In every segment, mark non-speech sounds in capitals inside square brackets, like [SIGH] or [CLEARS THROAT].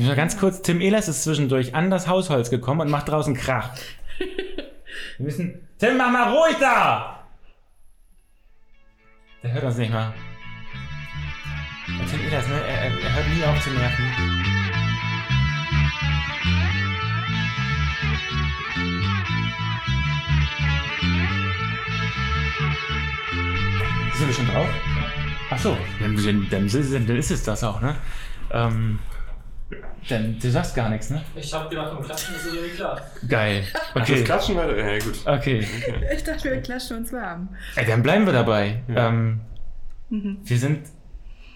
Ich muss ganz kurz, Tim Ehlers ist zwischendurch an das Hausholz gekommen und macht draußen Krach. [LAUGHS] Wir müssen. Tim, mach mal ruhig da! Der hört uns nicht mal. Tim Ehlers, ne? Er, er, hört nie auf zu nerven. Sind wir schon drauf? Ach so, dann, dann, dann ist es das auch, ne? Ähm, dann, du sagst gar nichts, ne? Ich hab gedacht, beim Klatschen ist es irgendwie klar. Geil. Das Okay. Klatschen war. Ja, gut. Okay. Ich dachte, wir klatschen uns warm. Ey, dann bleiben wir dabei. Ja. Ähm, Wir sind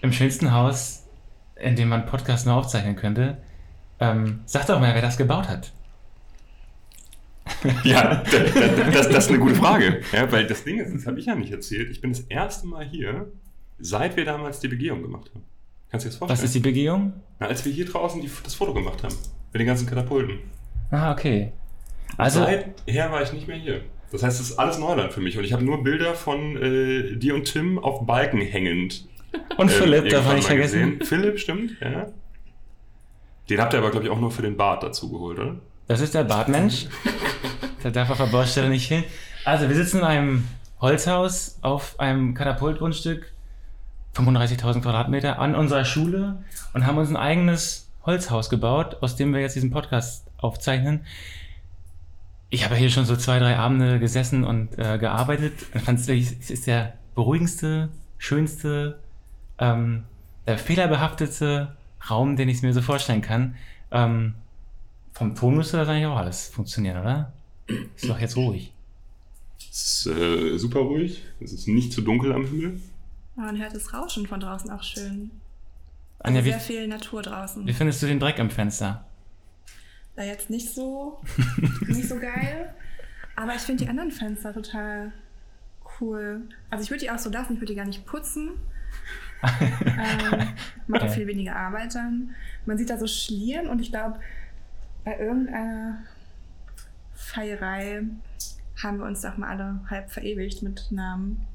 im schönsten Haus, in dem man Podcast nur aufzeichnen könnte. Ähm, sag doch mal, wer das gebaut hat. [LAUGHS] Ja, das, das, das ist eine gute Frage. Ja, weil das Ding ist, das habe ich ja nicht erzählt. Ich bin das erste Mal hier, seit wir damals die Begehung gemacht haben. Kannst du dir das vorstellen? Was ist die Begehung? Na, als wir hier draußen die, das Foto gemacht haben. Mit den ganzen Katapulten. Ah, okay. Also, Seither war ich nicht mehr hier. Das heißt, es ist alles Neuland für mich. Und ich habe nur Bilder von äh, dir und Tim auf Balken hängend. [LAUGHS] und äh, Philipp, darf man nicht vergessen. gesehen. Philipp, stimmt, ja. Den habt ihr aber, glaube ich, auch nur für den Bart dazu geholt, oder? Das ist der Bartmensch. [LAUGHS] da darf auf der Baustelle nicht hin. Also, wir sitzen in einem Holzhaus auf einem Katapultgrundstück, 35.000 Quadratmeter, an unserer Schule und haben uns ein eigenes Holzhaus gebaut, aus dem wir jetzt diesen Podcast aufzeichnen. Ich habe hier schon so zwei, drei Abende gesessen und äh, gearbeitet. Und fand es wirklich, es ist der beruhigendste, schönste, ähm, der fehlerbehaftetste Raum, den ich mir so vorstellen kann. Ähm, vom Ton müsste das eigentlich auch alles funktionieren, oder? Ist doch jetzt ruhig. Es ist äh, super ruhig. Es ist nicht zu dunkel am Himmel. Man hört das Rauschen von draußen auch schön. Anja, wie, Sehr viel Natur draußen. wie findest du den Dreck im Fenster? Da jetzt nicht so, [LAUGHS] nicht so geil. Aber ich finde die anderen Fenster total cool. Also ich würde die auch so lassen, ich würde die gar nicht putzen. [LAUGHS] ähm, macht auch viel weniger Arbeit dann. Man sieht da so Schlieren und ich glaube, bei irgendeiner Feierei haben wir uns doch mal alle halb verewigt mit Namen.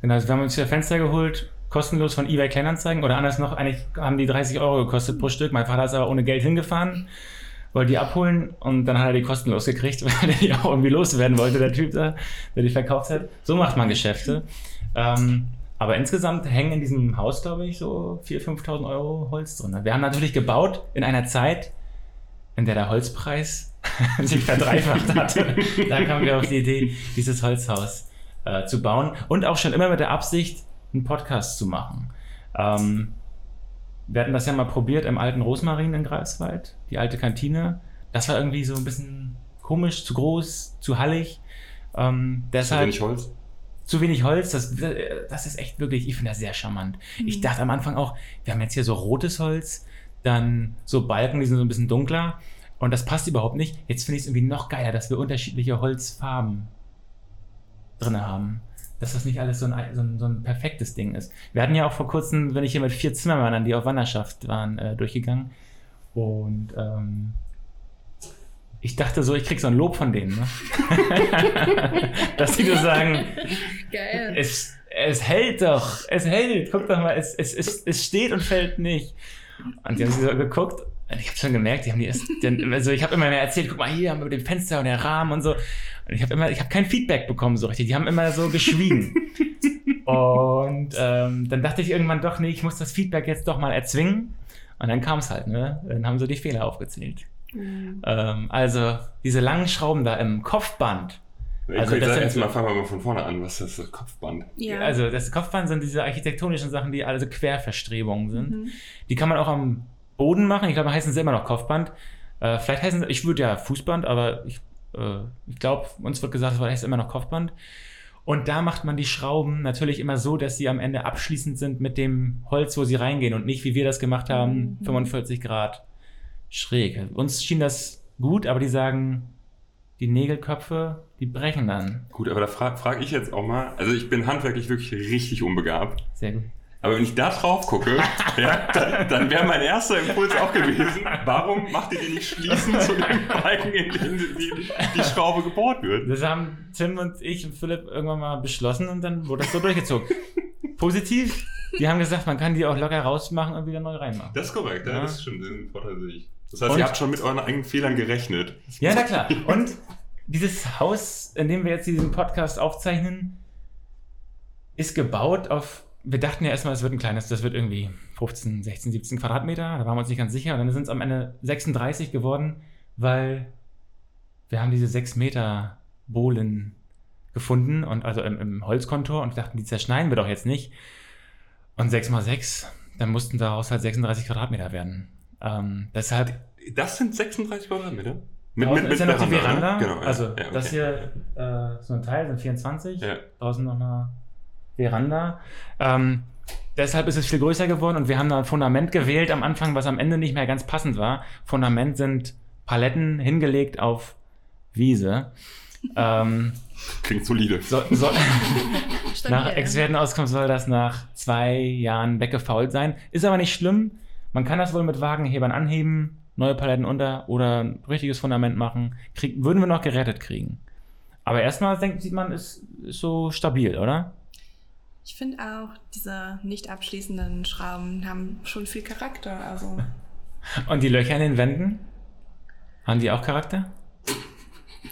Genau, also wir haben uns hier Fenster geholt, kostenlos von eBay Kleinanzeigen oder anders noch, eigentlich haben die 30 Euro gekostet pro Stück. Mein Vater ist aber ohne Geld hingefahren, wollte die abholen und dann hat er die kostenlos gekriegt, [LAUGHS] weil er die auch irgendwie loswerden wollte, der Typ da, der die verkauft hat. So macht man Geschäfte. Ähm, aber insgesamt hängen in diesem Haus, glaube ich, so 4.000, 5.000 Euro Holz drin. Wir haben natürlich gebaut in einer Zeit, in der der Holzpreis [LAUGHS] sich verdreifacht hatte. da kamen wir auf die Idee, dieses Holzhaus äh, zu bauen und auch schon immer mit der Absicht, einen Podcast zu machen. Ähm, wir hatten das ja mal probiert im alten Rosmarin in Greifswald, die alte Kantine. Das war irgendwie so ein bisschen komisch, zu groß, zu hallig. Ähm, deshalb ja wenig Holz. zu wenig Holz, das, das ist echt wirklich, ich finde das sehr charmant. Ich dachte am Anfang auch, wir haben jetzt hier so rotes Holz, dann so Balken, die sind so ein bisschen dunkler und das passt überhaupt nicht. Jetzt finde ich es irgendwie noch geiler, dass wir unterschiedliche Holzfarben drin haben. Dass das nicht alles so ein, so, ein, so ein perfektes Ding ist. Wir hatten ja auch vor kurzem, wenn ich hier mit vier Zimmermännern, die auf Wanderschaft waren, äh, durchgegangen und ähm, ich dachte so, ich krieg so ein Lob von denen, ne? [LAUGHS] dass die so sagen, Geil. es, es hält doch, es hält, guck doch mal, es, es, es, es steht und fällt nicht. Und die haben sich so geguckt ich habe schon gemerkt, die haben die erst, [LAUGHS] denn, also ich habe immer mehr erzählt, guck mal hier haben wir den Fenster und der Rahmen und so. Und ich habe immer, ich habe kein Feedback bekommen so richtig. Die haben immer so geschwiegen. [LAUGHS] und ähm, dann dachte ich irgendwann doch, nee, ich muss das Feedback jetzt doch mal erzwingen. Und dann kam es halt, ne? Dann haben sie die Fehler aufgezählt. Mhm. Ähm, also diese langen Schrauben da im Kopfband. Ich Also also, das sind jetzt so- mal, fangen wir mal von vorne an. Was ist das Kopfband? Ja. Also das Kopfband sind diese architektonischen Sachen, die alle so Querverstrebungen sind. Mhm. Die kann man auch am Boden machen. Ich glaube, heißen sie immer noch Kopfband. Äh, vielleicht heißen sie, ich würde ja Fußband, aber ich, äh, ich glaube, uns wird gesagt, es heißt immer noch Kopfband. Und da macht man die Schrauben natürlich immer so, dass sie am Ende abschließend sind mit dem Holz, wo sie reingehen und nicht, wie wir das gemacht haben, Mhm. 45 Grad schräg. Uns schien das gut, aber die sagen, die Nägelköpfe, die brechen dann. Gut, aber da frage frag ich jetzt auch mal. Also ich bin handwerklich wirklich richtig unbegabt. Sehr gut. Aber wenn ich da drauf gucke, [LAUGHS] ja, dann, dann wäre mein erster Impuls auch gewesen, warum macht ihr die nicht schließen zu dem Balken, in dem die, die Schraube gebohrt wird? Das haben Tim und ich und Philipp irgendwann mal beschlossen und dann wurde das so durchgezogen. Positiv die haben gesagt, man kann die auch locker rausmachen und wieder neu reinmachen. Das ist korrekt, ja, Ja. das stimmt. Den Vorteil sehe ich. Das heißt, Und- ihr habt schon mit euren eigenen Fehlern gerechnet. Ja, na klar. Und dieses Haus, in dem wir jetzt diesen Podcast aufzeichnen, ist gebaut auf. Wir dachten ja erstmal, es wird ein kleines, das wird irgendwie 15, 16, 17 Quadratmeter. Da waren wir uns nicht ganz sicher. Und dann sind es am Ende 36 geworden, weil wir haben diese 6 Meter Bohlen gefunden und also im, im Holzkontor und dachten, die zerschneiden wir doch jetzt nicht. Und 6 mal 6, dann mussten daraus halt 36 Quadratmeter werden. Ähm, deshalb Das sind 36 Quadratmeter? Draußen ist ja noch die Veranda. Genau, also ja, okay. das hier, äh, so ein Teil sind 24. Ja. Draußen noch eine Veranda. Ähm, deshalb ist es viel größer geworden und wir haben da ein Fundament gewählt am Anfang, was am Ende nicht mehr ganz passend war. Fundament sind Paletten hingelegt auf Wiese. ähm, Klingt solide. so, so, [LAUGHS] nach Expertenauskunft soll das nach zwei Jahren weggefault sein. Ist aber nicht schlimm. Man kann das wohl mit Wagenhebern anheben, neue Paletten unter oder ein richtiges Fundament machen. Krieg, würden wir noch gerettet kriegen. Aber erstmal denkt, sieht man, ist, ist so stabil, oder? Ich finde auch, diese nicht abschließenden Schrauben haben schon viel Charakter. Also, [LAUGHS] Und die Löcher in den Wänden? Haben die auch Charakter?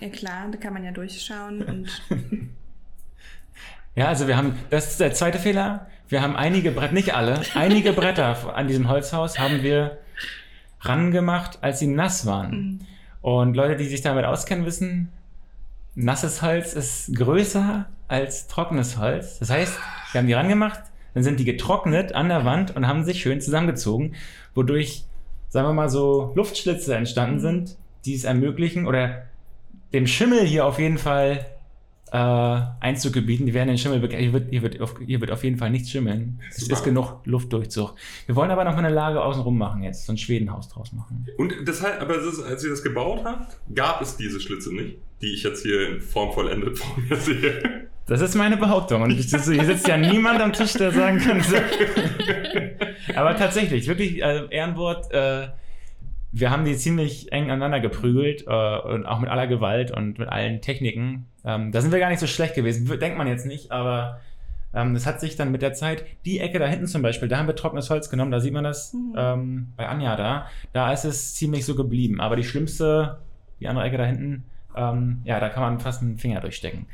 ja klar, da kann man ja durchschauen und [LAUGHS] Ja, also wir haben, das ist der zweite Fehler. Wir haben einige Bretter, nicht alle, einige Bretter an diesem Holzhaus haben wir rangemacht, als sie nass waren. Mhm. Und Leute, die sich damit auskennen, wissen, nasses Holz ist größer als trockenes Holz. Das heißt, wir haben die rangemacht, dann sind die getrocknet an der Wand und haben sich schön zusammengezogen, wodurch, sagen wir mal, so Luftschlitze entstanden sind, die es ermöglichen oder dem Schimmel hier auf jeden Fall äh, Einzug gebieten. Die werden den Schimmel, hier wird, hier, wird auf, hier wird auf jeden Fall nichts schimmeln. Es Super. ist genug Luftdurchzug. Wir wollen aber noch mal eine Lage außenrum machen jetzt, so ein Schwedenhaus draus machen. Und das heißt, aber ist, als ihr das gebaut habt, gab es diese Schlitze nicht, die ich jetzt hier in Form vollendet vor mir sehe. Das ist meine Behauptung. Und ich, hier sitzt ja niemand am Tisch, der sagen kann. So. Aber tatsächlich, wirklich äh, Ehrenwort. Äh, wir haben die ziemlich eng aneinander geprügelt äh, und auch mit aller Gewalt und mit allen Techniken. Ähm, da sind wir gar nicht so schlecht gewesen. Denkt man jetzt nicht, aber ähm, das hat sich dann mit der Zeit. Die Ecke da hinten zum Beispiel, da haben wir trockenes Holz genommen. Da sieht man das Mhm. ähm, bei Anja da. Da ist es ziemlich so geblieben. Aber die schlimmste, die andere Ecke da hinten, ähm, ja, da kann man fast einen Finger durchstecken.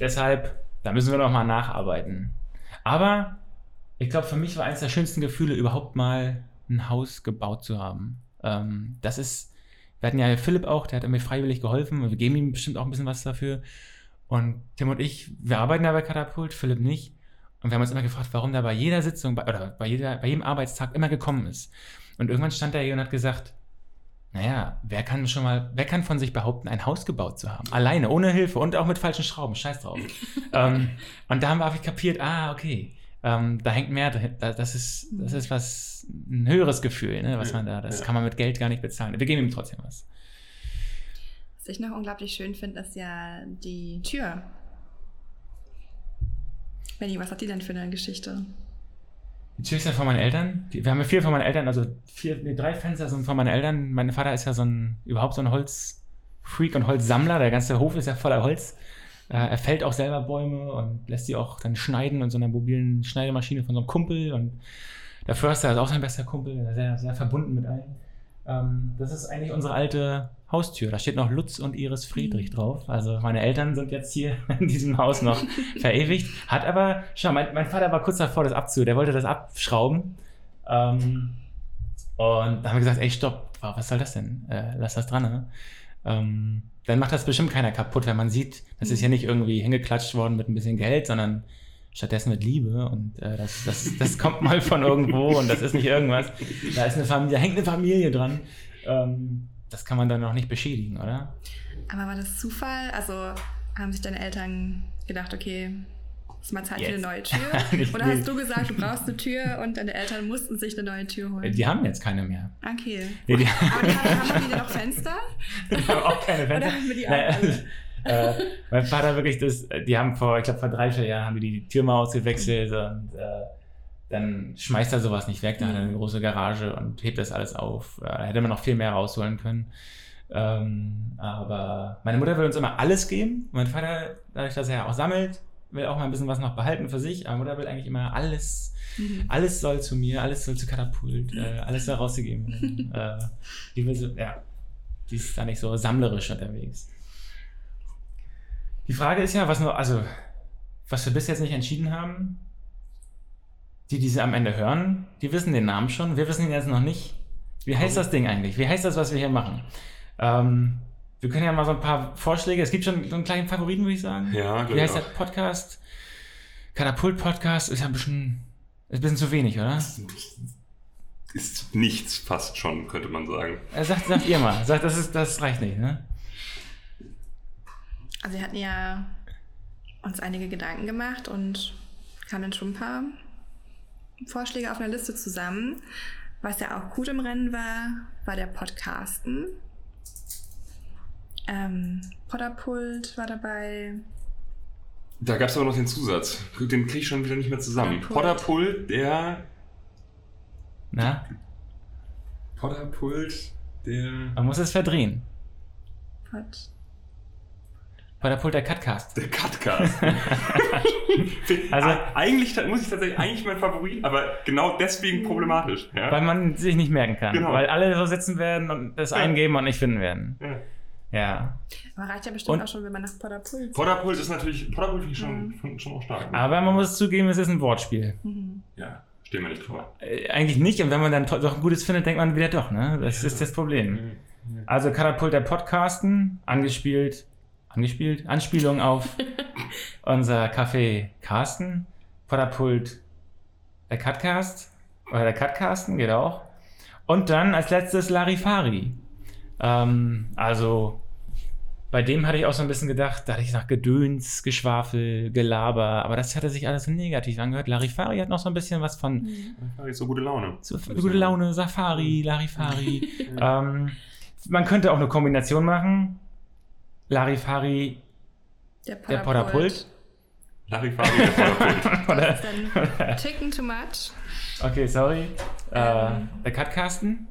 Deshalb, da müssen wir noch mal nacharbeiten. Aber ich glaube, für mich war eines der schönsten Gefühle, überhaupt mal ein Haus gebaut zu haben. Ähm, das ist, wir hatten ja Philipp auch, der hat mir freiwillig geholfen und wir geben ihm bestimmt auch ein bisschen was dafür. Und Tim und ich, wir arbeiten da bei Katapult, Philipp nicht. Und wir haben uns immer gefragt, warum der bei jeder Sitzung bei, oder bei, jeder, bei jedem Arbeitstag immer gekommen ist. Und irgendwann stand er hier und hat gesagt, naja, wer kann schon mal, wer kann von sich behaupten, ein Haus gebaut zu haben? Alleine, ohne Hilfe und auch mit falschen Schrauben, scheiß drauf. [LAUGHS] ähm, und da haben wir einfach kapiert, ah, okay, ähm, da hängt mehr drin. Da- Das ist, das ist was, ein höheres Gefühl, ne, was man da, das ja. kann man mit Geld gar nicht bezahlen. Wir geben ihm trotzdem was. was ich noch unglaublich schön finde, ist ja die Tür. Benni, was hat die denn für eine Geschichte? Die Tür ist ja von meinen Eltern. Wir haben ja vier von meinen Eltern, also vier, nee, drei Fenster sind von meinen Eltern. Mein Vater ist ja so ein, überhaupt so ein Holzfreak und Holzsammler. Der ganze Hof ist ja voller Holz. Äh, er fällt auch selber Bäume und lässt die auch dann schneiden in so einer mobilen Schneidemaschine von so einem Kumpel. Und der Förster ist auch sein bester Kumpel, sehr, sehr verbunden mit allen. Ähm, das ist eigentlich unsere alte Haustür. Da steht noch Lutz und Iris Friedrich drauf. Also meine Eltern sind jetzt hier [LAUGHS] in diesem Haus noch [LAUGHS] verewigt. Hat aber, schau, mein, mein Vater war kurz davor, das abzu, der wollte das abschrauben. Ähm, und da haben wir gesagt, ey, stopp, was soll das denn? Äh, lass das dran, ne? Ähm, dann macht das bestimmt keiner kaputt, wenn man sieht, das ist ja nicht irgendwie hingeklatscht worden mit ein bisschen Geld, sondern stattdessen mit Liebe und äh, das, das, das [LAUGHS] kommt mal von irgendwo und das ist nicht irgendwas. Da ist eine Familie, da hängt eine Familie dran. Ähm, das kann man dann noch nicht beschädigen, oder? Aber war das Zufall? Also haben sich deine Eltern gedacht, okay, ist mal Zeit für eine Jetzt. neue Tür? [LAUGHS] Oder hast du gesagt, du brauchst eine Tür und deine Eltern mussten sich eine neue Tür holen? Die haben jetzt keine mehr. Okay. Die Aber die haben, haben die denn noch Fenster? [LAUGHS] Die haben auch keine Fenster. Oder haben wir die auch [LAUGHS] äh, mein Vater wirklich, das, die haben vor, ich glaube vor drei, vier Jahren haben die die Tür mal ausgewechselt und äh, dann schmeißt er sowas nicht weg. Da hat er eine große Garage und hebt das alles auf. Äh, Da hätte man noch viel mehr rausholen können. Ähm, aber meine Mutter will uns immer alles geben. Mein Vater, dadurch, dass er ja auch sammelt, will auch mal ein bisschen was noch behalten für sich. Aber Mutter will eigentlich immer alles, Mhm. alles soll zu mir, alles soll zu Katapult, äh, [LAUGHS] alles soll rausgegeben werden. [LAUGHS] äh, die will so, ja, die ist da nicht so sammlerisch unterwegs. Die Frage ist ja, was nur, also, was wir bis jetzt nicht entschieden haben, die, die sie am Ende hören, die wissen den Namen schon, wir wissen ihn jetzt noch nicht. Wie heißt das Ding eigentlich? Wie heißt das, was wir hier machen? Ähm, wir können ja mal so ein paar Vorschläge, es gibt schon so einen kleinen Favoriten, würde ich sagen. Ja, glaub Wie heißt auch. der Podcast? Katapult-Podcast ist ja ein bisschen, ist ein bisschen zu wenig, oder? Ist nichts fast schon, könnte man sagen. Äh, sagt, sagt ihr mal, sagt, das, ist, das reicht nicht, ne? Also wir hatten ja uns einige Gedanken gemacht und kamen dann schon ein paar Vorschläge auf einer Liste zusammen. Was ja auch gut im Rennen war, war der Podcasten. Ähm, Potterpult war dabei. Da gab es aber noch den Zusatz. Den kriege ich schon wieder nicht mehr zusammen. Potterpult. Der. Na? Potterpult, der. Man muss es verdrehen. Pod Katapult der Cutcast. Der Cutcast. [LAUGHS] Also- also, eigentlich muss ich tatsächlich, eigentlich mein Favorit, aber genau deswegen problematisch. Ja? Weil man sich nicht merken kann. Genau. Weil alle so sitzen werden und das Ja. eingeben und nicht finden werden. ja. Ja. Aber reicht ja bestimmt Und- auch schon, wenn man nach Potterpult Potterpult ist natürlich, Potterpult finde ich schon, Mhm. schon, auch stark. Aber man muss zugeben, es ist ein Wortspiel. Mhm. ja, stehen wir nicht vor. Äh, eigentlich nicht. Und wenn man dann doch ein gutes findet, denkt man wieder doch, ne? Das ist das Problem. Also Katapult der Podcasten, angespielt, angespielt, Anspielung auf [LAUGHS] unser Café Carsten. Potterpult der Cutcast, oder der Cutcasten, geht auch. Und dann als letztes Larifari. Ähm, also bei dem hatte ich auch so ein bisschen gedacht, da hatte ich nach Gedöns, Geschwafel, Gelaber, aber das hatte sich alles so negativ angehört. Larifari hat noch so ein bisschen was von Da ist so gute Laune. so gute Laune, Safari, Larifari. [LAUGHS] ähm, man könnte auch eine Kombination machen. Larifari, Der der Potterpult. Larifari, der Potterpult. [LAUGHS] Dann Ticken too much. okay, sorry. Äh, Ähm. der Cutcasten.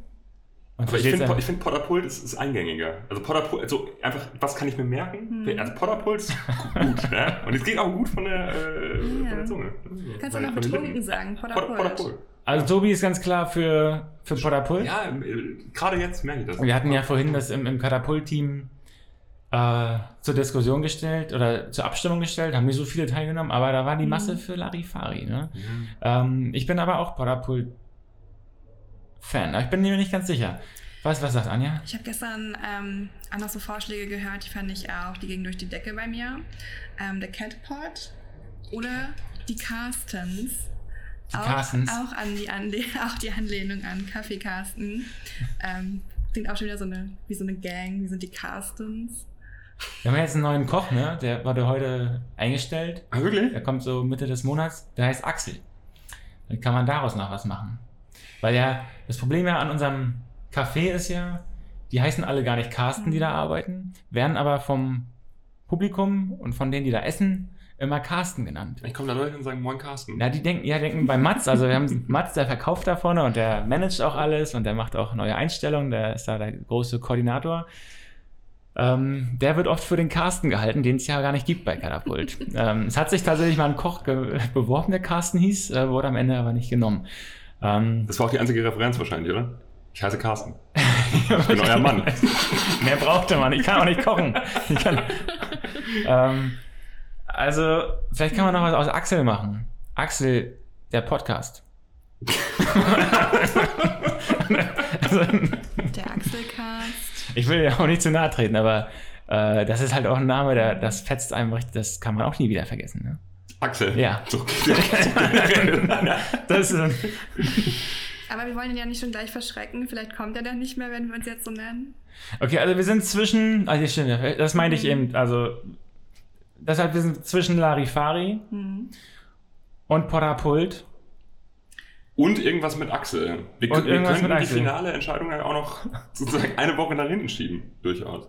Aber ich finde find Potterpult ist, ist eingängiger. Also Potterpult, also einfach, was kann ich mir merken? Hm. Also Potterpult ist gut, [LAUGHS] ne? Und es geht auch gut von der, äh, Ja. von der Zunge. Kannst du noch betrunken sagen, Pot- Potterpult. Potterpult. also Tobi ist ganz klar für, für Potterpult. Ja, äh, gerade jetzt merke ich das. Wir hatten ja vorhin das im, im Katapult-Team äh, zur Diskussion gestellt oder zur Abstimmung gestellt, haben nicht so viele teilgenommen, aber da war die Masse Mhm. für Larifari. Ne? Ja. Ähm, ich bin aber auch Potterpult-Fan. aber Ich bin mir nicht ganz sicher. Was, was sagt Anja? Ich habe gestern ähm, auch noch so Vorschläge gehört, die fand ich auch, die gingen durch die Decke bei mir. Ähm, der Catpot oder die Carstens. Die auch, Carstens. Auch, an die Anle [LAUGHS] auch die Anlehnung an Kaffee Carsten. Ähm, klingt auch schon wieder so eine, wie so eine Gang, wie sind die Carstens. Wir haben jetzt einen neuen Koch, ne? Der wurde heute eingestellt. Ah, wirklich? Der kommt so Mitte des Monats. Der heißt Axel. Dann kann man daraus noch was machen. Weil ja, das Problem ja an unserem Café ist ja, die heißen alle gar nicht Carsten, die da arbeiten, werden aber vom Publikum und von denen, die da essen, immer Carsten genannt. Ich komme da Leute und sagen, moin Carsten. Na, die denken, ja, denken bei Mats, also wir haben [LAUGHS] Mats, der verkauft da vorne und der managt auch alles und der macht auch neue Einstellungen, der ist da der große Koordinator. Ähm, der wird oft für den Carsten gehalten, den es ja gar nicht gibt bei Katapult. [LAUGHS] ähm, es hat sich tatsächlich mal ein Koch beworben, der Carsten hieß, äh, wurde am Ende aber nicht genommen. Ähm, Das war auch die einzige Referenz wahrscheinlich, oder? Ich heiße Carsten. [LAUGHS] Ich bin euer Mann. [LAUGHS] Mehr brauchte man, ich kann auch nicht kochen. Ich kann, ähm, also, vielleicht kann man noch was aus Axel machen. Axel, der Podcast. also, Der Axelcast. Ich will ja auch nicht zu nahe treten, aber äh, das ist halt auch ein Name, der, das fetzt einem richtig, das kann man auch nie wieder vergessen. Ne? Axel. Ja. So, [LAUGHS] Das ist, Aber wir wollen ihn ja nicht schon gleich verschrecken. Vielleicht kommt er dann nicht mehr, wenn wir uns jetzt so nennen. okay, also wir sind zwischen, also stimmt, das meinte ich eben, also deshalb wir sind zwischen Larifari Hm. und Potterpult. Und irgendwas mit Axel. Wir, können- wir mit die Axel. finale Entscheidung ja auch noch [LAUGHS] sozusagen eine Woche nach hinten schieben. Durchaus.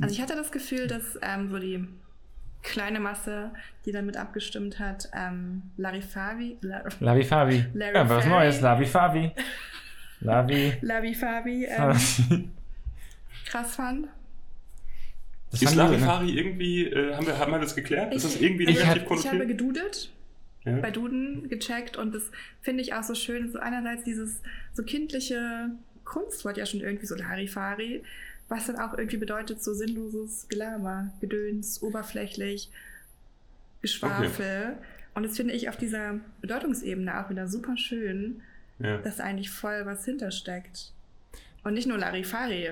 Also ich hatte das Gefühl, dass ähm, so die kleine Masse, die damit abgestimmt hat, ähm, Larifavi, La Lavifavi. Larry Ja, was Favi. Neues. Lavifavi. Lavi. Lavifavi ähm, krass fand. Das Ist gut, ne? Larifari irgendwie, äh, haben, wir, haben wir das geklärt? Ist das irgendwie also Ich negativ ich habe konnotiert? Ja. bei Duden gecheckt und das finde ich auch so schön. So einerseits dieses so kindliche Kunstwort ja schon irgendwie so Larifari, was dann auch irgendwie bedeutet so sinnloses Gelaber, Gedöns, oberflächlich, Geschwafel. Und das finde ich auf dieser Bedeutungsebene auch wieder super schön, Ja. dass da eigentlich voll was hintersteckt. Und nicht nur Larifari.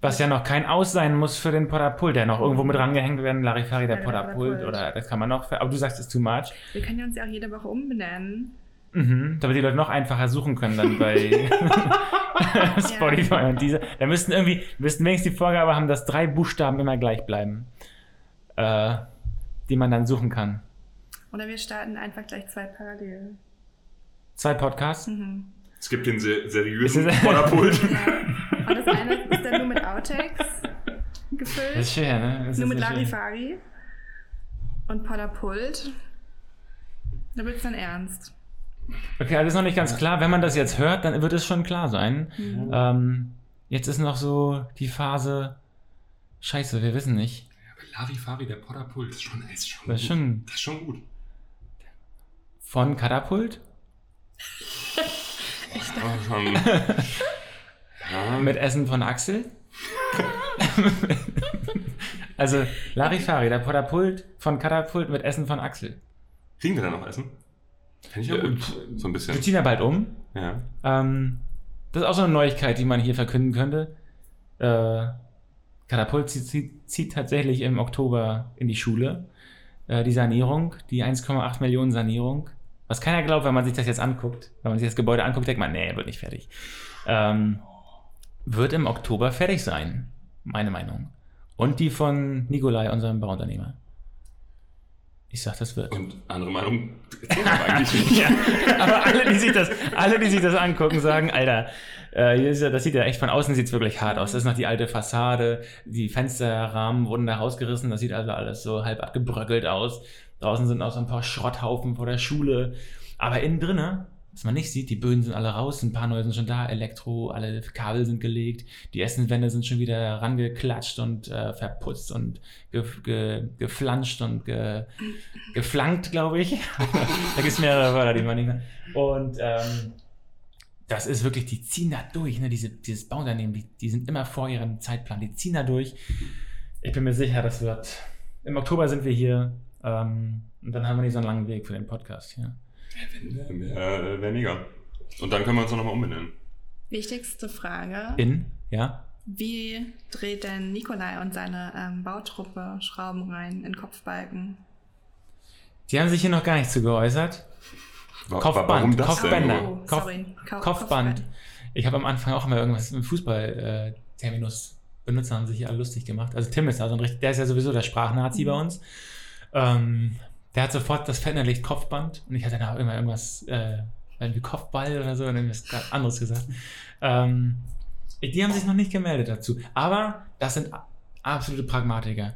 Was ja noch kein Aus sein muss für den Potterpult, der noch irgendwo mit rangehängt werden, Larifari, der Ja, der Potterpult, oder das kann man noch, aber du sagst, es too much. Wir können ja uns ja auch jede Woche umbenennen. Mhm, damit die Leute noch einfacher suchen können dann bei [LAUGHS] [LAUGHS] Spotify und diese. Da müssten irgendwie, müssten wenigstens die Vorgabe haben, dass drei Buchstaben immer gleich bleiben, äh, die man dann suchen kann. Oder wir starten einfach gleich zwei parallel. Zwei Podcasts. Mhm. Es gibt den se seriösen Vorderpult. [LAUGHS] Ja. Und das eine ist dann nur mit Outtakes gefüllt. Das ist schwer, ne? Das nur ist mit. Larifari und Potterpult. Da wird es dann ernst. Okay, also ist noch nicht ganz klar. Wenn man das jetzt hört, dann wird es schon klar sein. Mhm. Ähm, jetzt ist noch so die Phase. Scheiße, wir wissen nicht. Larifari, der Potterpult, ist schon, ist schon Das ist gut. schon Das ist schon gut. von Katapult [LAUGHS] Aber schon. ja, [LAUGHS] mit Essen von Axel. [LAUGHS] also Larifari, der Potterpult von Katapult mit Essen von Axel. Kriegen wir da noch Essen? Finde ich ja Ja, gut. So ein Wir bisschen. ziehen ja bald um. Ja. Ähm, das ist auch so eine Neuigkeit, die man hier verkünden könnte. Äh, Katapult zieht, zieht, zieht tatsächlich im Oktober in die Schule. Äh, die Sanierung, die 1,8 Millionen Sanierung. Was keiner glaubt, wenn man sich das jetzt anguckt. Wenn man sich das Gebäude anguckt, denkt man, nee, wird nicht fertig. Ähm, wird im Oktober fertig sein. Meine Meinung. Und die von Nikolai, unserem Bauunternehmer. Ich sag, das wird. Und andere Meinung [LAUGHS] eigentlich nicht. Ja, aber alle, die sich das, alle, die sich das angucken, sagen, Alter, äh, das sieht ja echt von außen sieht's wirklich hart aus. Das ist noch die alte Fassade, die Fensterrahmen wurden da rausgerissen, das sieht also alles so halb abgebröckelt aus. Draußen sind auch so ein paar Schrotthaufen vor der Schule. Aber innen drinne, was man nicht sieht, die Böden sind alle raus, ein paar neue sind schon da, Elektro, alle Kabel sind gelegt, die Essenwände sind schon wieder rangeklatscht und äh, verputzt und ge ge geflanscht und ge geflankt, glaube ich. [LAUGHS] da gibt es mehrere Wörter, die man nicht mehr. Und ähm, das ist wirklich, die ziehen da durch, ne? Diese, dieses Bauunternehmen, die, die sind immer vor ihrem Zeitplan, die ziehen da durch. Ich bin mir sicher, das wird. Im Oktober sind wir hier ähm, und dann haben wir nicht so einen langen Weg für den Podcast hier. Wäre wär mega. Und dann können wir uns noch mal umbenennen. Wichtigste Frage. In, ja? Wie dreht denn Nikolai und seine ähm, Bautruppe Schrauben rein in Kopfbalken? Die haben sich hier noch gar nicht zu geäußert. Wa- wa- Kopfband, Warum das Kopfbänder. denn? Oh, Kopf- sorry. Ko- Kopfband. Ich habe am Anfang auch immer irgendwas im Fußball-Terminus Benutzer haben sich hier alle lustig gemacht. Also Tim ist ja so ein richtig, der ist ja sowieso der Sprachnazi bei uns. Ähm, der hat sofort das verinnerlicht Kopfband und ich hatte dann auch immer irgendwas, äh, irgendwie Kopfball oder so, und dann grad anderes gesagt. Ähm, die haben sich noch nicht gemeldet dazu. Aber das sind absolute Pragmatiker.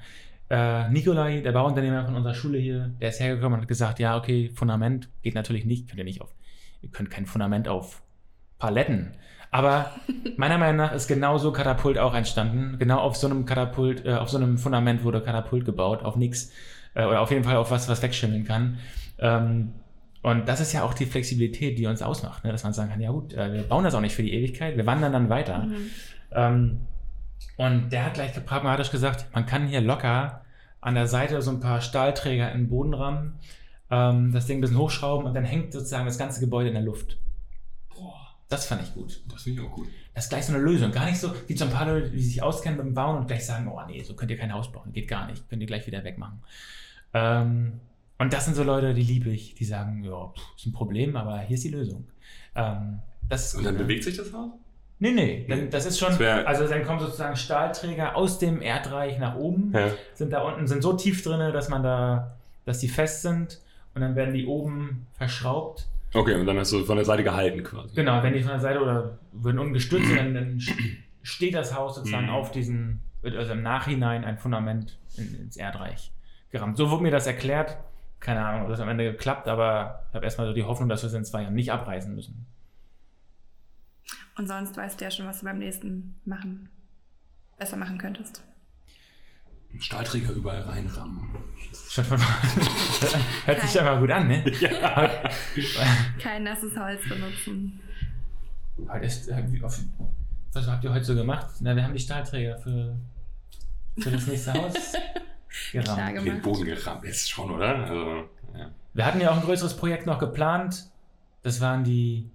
Äh, Nikolai, der Bauunternehmer von unserer Schule hier, der ist hergekommen und hat gesagt, ja, okay, Fundament geht natürlich nicht, könnt ihr nicht auf, ihr könnt kein Fundament auf Paletten. Aber meiner Meinung nach ist genauso Katapult auch entstanden. Genau auf so einem Katapult, äh, auf so einem Fundament wurde Katapult gebaut, auf nichts. Äh, oder auf jeden Fall auf was, was wegschimmeln kann. Ähm, und das ist ja auch die Flexibilität, die uns ausmacht, ne? dass man sagen kann, ja gut, äh, wir bauen das auch nicht für die Ewigkeit, wir wandern dann weiter. Mhm. Ähm, und der hat gleich pragmatisch gesagt, man kann hier locker an der Seite so ein paar Stahlträger in den Boden rammen, ähm, das Ding ein bisschen hochschrauben und dann hängt sozusagen das ganze Gebäude in der Luft. Boah, Das fand ich gut. das finde ich auch gut. Das ist gleich so eine Lösung. Gar nicht so, gibt so ein paar Leute, die sich auskennen beim Bauen und gleich sagen, oh nee, so könnt ihr kein Haus bauen, geht gar nicht, könnt ihr gleich wieder wegmachen. Ähm, und das sind so Leute, die liebe ich, die sagen, ja, ist ein Problem, aber hier ist die Lösung. Ähm, ist Und dann gut, ne? bewegt sich das Haus? Nee, nee, dann, das ist schon, Das also dann kommen sozusagen Stahlträger aus dem Erdreich nach oben, Ja. sind da unten, sind so tief drin, dass man da, dass die fest sind und dann werden die oben verschraubt. Okay, und dann hast du von der Seite gehalten quasi. Genau, wenn die von der Seite oder würden unten gestützt, dann, dann steht das Haus sozusagen Mhm. auf diesen, wird also im Nachhinein ein Fundament in, ins Erdreich gerammt. So wurde mir das erklärt. Keine Ahnung, ob das am Ende geklappt, aber ich habe erstmal so die Hoffnung, dass wir es in zwei Jahren nicht abreißen müssen. Und sonst weißt du ja schon, was du beim nächsten machen besser machen könntest. Stahlträger überall reinrammen. Schon von [LAUGHS] Hört sich Kein- aber gut an, ne? [LAUGHS] Ja. Kein nasses Holz benutzen. Heute ist, äh, oft, was habt ihr heute so gemacht? Na, wir haben die Stahlträger für, für das nächste Haus [LAUGHS] Klar gerammt. Den gemacht. Boden gerammt ist schon, oder? Also, ja. Wir hatten ja auch ein größeres Projekt noch geplant. Das waren die,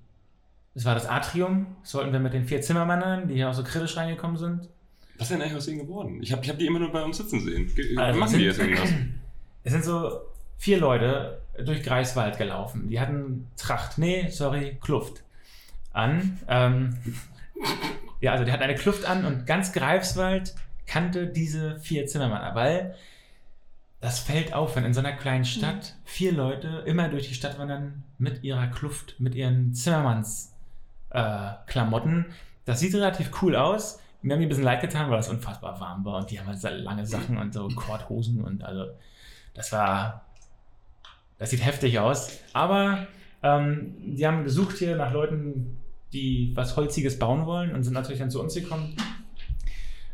das war das Atrium. Das wollten wir mit den vier Zimmermännern, die hier auch so kritisch reingekommen sind. Was ist denn eigentlich aus denen geworden? Ich habe ich hab die immer nur bei uns sitzen sehen. Ge Also machen die sind- jetzt irgendwas? [CLEARS THROAT] Es sind so vier Leute durch Greifswald gelaufen. Die hatten Tracht, nee, sorry, Kluft an. Ähm, ja, also die hatten eine Kluft an und ganz Greifswald kannte diese vier Zimmermänner, weil das fällt auf, wenn in so einer kleinen Stadt vier Leute immer durch die Stadt wandern mit ihrer Kluft, mit ihren Zimmermanns äh. Das sieht relativ cool aus. Mir haben die ein bisschen leid getan, weil es unfassbar warm war und die haben halt lange Sachen und so Korthosen und also das war, das sieht heftig aus. Aber ähm, die haben gesucht hier nach Leuten, die was Holziges bauen wollen und sind natürlich dann zu uns gekommen.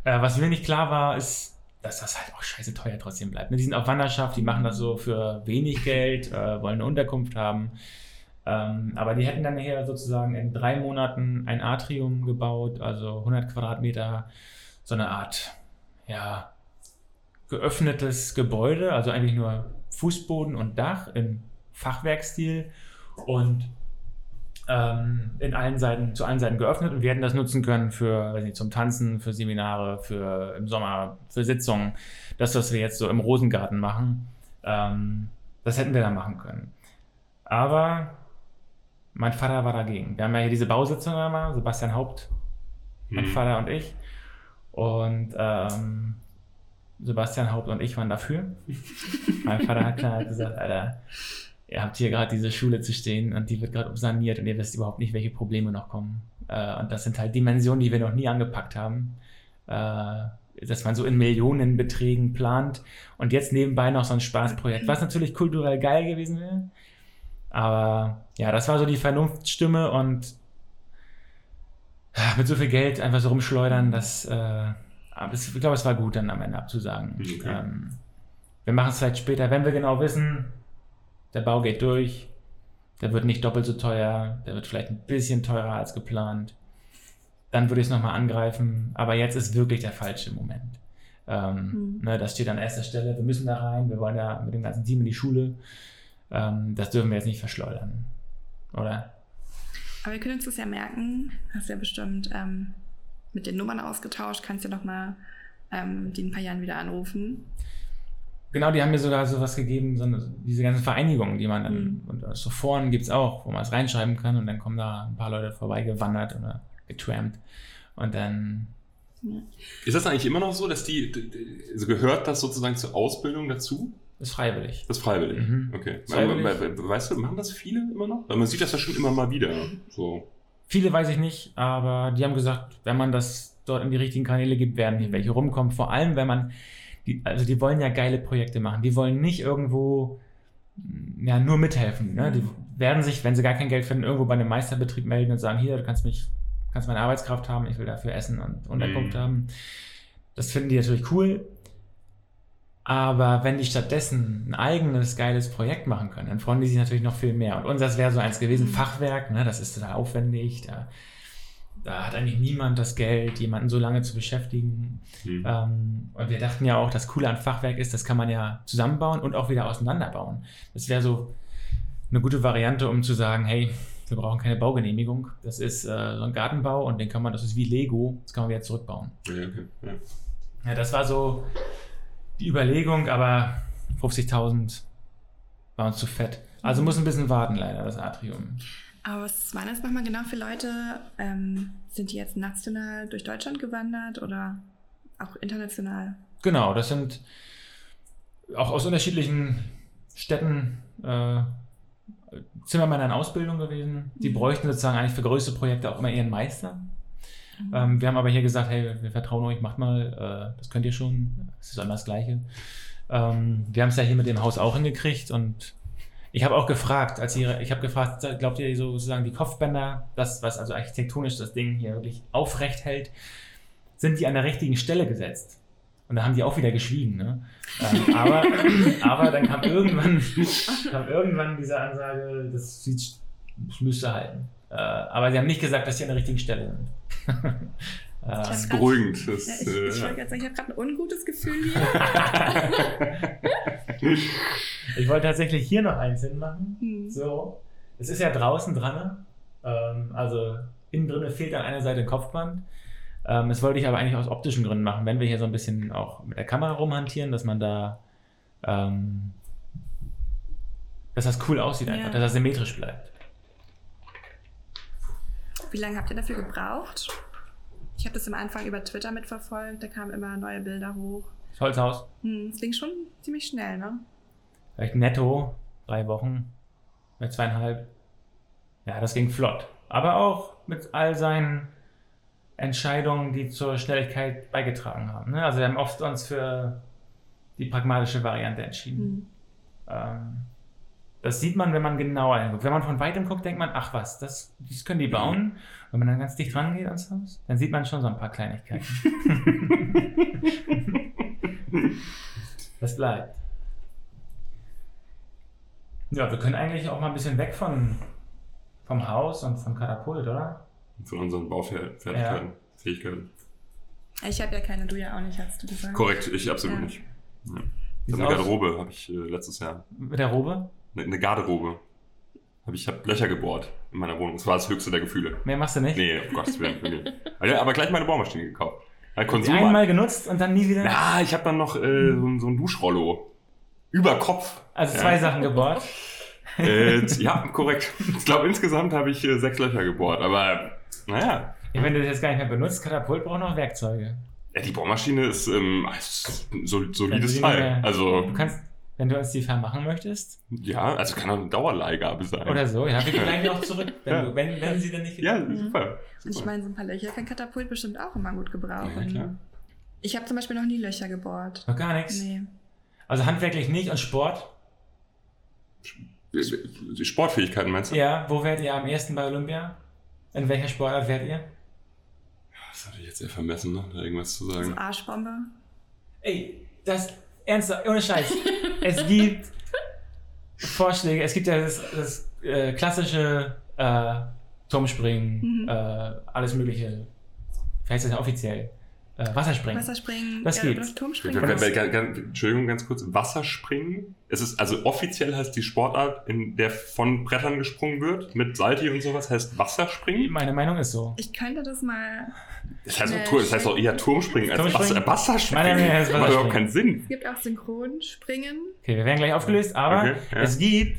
Äh, was mir nicht klar war, ist, dass das halt auch scheiße teuer trotzdem bleibt. Ne? Die sind auf Wanderschaft, die machen das so für wenig Geld, äh, wollen eine Unterkunft haben. Ähm, aber die hätten dann hier sozusagen in drei Monaten ein Atrium gebaut, also 100 Quadratmeter, so eine Art, ja, geöffnetes Gebäude, also eigentlich nur Fußboden und Dach im Fachwerkstil und ähm, in allen Seiten, zu allen Seiten geöffnet und wir hätten das nutzen können für, weiß nicht, zum Tanzen, für Seminare, für im Sommer, für Sitzungen. Das, was wir jetzt so im Rosengarten machen, ähm, das hätten wir da machen können. Aber mein Vater war dagegen. Wir haben ja hier diese Bausitzung immer, Sebastian Haupt, mein Hm. Vater und ich. Und ähm, Sebastian Haupt und ich waren dafür. [LAUGHS] mein Vater hat klar gesagt, Alter, ihr habt hier gerade diese Schule zu stehen und die wird gerade saniert und ihr wisst überhaupt nicht, welche Probleme noch kommen. Äh, und das sind halt Dimensionen, die wir noch nie angepackt haben. Äh, dass man so in Millionenbeträgen plant und jetzt nebenbei noch so ein Spaßprojekt, was natürlich kulturell geil gewesen wäre. Aber ja, das war so die Vernunftstimme und ja, mit so viel Geld einfach so rumschleudern, das, äh, ich glaube, es war gut dann am Ende abzusagen. Okay. Ähm, wir machen es vielleicht später, wenn wir genau wissen, der Bau geht durch, der wird nicht doppelt so teuer, der wird vielleicht ein bisschen teurer als geplant. Dann würde ich es nochmal angreifen, aber jetzt ist wirklich der falsche Moment. Ähm, Hm. ne, das steht an erster Stelle, wir müssen da rein, wir wollen da mit dem ganzen Team in die Schule. Ähm, das dürfen wir jetzt nicht verschleudern. Oder? Aber wir können uns das ja merken. Hast ja bestimmt ähm, mit den Nummern ausgetauscht. Kannst ja nochmal ähm, die in ein paar Jahren wieder anrufen. Genau, die haben mir sogar sowas gegeben, so eine, diese ganzen Vereinigungen, die man dann, Mhm. und so Foren gibt es auch, wo man es reinschreiben kann und dann kommen da ein paar Leute vorbeigewandert oder getrampt. Und dann, Ist das eigentlich immer noch so, dass die, also gehört das sozusagen zur Ausbildung dazu? ist freiwillig. Das ist freiwillig. Mhm. Okay. Freiwillig. We- we- Weißt du, machen das viele immer noch? Weil man sieht das ja schon immer mal wieder. So. Viele weiß ich nicht, aber die haben gesagt, wenn man das dort in die richtigen Kanäle gibt, werden hier welche rumkommen. Vor allem, wenn man, die, also die wollen ja geile Projekte machen. Die wollen nicht irgendwo mm, ja, nur mithelfen. Ne? Die werden sich, wenn sie gar kein Geld finden, irgendwo bei einem Meisterbetrieb melden und sagen, hier, du kannst mich, kannst meine Arbeitskraft haben, ich will dafür Essen und Unterkunft Mhm. haben. Das finden die natürlich cool. Aber wenn die stattdessen ein eigenes geiles Projekt machen können, dann freuen die sich natürlich noch viel mehr. Und unseres wäre so eins gewesen, Mhm. Fachwerk, ne, das ist total aufwendig. Da, da hat eigentlich niemand das Geld, jemanden so lange zu beschäftigen. Hm. Ähm, und wir dachten ja auch, das Coole an Fachwerk ist, das kann man ja zusammenbauen und auch wieder auseinanderbauen. Das wäre so eine gute Variante, um zu sagen, hey, wir brauchen keine Baugenehmigung. Das ist äh, so ein Gartenbau und den kann man, das ist wie Lego, das kann man wieder zurückbauen. Ja, okay. ja. Ja, das war so die Überlegung, aber 50.000 war uns zu fett. Also muss ein bisschen warten, leider, das Atrium. Aber was waren das nochmal genau für Leute? Ähm, sind die jetzt national durch Deutschland gewandert oder auch international? Genau, das sind auch aus unterschiedlichen Städten äh, Zimmermänner in Ausbildung gewesen. Die Mhm. bräuchten sozusagen eigentlich für größere Projekte auch immer ihren Meister. Mhm. Ähm, wir haben aber hier gesagt, hey, wir vertrauen euch, macht mal, äh, das könnt ihr schon, es ist immer das Gleiche. Ähm, wir haben es ja hier mit dem Haus auch hingekriegt und ich habe auch gefragt, als ihr, ich habe gefragt, glaubt ihr sozusagen die Kopfbänder, das, was also architektonisch das Ding hier wirklich aufrecht hält, sind die an der richtigen Stelle gesetzt? Und da haben die auch wieder geschwiegen. Ne? Ähm, aber, [LAUGHS] aber dann kam irgendwann, kam irgendwann diese Ansage, das, sieht, das müsste halten. Äh, aber sie haben nicht gesagt, dass sie an der richtigen Stelle sind. [LAUGHS] Äh, hab Das ist grad- beruhigend. Ja, ich, ich wollte äh, gerade sagen, ich habe gerade ein ungutes Gefühl [LAUGHS] hier. Ich wollte tatsächlich hier noch eins hinmachen. Hm. So. Es ist ja draußen dran. Ähm, also innen drin fehlt an einer Seite ein Kopfband. Ähm, das wollte ich aber eigentlich aus optischen Gründen machen, wenn wir hier so ein bisschen auch mit der Kamera rumhantieren, dass man da, ähm, dass das cool aussieht einfach, Ja. dass das symmetrisch bleibt. Wie lange habt ihr dafür gebraucht? Ich habe das am Anfang über Twitter mitverfolgt, da kamen immer neue Bilder hoch. Das Holzhaus, Hm, es ging schon ziemlich schnell, ne? Vielleicht netto, drei Wochen, mit zweieinhalb. Ja, das ging flott. Aber auch mit all seinen Entscheidungen, die zur Schnelligkeit beigetragen haben. Ne? Also wir haben oft uns für die pragmatische Variante entschieden. Hm. Ähm, das sieht man, wenn man genauer hinguckt. Wenn man von weitem guckt, denkt man, ach was, das, das können die bauen. Wenn man dann ganz dicht rangeht ans Haus, dann sieht man schon so ein paar Kleinigkeiten. [LAUGHS] das bleibt. Ja, wir können eigentlich auch mal ein bisschen weg von, vom Haus und vom Katapult, oder? Von unseren Baufertigkeiten, Fähigkeiten. Ich habe ja keine, du ja auch nicht, hast du gesagt. Korrekt, ich absolut Ja. nicht. Ja. Eine aus? Garderobe habe ich äh, letztes Jahr. Mit der Robe? Eine, eine Garderobe. Hab ich habe Löcher gebohrt in meiner Wohnung. Das war das höchste der Gefühle. Mehr machst du nicht? Nee, um Gottes Willen. wirklich. [LAUGHS] Aber, aber gleich meine Bohrmaschine gekauft. Ja, Die Konsum. einmal genutzt und dann nie wieder? Na, ich habe dann noch äh, so, so ein Duschrollo. Über Kopf. Also Ja. zwei Sachen gebohrt. Äh, ja, korrekt. Ich glaube, insgesamt habe ich äh, sechs Löcher gebohrt. Aber naja, Ja, wenn du das jetzt gar nicht mehr benutzt, Katapult braucht noch Werkzeuge. ja, die Bohrmaschine ist ähm, du solides sie Teil. mehr- Also, Du kannst, wenn du uns die vermachen möchtest ja, also kann auch eine Dauerleihgabe sein. oder so, ja, wir gehen die auch zurück, wenn, Ja. du, wenn, wenn sie dann nicht Ja, super. Und ich meine, so ein paar Löcher kann Katapult bestimmt auch immer gut gebrauchen. Ja, klar. Ich habe zum Beispiel noch nie Löcher gebohrt. Noch gar nichts. Nee. Also handwerklich nicht und Sport. Die Sportfähigkeiten meinst du? Ja, wo wärt ihr am ersten bei Olympia? In welcher Sportart wärt ihr? Das hatte ich jetzt eher vermessen, ne? da irgendwas zu sagen. Arschbombe. Ey, das ernsthaft, ohne Scheiß. es gibt Vorschläge, es gibt ja das, das äh, klassische äh, Turmspringen, Mhm. äh, alles mögliche. Wie heißt das denn offiziell? Äh, Wasserspringen. Wasserspringen, Das ja, oder Turmspringen. Entschuldigung, ganz kurz. Wasserspringen. Es ist, also offiziell heißt die Sportart, in der von Brettern gesprungen wird, mit Salti und sowas, heißt Wasserspringen. Meine Meinung ist so. Ich könnte das mal. Das heißt, auch Tur- das heißt auch eher Turmspringen als Turmspringen? Wasser, Wasserspringen. Meiner Meinung nach ist Das macht überhaupt Wasserspringen. keinen Sinn. Es gibt auch Synchronspringen. Okay, wir werden gleich aufgelöst, aber Okay, ja. es gibt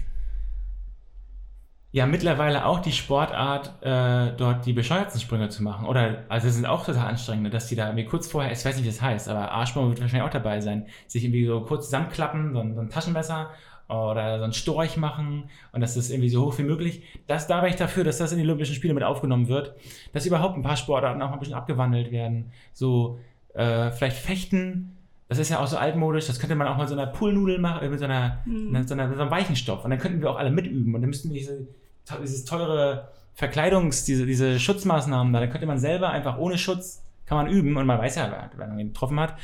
ja mittlerweile auch die Sportart, äh, dort die bescheuertsten Sprünge zu machen. Oder, also es sind auch total anstrengende, dass die da mir kurz vorher, ich weiß nicht, wie das heißt, aber Arschbaum wird wahrscheinlich auch dabei sein, sich irgendwie so kurz zusammenklappen, so ein, so ein Taschenmesser oder so ein Storch machen und das ist irgendwie so hoch wie möglich. Das, da wäre ich dafür, dass das in die Olympischen Spiele mit aufgenommen wird, dass überhaupt ein paar Sportarten auch mal ein bisschen abgewandelt werden. So, äh, vielleicht Fechten, das ist ja auch so altmodisch, das könnte man auch mal so einer Poolnudel machen, äh, mit so einer, Hm. mit so, einer, so einem weichen Stoff. Und dann könnten wir auch alle mitüben. Und dann müssten wir diese, dieses teure Verkleidungs-, diese, diese Schutzmaßnahmen da, dann könnte man selber einfach ohne Schutz, kann man üben. Und man weiß ja, wenn man ihn getroffen hat.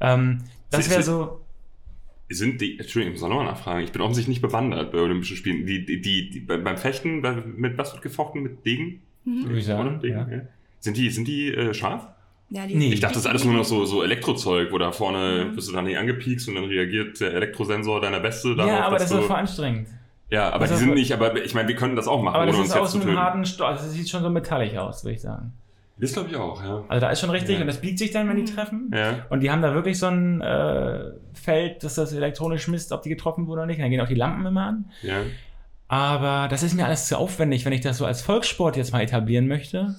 Ähm, das wäre so, Sind die, Entschuldigung, ich muss auch nochmal nachfragen. Ich bin offensichtlich nicht bewandert bei Olympischen Spielen. Die, die, die, die, beim Fechten, bei- mit was wird gefochten? Mit Degen? Mhm. würde ich sagen. Degen, Ja. ja. Sind die, sind die äh, scharf? Ja, die, Nee. Ich dachte, das ist alles nur noch so, so Elektrozeug, wo da vorne Mhm. wirst du dann nicht angepiekst und dann reagiert der Elektrosensor deiner Weste darauf, ja, aber das ist du, doch voll anstrengend. Ja, aber Das die sind nicht, aber ich meine, wir können das auch machen, Aber das ohne uns ist jetzt aus zu einem töten. harten Stoff, also das sieht schon so metallig aus, würde ich sagen. Das glaube ich auch, ja. Also da ist schon richtig Ja. und das biegt sich dann, wenn die Mhm. treffen. Ja. Und die haben da wirklich so ein äh, Feld, dass das elektronisch misst, ob die getroffen wurden oder nicht. Und dann gehen auch die Lampen immer an. Ja. Aber das ist mir alles zu aufwendig, wenn ich das so als Volkssport jetzt mal etablieren möchte.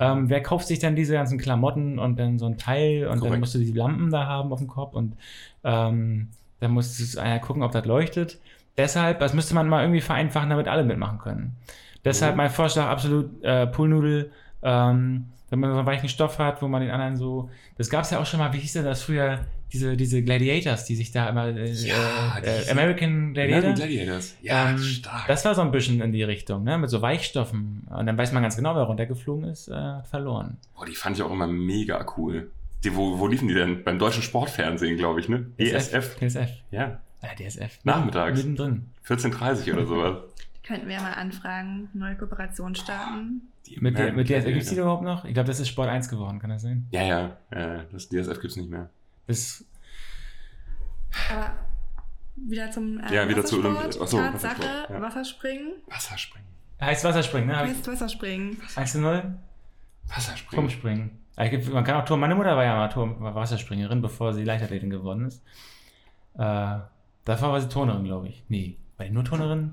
Ähm, wer kauft sich dann diese ganzen Klamotten und dann so ein Teil und dann Korrekt. musst du die Lampen da haben auf dem Kopf und ähm, dann muss es einer gucken, ob das leuchtet. Deshalb, das müsste man mal irgendwie vereinfachen, damit alle mitmachen können. Deshalb Mhm. mein Vorschlag absolut äh, Poolnudel, ähm, wenn man so einen weichen Stoff hat, wo man den anderen so. Das gab es ja auch schon mal, wie hieß denn das früher? Diese, diese Gladiators, die sich da immer. Äh, Ja, äh, diese- American Gladiator. Gladiators. Ja, Ähm, stark. Das war so ein bisschen in die Richtung, ne? mit so Weichstoffen. Und dann weiß man ganz genau, wer runtergeflogen ist, äh, verloren. Boah, die fand ich auch immer mega cool. Die, wo, wo liefen die denn? Beim deutschen Sportfernsehen, glaube ich, ne? ESF. DSF. Ja. Ja, DSF. Nachmittags. Mittendrin. 14.30 oder sowas. Könnten wir mal anfragen, neue Kooperation starten. Die Mit, der, mit DSF gibt es die überhaupt noch? Ich glaube, das ist Sport 1 geworden, kann das sein? Ja, ja, ja, das DSF gibt's nicht mehr. Das, Aber wieder zum äh, Ja, wieder zu Wassersport. Olympi- Ach so, Tatsache, Wassersport, ja. Wasserspringen. Wasserspringen. heißt Wasserspringen, ne? Heißt Wasserspringen. 1 zu 0? Wasserspringen. Turmspringen. Ah, es gibt- Man kann auch Turm. Meine Mutter war ja mal Turm, war Wasserspringerin, bevor sie Leichtathletin geworden ist. Äh, davor war sie Turnerin, glaube ich. Nee, war die nur Turnerin?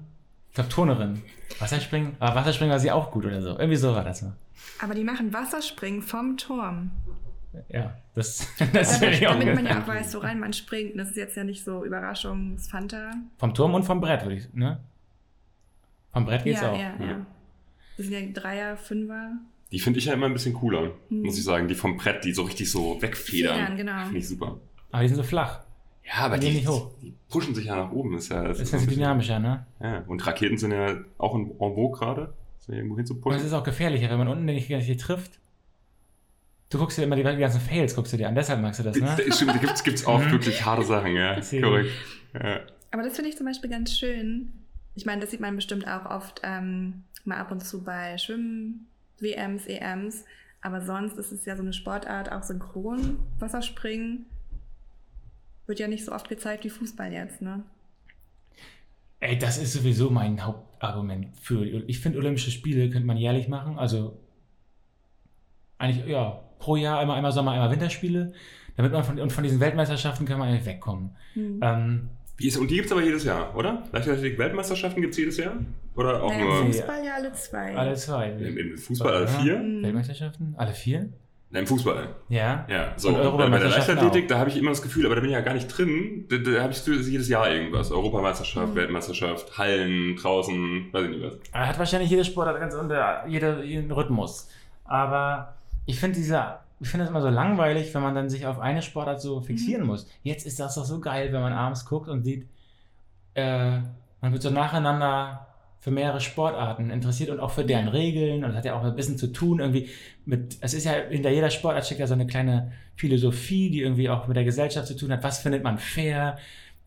Ich glaube Turnerin. Wasserspringen? Aber Wasserspringen war sie auch gut oder so. Irgendwie so war das mal. Aber die machen Wasserspringen vom Turm. Ja, das, [LAUGHS] das Damit, ich auch damit man ja auch weiß, woran man springt. Das ist jetzt ja nicht so Überraschungsfanta. Vom Turm und vom Brett, würde ich, ne? Vom Brett geht's ja, auch. ja, ja. Das sind ja Dreier, Fünfer. Die finde ich ja immer ein bisschen cooler, Hm. muss ich sagen. Die vom Brett, die so richtig so wegfedern. Federn, genau. Finde ich super. Aber die sind so flach. Ja, aber Die die, pushen sich ja nach oben. Ist ja, Das ist ja bisschen- dynamischer, ne? Ja, und Raketen sind ja auch in, en vogue gerade. So irgendwo Und es hinzupushen. ist auch gefährlicher, wenn man unten nicht richtig trifft. Du guckst dir immer die, ganzen Fails, guckst du dir an, deshalb magst du das, ne? Da- Stimmt, da gibt's, gibt's auch Mhm. wirklich harte Sachen, ja. [LAUGHS] Korrekt. Ja. Aber das finde ich zum Beispiel ganz schön. Ich meine, das sieht man bestimmt auch oft ähm, mal ab und zu bei Schwimmen-WMs, EMs. Aber sonst ist es ja so eine Sportart, auch synchron. Wasserspringen wird ja nicht so oft gezeigt wie Fußball jetzt, ne? Ey, das ist sowieso mein Hauptargument für. Ich finde, Olympische Spiele könnte man jährlich machen. Also eigentlich, ja, pro Jahr einmal, einmal Sommer, einmal Winterspiele. Damit man von, und von diesen Weltmeisterschaften kann man eigentlich wegkommen. Hm. Ähm, Wie ist, und die gibt's aber jedes Jahr, oder? Leichtathletik-Weltmeisterschaften gibt's jedes Jahr? Oder auch Naja, nur. Fußball ja alle zwei. alle zwei. im, im Fußball alle vier? Hm. Weltmeisterschaften? Alle vier? Nein, im Fußball. Ja. Ja, so. Und Und bei der Leichtathletik, auch. da habe ich immer das Gefühl, aber da bin ich ja gar nicht drin. Da, da habe ich das Gefühl, das ist jedes Jahr irgendwas. Europameisterschaft, Mhm. Weltmeisterschaft, Hallen, draußen, weiß ich nicht was. Er hat wahrscheinlich jede Sportart ganz unter jeder, jeden Rhythmus. Aber ich finde dieser, ich finde es immer so langweilig, wenn man dann sich auf eine Sportart so fixieren muss. Jetzt ist das doch so geil, wenn man abends guckt und sieht, äh, man wird so nacheinander für mehrere Sportarten interessiert und auch für deren Regeln und das hat ja auch ein bisschen zu tun irgendwie mit, es ist ja hinter jeder Sportart steckt ja so eine kleine Philosophie, die irgendwie auch mit der Gesellschaft zu tun hat. Was findet man fair?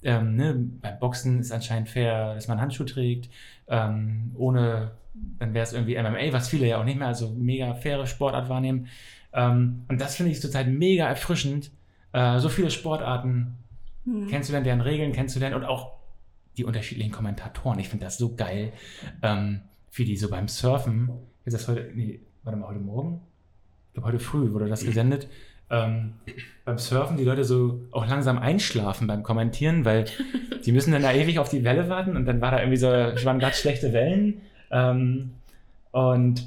Ähm, ne, beim Boxen ist anscheinend fair, dass man Handschuhe trägt. Ähm, ohne, dann wäre es irgendwie MMA, was viele ja auch nicht mehr als so mega faire Sportart wahrnehmen. Ähm, und das finde ich zurzeit mega erfrischend. Äh, so viele Sportarten Hm. kennenzulernen, deren Regeln kennenzulernen und auch die unterschiedlichen Kommentatoren. Ich finde das so geil, ähm, wie die so beim Surfen, ist das heute, nee, warte mal, heute Morgen? Ich glaube, heute früh wurde das gesendet. Ähm, beim Surfen die Leute so auch langsam einschlafen beim Kommentieren, weil [LAUGHS] die müssen dann da ewig auf die Welle warten und dann war da irgendwie so, waren gerade schlechte Wellen. Ähm, und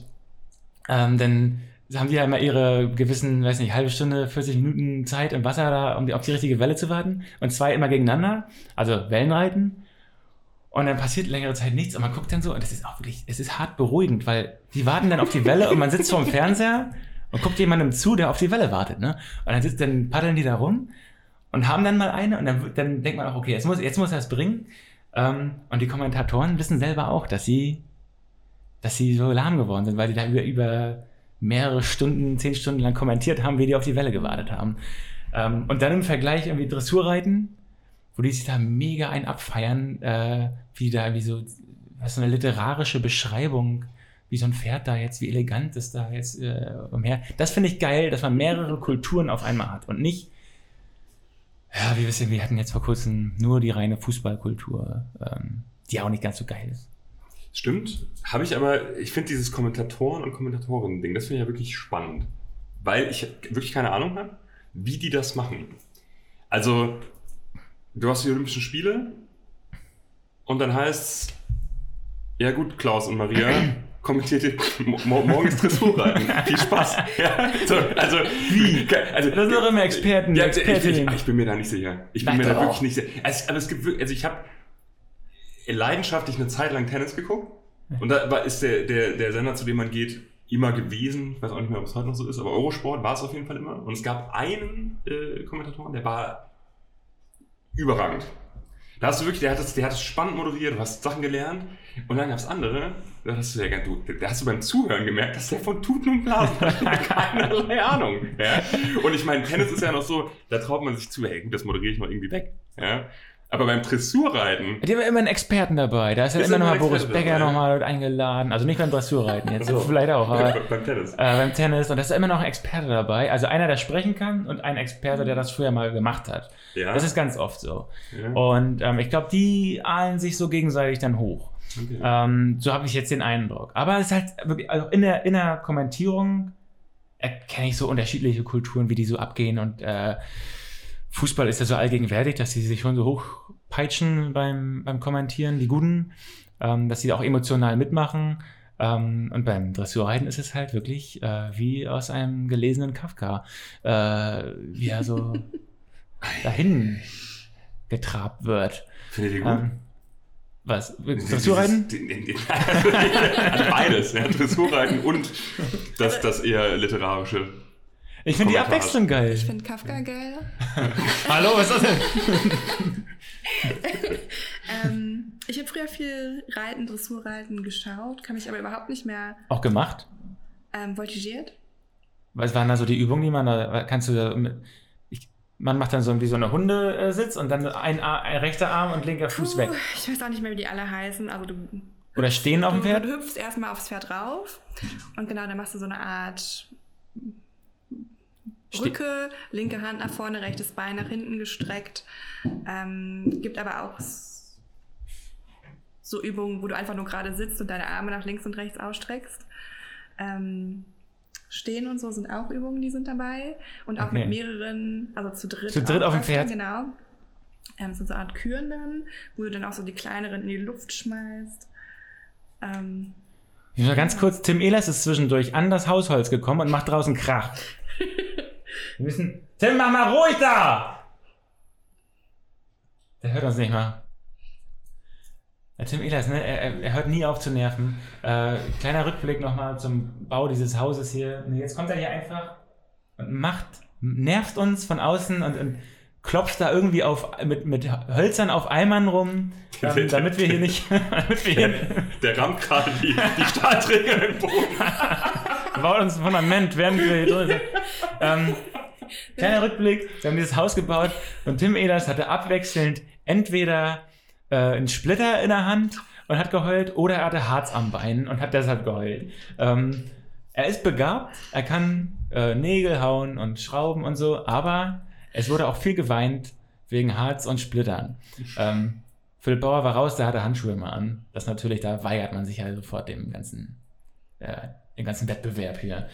ähm, dann haben die ja immer ihre gewissen, weiß nicht, halbe Stunde, 40 Minuten Zeit im Wasser da, um die, auf die richtige Welle zu warten. Und zwei immer gegeneinander, also Wellenreiten. Und dann passiert längere Zeit nichts und man guckt dann so und das ist auch wirklich, es ist hart beruhigend, weil die warten dann auf die Welle und man sitzt vorm Fernseher und guckt jemandem zu, der auf die Welle wartet, ne? Und dann sitzt, dann paddeln die da rum und haben dann mal eine und dann, dann denkt man auch, okay, jetzt muss, jetzt muss er es bringen. Ähm, und die Kommentatoren wissen selber auch, dass sie, dass sie so lahm geworden sind, weil die da über, über mehrere Stunden, zehn Stunden lang kommentiert haben, wie die auf die Welle gewartet haben. Ähm, und dann im Vergleich irgendwie Dressurreiten, wo die sich da mega ein abfeiern, äh, wie da wie so, was so eine literarische Beschreibung, wie so ein Pferd da jetzt, wie elegant es da jetzt äh, umher. Das finde ich geil, dass man mehrere Kulturen auf einmal hat und nicht, ja, wie wissen wir hatten jetzt vor kurzem nur die reine Fußballkultur, ähm, die auch nicht ganz so geil ist. Stimmt. Habe ich aber, ich finde dieses Kommentatoren- und Kommentatorinnen-Ding, das finde ich ja wirklich spannend. Weil ich wirklich keine Ahnung habe, wie die das machen. Also, du hast die Olympischen Spiele und dann heißt es, ja gut, Klaus und Maria, [CLEARS THROAT] kommentiert ihr mo morgen ist Dressurreiten. Viel Spaß. [LAUGHS] Ja, so, also, wie? Also, Das sind doch immer Experten, ja, ich, ich, Expertinnen. ich bin mir da nicht sicher. Ich bin Na mir da wirklich nicht sicher. Also, aber es gibt also ich habe leidenschaftlich eine Zeit lang Tennis geguckt. Und da war, ist der, der, der Sender, zu dem man geht, immer gewesen. Ich weiß auch nicht mehr, ob es heute noch so ist, aber Eurosport war es auf jeden Fall immer. Und es gab einen äh, Kommentatoren, der war überragend. Da hast du wirklich, der hat das, der hat das spannend moderiert, du hast Sachen gelernt. Und dann gab es andere, da hast du ja du, da hast du beim Zuhören gemerkt, dass der von Tuten und Blasen hat [LAUGHS] keinerlei Ahnung. Ja? Und ich meine, Tennis ist ja noch so, da traut man sich zu, hey, gut, das moderiere ich mal irgendwie weg. Ja? Aber beim Dressurreiten, Die haben immer einen Experten dabei. Da ist ja immer noch immer mal ein Boris Becker nochmal eingeladen. Also nicht beim Dressurreiten jetzt, [LAUGHS] So. vielleicht auch, aber beim, [LAUGHS] beim Tennis. äh, beim Tennis. Und da ist immer noch ein Experte dabei. Also einer, der sprechen kann und ein Experte, der das früher mal gemacht hat. Ja, Das ist ganz oft so. ja. Und ähm, ich glaube, die ahlen sich so gegenseitig dann hoch. okay. Ähm, so habe ich jetzt den Eindruck. Aber es ist halt wirklich, also in der, in der Kommentierung erkenne ich so unterschiedliche Kulturen, wie die so abgehen. Und äh, Fußball ist ja so allgegenwärtig, dass sie sich schon so hochpeitschen beim, beim Kommentieren, die Guten, ähm, dass sie auch emotional mitmachen. Ähm, und beim Dressurreiten ist es halt wirklich äh, wie aus einem gelesenen Kafka, äh, wie er so [LAUGHS] dahin getrabt wird. Findet ihr gut? Ähm, was? Dressurreiten? [LAUGHS] Also beides, ja, Dressurreiten und das, das eher literarische. Ich finde die. Abwechslung geil. Ich finde Kafka geil. [LAUGHS] Hallo, was ist das denn? [LAUGHS] ähm, ich habe früher viel Reiten, Dressurreiten geschaut, kann mich aber überhaupt nicht mehr Auch gemacht? ähm, voltigiert. Was waren da so die Übungen, die man da, kannst du da mit, ich, man macht dann so wie so eine Hundesitz und dann ein, Ar- ein rechter Arm und linker Fuß weg. Puh, Ich weiß auch nicht mehr, wie die alle heißen. Also du, Oder stehen auf dem du, Pferd? du hüpfst erstmal aufs Pferd rauf und genau, dann machst du so eine Art Brücke, linke Hand nach vorne, rechtes Bein nach hinten gestreckt. Ähm, gibt aber auch so Übungen, wo du einfach nur gerade sitzt und deine Arme nach links und rechts ausstreckst. Ähm, Stehen und so sind auch Übungen, die sind dabei. Und auch Okay. mit mehreren, also zu dritt. Zu dritt auf dem Pferd? Genau. Ähm, so eine Art Küren dann, wo du dann auch so die kleineren in die Luft schmeißt. Ähm, Ich mal ganz kurz, Tim Ehlers ist zwischendurch an das Hausholz gekommen und macht draußen Krach. [LAUGHS] Wir müssen, Tim, mach mal ruhig da! Der hört uns nicht mal. Tim Ehlers, ne, er, er- hört nie auf zu nerven. Äh, kleiner Rückblick nochmal zum Bau dieses Hauses hier. Jetzt kommt er hier einfach und macht, nervt uns von außen und, und klopft da irgendwie auf, mit, mit Hölzern auf Eimern rum, ähm, damit wir hier nicht, [LAUGHS] damit wir hier, Der rammt gerade die, die Stahlträger im Boden. [LAUGHS] baut uns ein Fundament, während wir hier drin sind. Ähm, [LAUGHS] kleiner Rückblick, wir haben dieses Haus gebaut und Tim Ehlers hatte abwechselnd entweder äh, einen Splitter in der Hand und hat geheult oder er hatte Harz am Bein und hat deshalb geheult. Ähm, er ist begabt, er kann äh, Nägel hauen und schrauben und so, aber es wurde auch viel geweint wegen Harz und Splittern. Ähm, Philipp Bauer war raus, der hatte Handschuhe immer an. Das natürlich, da weigert man sich ja sofort dem ganzen, äh, dem ganzen Wettbewerb hier.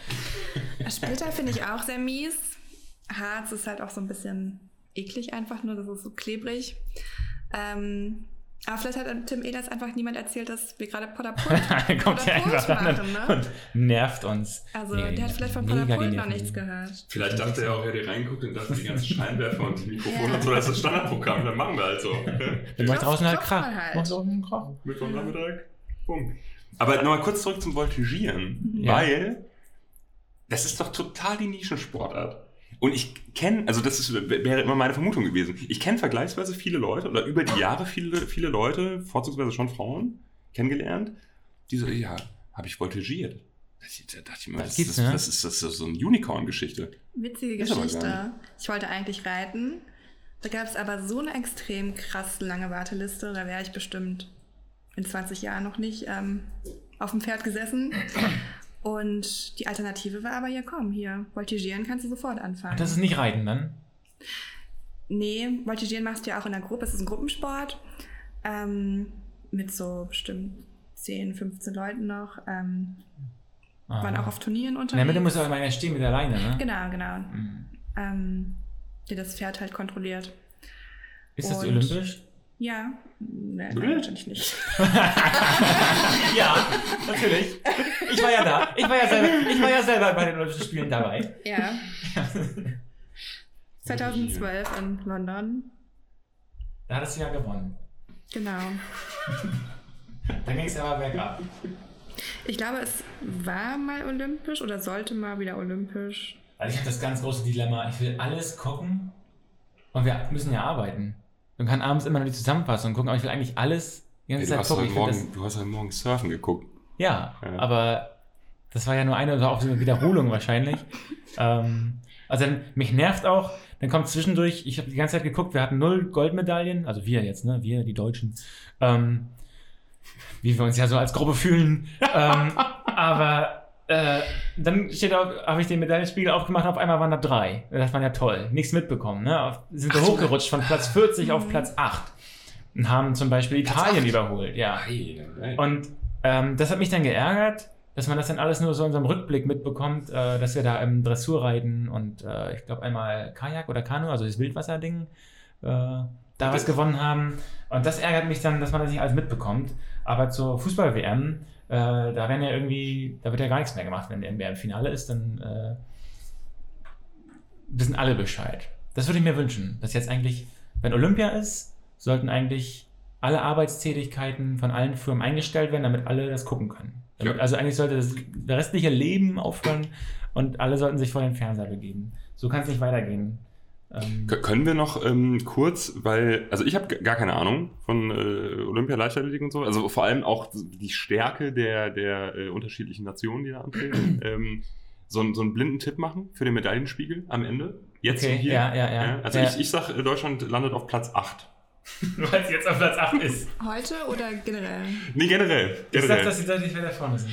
Splitter finde ich auch sehr mies. Harz ist halt auch so ein bisschen eklig einfach nur, das ist so klebrig. Ähm, aber vielleicht hat Tim Ehlers einfach niemand erzählt, dass wir gerade Dann [LAUGHS] kommt Podapult einfach machen, ne? und nervt uns. Also Nee, der hat vielleicht von Podapult noch nichts gehört. Vielleicht dachte er auch, er hätte reinguckt und dachte, die ganzen [LAUGHS] Scheinwerfer und die Mikrofone Ja. und so, das ist das Standardprogramm, dann machen wir halt so. [LAUGHS] Dann mach ich draußen halt Krach. halt. Mach draußen Krach. Mittwoch Nachmittag, bumm. Aber nochmal kurz zurück zum Voltigieren, Ja. weil das ist doch total die Nischensportart. Und ich kenne, also das ist, wäre immer meine Vermutung gewesen, ich kenne vergleichsweise viele Leute oder über die Jahre viele, viele Leute, vorzugsweise schon Frauen, kennengelernt, die so, ja, habe ich voltigiert. Da dachte ich mir, Das das, ne? das, ist, das ist so eine Unicorn-Geschichte. Witzige Ist Geschichte. Ich wollte eigentlich reiten. Da gab es aber so eine extrem krass lange Warteliste. Da wäre ich bestimmt in 20 Jahren noch nicht ähm, auf dem Pferd gesessen. Und die Alternative war aber, ja komm, hier, voltigieren kannst du sofort anfangen. Das ist nicht Reiten dann. Nee, Voltigieren machst du ja auch in der Gruppe. Es ist ein Gruppensport. Ähm, mit so bestimmt 10, 15 Leuten noch. Ähm, waren auch auf Turnieren In unterwegs. der Mitte muss aber einer stehen mit der Leine, ne? Genau, genau. Mhm. Ähm, der das Pferd halt kontrolliert. Ist das Und- olympisch? Ja, nee, Wirklich? wahrscheinlich nicht. [LAUGHS] ja, natürlich. Ich war ja da. Ich war ja selber, ich war ja selber bei den Olympischen Spielen dabei. Ja. [LAUGHS] 2012 in London. Da hattest du ja gewonnen. Genau. [LAUGHS] Da ging es aber bergab. Ich glaube, es war mal olympisch oder sollte mal wieder olympisch. Also ich habe das ganz große Dilemma. Ich will alles gucken und wir müssen ja arbeiten. Man kann abends immer noch die Zusammenfassung gucken, aber ich will eigentlich alles die ganze Ey, du, Zeit hast gucken. heute Morgen, du hast heute Morgen Surfen geguckt. Ja, Ja. aber das war ja nur eine, also auch so eine Wiederholung wahrscheinlich. Ähm, also dann, mich nervt auch, dann kommt zwischendurch, ich habe die ganze Zeit geguckt, wir hatten null Goldmedaillen, also wir jetzt, ne, wir, die Deutschen, ähm, wie wir uns ja so als Gruppe fühlen. ähm, [LAUGHS] aber äh, dann steht habe ich den Medaillenspiegel aufgemacht, auf einmal waren da drei. Das war ja toll. Nichts mitbekommen. Ne? Sind wir Ach so. hochgerutscht von Platz 40 auf Mhm. Platz 8 und haben zum Beispiel Italien 8? überholt. Ja. Und ähm, das hat mich dann geärgert, dass man das dann alles nur so in unserem Rückblick mitbekommt, äh, dass wir da im Dressurreiten und äh, ich glaube einmal Kajak oder Kanu, also das Wildwasserding, äh, da was gewonnen haben. Und das ärgert mich dann, dass man das nicht alles mitbekommt. Aber zur Fußball-WM, äh, da werden ja irgendwie, da wird ja gar nichts mehr gemacht. Wenn der NBA im Finale ist, dann äh, wissen alle Bescheid. Das würde ich mir wünschen, dass jetzt eigentlich, wenn Olympia ist, sollten eigentlich alle Arbeitstätigkeiten von allen Firmen eingestellt werden, damit alle das gucken können. Damit, Ja. Also eigentlich sollte das restliche Leben aufhören und alle sollten sich vor den Fernseher begeben. So kann es nicht weitergehen. Ähm, Können wir noch ähm, kurz, weil, also ich habe gar keine Ahnung von äh, Olympia Leichtathletik und so, also vor allem auch die Stärke der, der äh, unterschiedlichen Nationen, die da antreten. [CLEARS THROAT] ähm, so, einen- so einen blinden Tipp machen für den Medaillenspiegel am Ende. Jetzt Okay, hier. ja, ja, ja. Also Ja. ich, ich sag, äh, Deutschland landet auf Platz 8. [LAUGHS] Weil es jetzt auf Platz 8 ist. Heute oder generell? Nee, generell. Ich sag, generell. dass sie deutlich weiter vorne sind.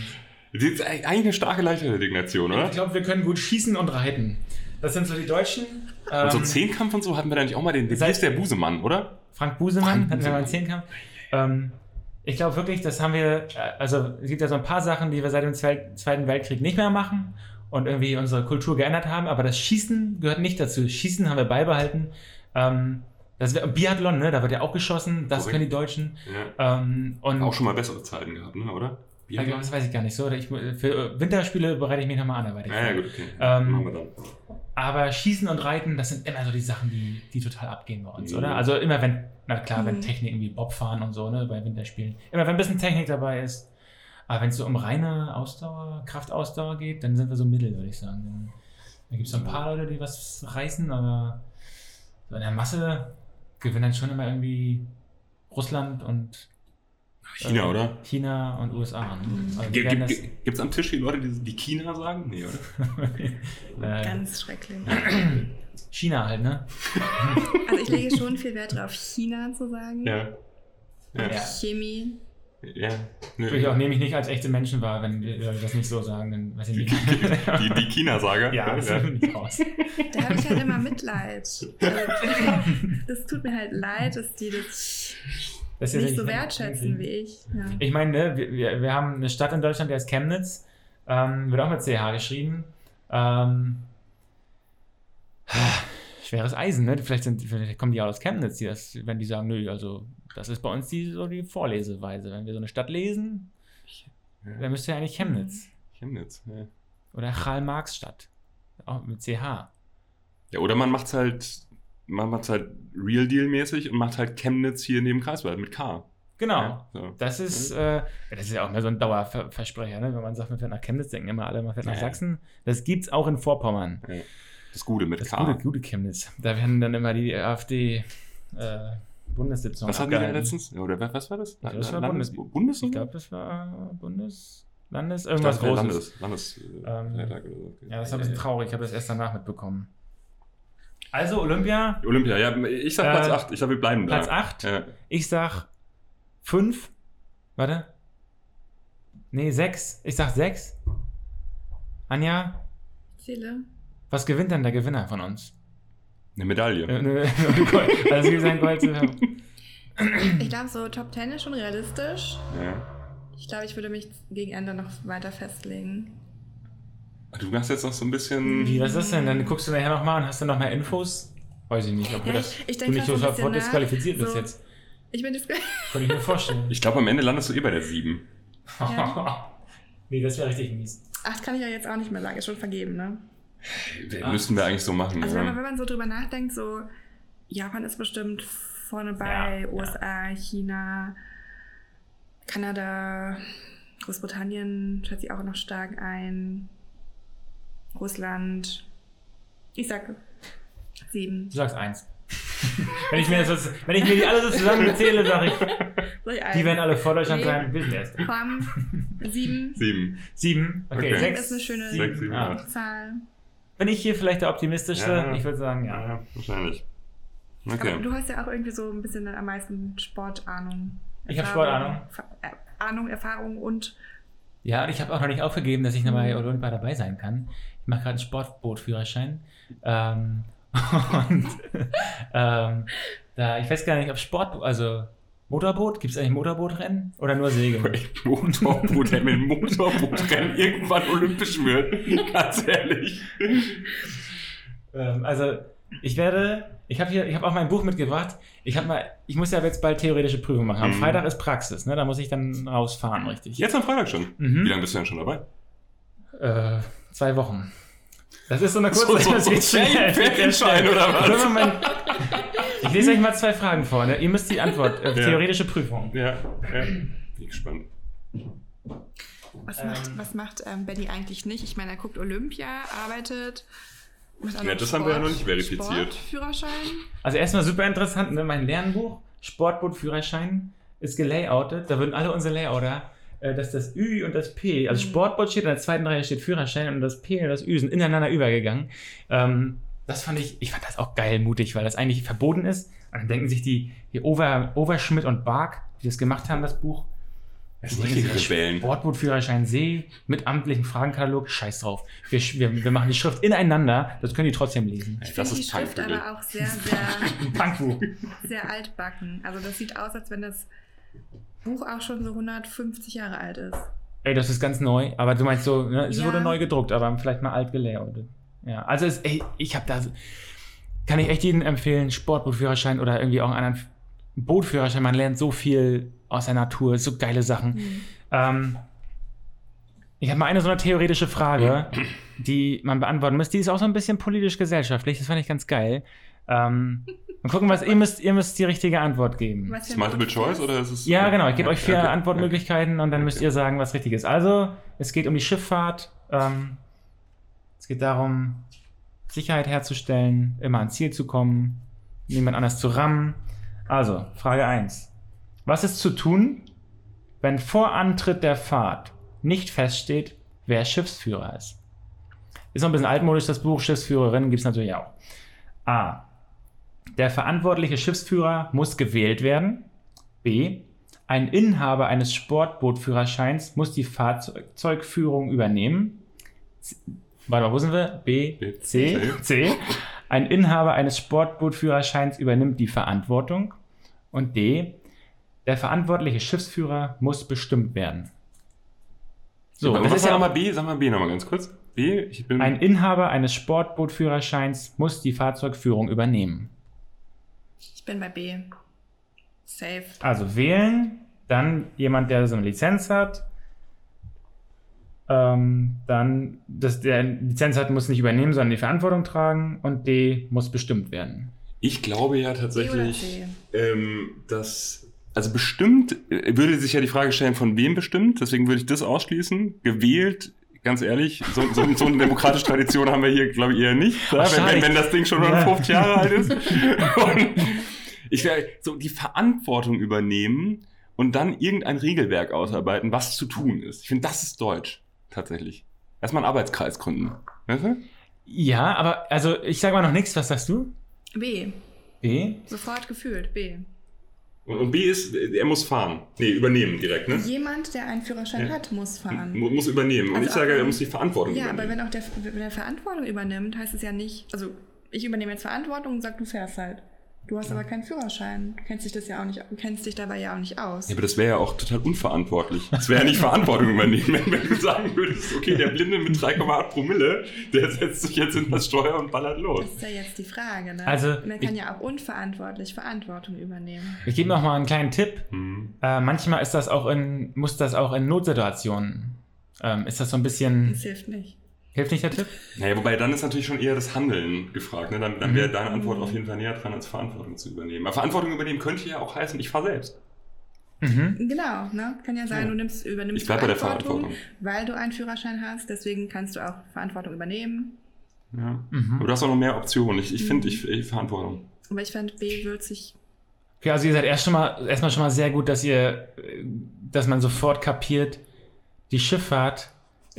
Die ist eigentlich eine starke Leichtathletik-Nation, oder? Ich glaube, wir können gut schießen und reiten. Das sind so die Deutschen. Und so Ähm, Zehnkampf und so hatten wir da nicht auch mal den, Seit- ist der Busemann, oder? Frank Busemann, Frank hatten wir mal einen. Zehnkampf. Ähm, ich glaube wirklich, das haben wir, äh, also es gibt ja so ein paar Sachen, die wir seit dem Zwei- Zweiten Weltkrieg nicht mehr machen und irgendwie unsere Kultur geändert haben, aber das Schießen gehört nicht dazu. Schießen haben wir beibehalten. Ähm, das wär, Biathlon, ne, da wird ja auch geschossen, das Korrekt. können die Deutschen. Ja. Ähm, und Auch schon mal bessere Zeiten gehabt, ne, oder? Ja, das weiß ich gar nicht so. Ich, für Winterspiele bereite ich mich nochmal anderweitig Ja, ja, gut, okay. Ähm, Machen wir dann. Aber Schießen und Reiten, das sind immer so die Sachen, die, die total abgehen bei uns, Mhm. oder? Also immer wenn, na klar, wenn Mhm. Techniken wie Bobfahren und so, ne, bei Winterspielen, immer wenn ein bisschen Technik dabei ist. Aber wenn es so um reine Ausdauer, Kraftausdauer geht, dann sind wir so mittel, würde ich sagen. Dann, da gibt es so ein paar Leute, die was reißen, aber so in der Masse gewinnen dann schon immer irgendwie Russland und China, äh, oder? China und USA. Ne? Also die Gibt es am Tisch die Leute, die, die China sagen? Nee, oder? [LAUGHS] äh, Ganz schrecklich. China halt, ne? Also ich lege [LAUGHS] schon viel Wert darauf, China zu sagen. Ja. Ja. Chemie. ja. Würde ich auch nehme ich nicht als echte Menschen wahr, wenn wir das nicht so sagen, dann weiß ich nicht. [LAUGHS] Die, die China-Sager. ja, das ja. nicht raus. Da habe ich halt immer Mitleid. Also, das tut mir halt leid, dass die das Das ist nicht so wertschätzen wie ich. Ja. Ich meine, ne, wir, wir, haben eine Stadt in Deutschland, die heißt Chemnitz, ähm, wird auch mit CH geschrieben. Ähm, schweres Eisen, ne? Vielleicht, sind, vielleicht kommen die auch aus Chemnitz, die das, wenn die sagen, nö, also das ist bei uns die, so die Vorleseweise. Wenn wir so eine Stadt lesen, dann müsste ja eigentlich Chemnitz. Chemnitz. Ja. Oder Karl-Marx-Stadt. Auch mit CH. ja, oder man macht's halt, man macht's halt Real Deal-mäßig und macht halt Chemnitz hier neben Kreiswald mit K. Genau. Ja, so. Das ist, äh, ja, das ist ja auch mehr so ein Dauerversprecher, ne? wenn man sagt, man fährt nach Chemnitz, denken immer alle, man fährt nach Ja. Sachsen. Das gibt's auch in Vorpommern. Das Gute mit Das K. gute, gute Chemnitz. Da werden dann immer die AfD äh, Bundessitzungen Was hatten die da letztens? Oder was war das? Ja, das war Landes Bundes- Bundes Ich glaube, das war Bundes... Landes... Irgendwas Großes. Landes, Landes Ähm, äh, so. Ja, das ist ein bisschen traurig. Ich habe das erst danach mitbekommen. Also Olympia, Olympia, ja, ich sag Äh, Platz 8. Ich sag, wir bleiben Platz da. 8. Ja. Ich sag 5. Warte. Nee, 6. Ich sag 6. Anja, Viele. was gewinnt denn der Gewinner von uns? Eine Medaille. Äh, [LAUGHS] Gold. also, wie sein Gold. Silber. Ich glaube, so Top 10 ist schon realistisch. Ja. Ich glaube, ich würde mich gegen Ende noch weiter festlegen. Du machst jetzt noch so ein bisschen. Wie, was ist das denn? Dann guckst du nachher nochmal und hast du noch mehr Infos? Weiß ich nicht, ob du Ja, das ich- ich du nicht so sofort nach, disqualifiziert bist so- jetzt. Ich bin disqual. [LAUGHS] Kann ich mir vorstellen. Ich glaube, am Ende landest du eh bei der 7. [LAUGHS] nee, das wäre richtig mies. Acht kann ich ja jetzt auch nicht mehr sagen, ist schon vergeben, ne? Ah. Müssten wir eigentlich so machen. Also ja. wenn man, wenn man so drüber nachdenkt, so Japan ist bestimmt vorne bei, Ja, ja. USA, China, Kanada, Großbritannien schätze ich auch noch stark ein, Russland. Ich sag sieben. Du sagst eins. [LAUGHS] Wenn ich mir, das, wenn ich mir die alle so zusammenzähle, sage ich, ich die werden alle vor Deutschland Nee. sein. Wir sind erst. Komm, sieben. [LAUGHS] Sieben. Sieben. Okay, Okay. Das sechs. ist eine schöne Sechs, sieben, Ah. Zahl. Bin ich hier vielleicht der optimistischste? Ja. Ich würde sagen, ja. Ja, wahrscheinlich. Aber Okay. du hast ja auch irgendwie so ein bisschen am meisten Sportahnung. Ich hab Erfahrung, Fa- äh, Ahnung, Erfahrung und Ja, und ich habe auch noch nicht aufgegeben, dass ich noch Mhm. bei Olympia dabei sein kann. Ich mache gerade einen Sportbootführerschein. Ähm, [LAUGHS] und ähm, da, ich weiß gar nicht, ob Sport, also Motorboot, gibt es eigentlich Motorbootrennen oder nur Segeln? Motorboot, dem Motorbootrennen irgendwann olympisch wird. Ganz ehrlich. ähm, also ich werde, ich habe hier, ich habe auch mein Buch mitgebracht. Ich habe mal, ich muss ja jetzt bald theoretische Prüfung machen. Am Mhm. Freitag ist Praxis, ne? Da muss ich dann rausfahren, richtig? Jetzt am Freitag schon. Mhm. Wie lange bist du denn schon dabei? Äh, zwei Wochen. Das ist so eine So- kurze so- so schnell. Ferienschein oder was? Ich lese euch mal zwei Fragen vor. Ne? Ihr müsst die Antwort. Äh, Ja. Theoretische Prüfung. Ja, ja. Bin gespannt. was Ähm. macht, was macht ähm, Benny eigentlich nicht? Ich meine, er guckt Olympia, arbeitet. macht Ja, das haben wir ja noch nicht verifiziert. Sportführerschein. Also erstmal super interessant. Ne? Mein Lernbuch, Sportboot-Führerschein, ist gelayoutet. Da würden alle unsere Layouter, dass das Ü und das P, also Mhm. Sportboot steht, in der zweiten Reihe steht Führerschein und das P und das Ü sind ineinander übergegangen. Ähm, das fand ich, ich fand das auch geil mutig, weil das eigentlich verboten ist. Und dann denken sich die, die Over, Overschmidt und Bark, die das gemacht haben, das Buch, Das sind richtige Rebellen. Sportbootführerschein See mit amtlichen Fragenkatalog, scheiß drauf. Wir, wir, wir machen die Schrift ineinander, das können die trotzdem lesen. Ich Das finde die ist Schrift Punkvögel. aber auch sehr, sehr, [LAUGHS] sehr altbacken. Also das sieht aus, als wenn das Buch auch schon so 150 Jahre alt ist. Ey, das ist ganz neu, aber du meinst so, ne, es Ja. wurde neu gedruckt, aber vielleicht mal alt gelayoutet. Ja, also es, ey, ich habe da, kann ich echt jedem empfehlen, Sportbootführerschein oder irgendwie auch einen anderen Bootführerschein, man lernt so viel aus der Natur, so geile Sachen. Mhm. Ähm, ich habe mal eine so eine theoretische Frage, die man beantworten muss. Die ist auch so ein bisschen politisch-gesellschaftlich. Das fand ich ganz geil. Ähm, und gucken, was ihr müsst, ihr müsst die richtige Antwort geben. Was Ist ein Multiple Choice oder ist es. Ja, genau. Ich gebe euch vier Okay. Antwortmöglichkeiten und dann müsst ihr sagen, was richtig ist. Also, es geht um die Schifffahrt. Ähm, es geht darum, Sicherheit herzustellen, immer ans Ziel zu kommen, niemand anders zu rammen. Also, Frage 1. Was ist zu tun, wenn vor Antritt der Fahrt nicht feststeht, wer Schiffsführer ist? Ist noch ein bisschen altmodisch, das Buch. Schiffsführerin gibt es natürlich auch. A. Der verantwortliche Schiffsführer muss gewählt werden. B. Ein Inhaber eines Sportbootführerscheins muss die Fahrzeugführung übernehmen. C- Warte mal, wo sind wir? B, B, C, C. Ein Inhaber eines Sportbootführerscheins übernimmt die Verantwortung. Und D. Der verantwortliche Schiffsführer muss bestimmt werden. So, So, das ist ja nochmal B, sag mal B nochmal ganz kurz. B, ich bin. ein Inhaber eines Sportbootführerscheins muss die Fahrzeugführung übernehmen. Ich bin bei B. Safe. Also wählen, dann jemand, der so eine Lizenz hat. Ähm, dann, dass der Lizenz hat, muss nicht übernehmen, sondern die Verantwortung tragen. Und D muss bestimmt werden. Ich glaube ja tatsächlich, ähm, dass. Also bestimmt äh, würde sich ja die Frage stellen, von wem bestimmt. Deswegen würde ich das ausschließen. Gewählt, ganz ehrlich, so, so, so eine demokratische Tradition haben wir hier, glaube ich, eher nicht. Ja, Ach, wenn, wenn, schade. wenn das Ding schon Ja. 50 Jahre alt ist. [LAUGHS] Und ich werde so die Verantwortung übernehmen und dann irgendein Regelwerk ausarbeiten, was zu tun ist. Ich finde, das ist deutsch, tatsächlich. Erstmal einen Arbeitskreis gründen. Weißt du? Ja, aber also ich sage mal noch nichts. Was sagst du? B. B. Sofort gefühlt. B. Und, und B ist, er muss fahren. Nee, übernehmen direkt, ne? Jemand, der einen Führerschein Ja. hat, muss fahren. Mu- Muss übernehmen. Und Also ich sage, er muss die Verantwortung Ja, aber übernehmen. wenn auch der, wenn der Verantwortung übernimmt, heißt es ja nicht, also ich übernehme jetzt Verantwortung und sag, du fährst halt. Du hast aber keinen Führerschein. Du kennst dich das ja auch nicht, kennst dich dabei ja auch nicht aus. Ja, aber das wäre ja auch total unverantwortlich. Das wäre ja nicht Verantwortung übernehmen, wenn, wenn du sagen würdest, okay, der Blinde mit 3,8 Promille, der setzt sich jetzt in das Steuer und ballert los. Das ist ja jetzt die Frage, ne? Also, Man kann ich- ja auch unverantwortlich Verantwortung übernehmen. Ich gebe noch mal einen kleinen Tipp. Hm. Äh, manchmal ist das auch in, muss das auch in Notsituationen. Ähm, ist das so ein bisschen. Das hilft nicht. Hilft nicht der Tipp? Naja, wobei dann ist natürlich schon eher das Handeln gefragt. Ne? Dann, dann Mhm. wäre deine Antwort auf jeden Fall näher dran, als Verantwortung zu übernehmen. Aber Verantwortung übernehmen könnte ja auch heißen, ich fahre selbst. Mhm. Genau, ne? Kann ja sein, Ja. du nimmst, übernimmst Ich bleib bei der Verantwortung, Verantwortung. weil du einen Führerschein hast, deswegen kannst du auch Verantwortung übernehmen. Ja. Mhm. Aber du hast auch noch mehr Optionen. Ich, ich finde, Mhm. ich, ich Verantwortung. Aber ich fand B wird sich. Okay, also ihr seid erst schon mal, erstmal schon mal sehr gut, dass ihr, äh, dass man sofort kapiert, die Schifffahrt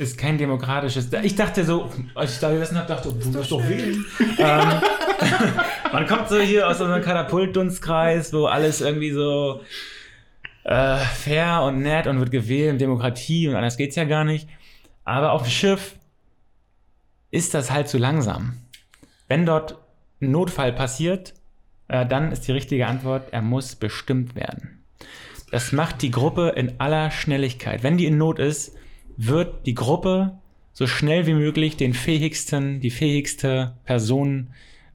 ist kein demokratisches. Ich dachte so, als ich da gesessen habe, dachte, du musst doch wählen. ähm, [LAUGHS] man kommt so hier aus so einem Katapultdunstkreis, wo alles irgendwie so äh, fair und nett und wird gewählt, Demokratie und anders geht's ja gar nicht. Aber auf dem Schiff ist das halt zu langsam. Wenn dort ein Notfall passiert, äh, dann ist die richtige Antwort, er muss bestimmt werden. Das macht die Gruppe in aller Schnelligkeit. Wenn die in Not ist, wird die Gruppe so schnell wie möglich den fähigsten, die fähigste Person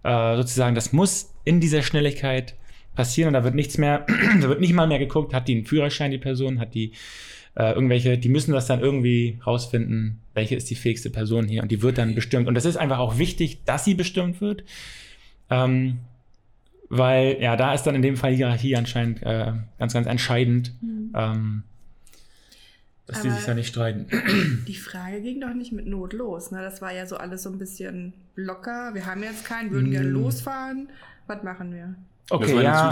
äh, sozusagen, das muss in dieser Schnelligkeit passieren und da wird nichts mehr, [CLEARS THROAT] da wird nicht mal mehr geguckt, hat die einen Führerschein, die Person, hat die äh, irgendwelche, die müssen das dann irgendwie rausfinden, welche ist die fähigste Person hier und die wird dann bestimmt. Und das ist einfach auch wichtig, dass sie bestimmt wird. Ähm, weil, ja, da ist dann in dem Fall Hierarchie anscheinend äh, ganz, ganz entscheidend, Mhm. ähm, dass die Aber- sich da nicht streiten. Die Frage ging doch nicht mit Not los. Ne? Das war ja so alles so ein bisschen locker. Wir haben jetzt keinen, würden gerne Mm. losfahren. Was machen wir? das Okay, ja,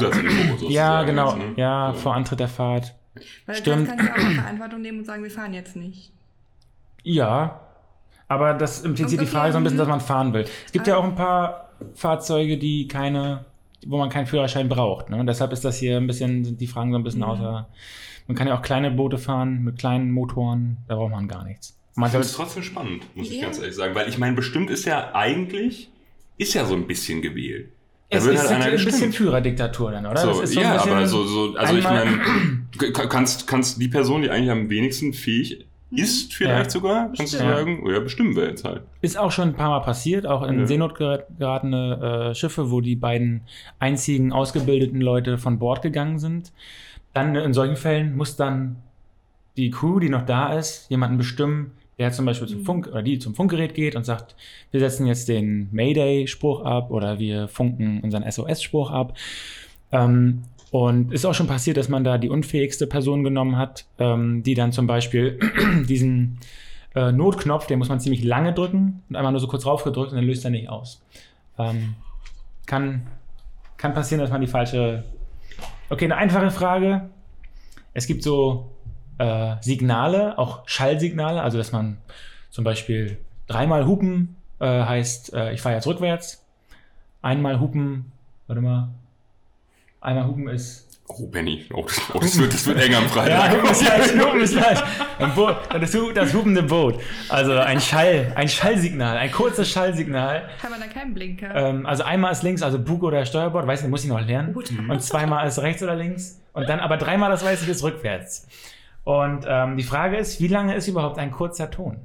ja, genau, jetzt, ne? ja, So. vor Antritt der Fahrt. Weil Stimmt. kannst du auch mal Verantwortung nehmen und sagen, wir fahren jetzt nicht. Ja, aber das impliziert die Okay, Frage so ein bisschen, dass man fahren will. Es gibt ja auch ein paar Fahrzeuge, die keine, wo man keinen Führerschein braucht. Ne? Und deshalb ist das hier ein bisschen, sind die Fragen so ein bisschen Mhm. außer. Man kann ja auch kleine Boote fahren mit kleinen Motoren, da braucht man gar nichts. Man Ich es soll, trotzdem spannend, muss ich Ja. ganz ehrlich sagen. Weil ich meine, bestimmt ist ja eigentlich, ist ja so ein bisschen gewählt. Da es wird ist halt einer ein bisschen gestimmt. Führerdiktatur dann, oder? So, Das ist so ja, bisschen aber so, so also ich meine, kannst, kannst die Person, die eigentlich am wenigsten fähig ist, vielleicht Ja. sogar, kannst du sagen, oh ja, bestimmen wir jetzt halt. Ist auch schon ein paar Mal passiert, auch in Ja. Seenot ger- geratene äh, Schiffe, wo die beiden einzigen ausgebildeten Leute von Bord gegangen sind. Dann in solchen Fällen muss dann die Crew, die noch da ist, jemanden bestimmen, der zum Beispiel zum Mhm. Funk oder die zum Funkgerät geht und sagt, wir setzen jetzt den Mayday-Spruch ab oder wir funken unseren SOS-Spruch ab. Ähm, und ist auch schon passiert, dass man da die unfähigste Person genommen hat, ähm, die dann zum Beispiel [CLEARS THROAT] diesen äh, Notknopf, den muss man ziemlich lange drücken und einmal nur so kurz raufgedrückt und dann löst er nicht aus. Ähm, kann, kann passieren, dass man die falsche. Okay, eine einfache Frage. Es gibt so äh, Signale, auch Schallsignale, also dass man zum Beispiel dreimal hupen äh, heißt, äh, ich fahre jetzt rückwärts. Einmal hupen, warte mal. Einmal hupen ist Oh, Benny, oh, das, oh, das, wird, das wird eng am ja, Freitag. Hupen ist leicht, Hupen ist Boot, das, das hupende Boot. Also ein Schall, ein Schallsignal, ein kurzes Schallsignal. Haben wir da keinen Blinker? Ähm, also einmal ist links, also Bug oder Steuerbord, weiß nicht, muss ich noch lernen. Gut. Und zweimal ist rechts oder links. Und dann aber dreimal, das weiß ich, ist rückwärts. Und ähm, die Frage ist, wie lange ist überhaupt ein kurzer Ton?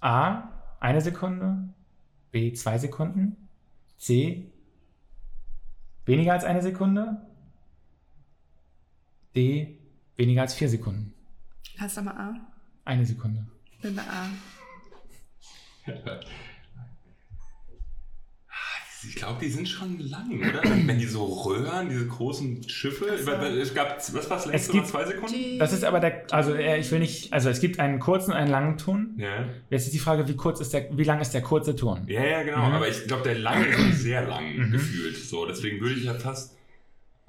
A, eine Sekunde. B, zwei Sekunden. C, weniger als eine Sekunde. D, weniger als vier Sekunden. Hast du mal A? Eine Sekunde. Bin bei A. [LAUGHS] Ich glaube, die sind schon lang, oder? Wenn, die so röhren, diese großen Schiffe. so. Es gab, was war das Es längste? gibt- zwei Sekunden? Das ist aber der, also äh, ich will nicht, also es gibt einen kurzen und einen langen Ton. Ja. Jetzt ist die Frage, wie kurz ist der, wie lang ist der kurze Ton? Ja, ja, genau. Mhm. Aber ich glaube, der lange ist sehr lang Mhm. gefühlt. So, deswegen würde ich ja fast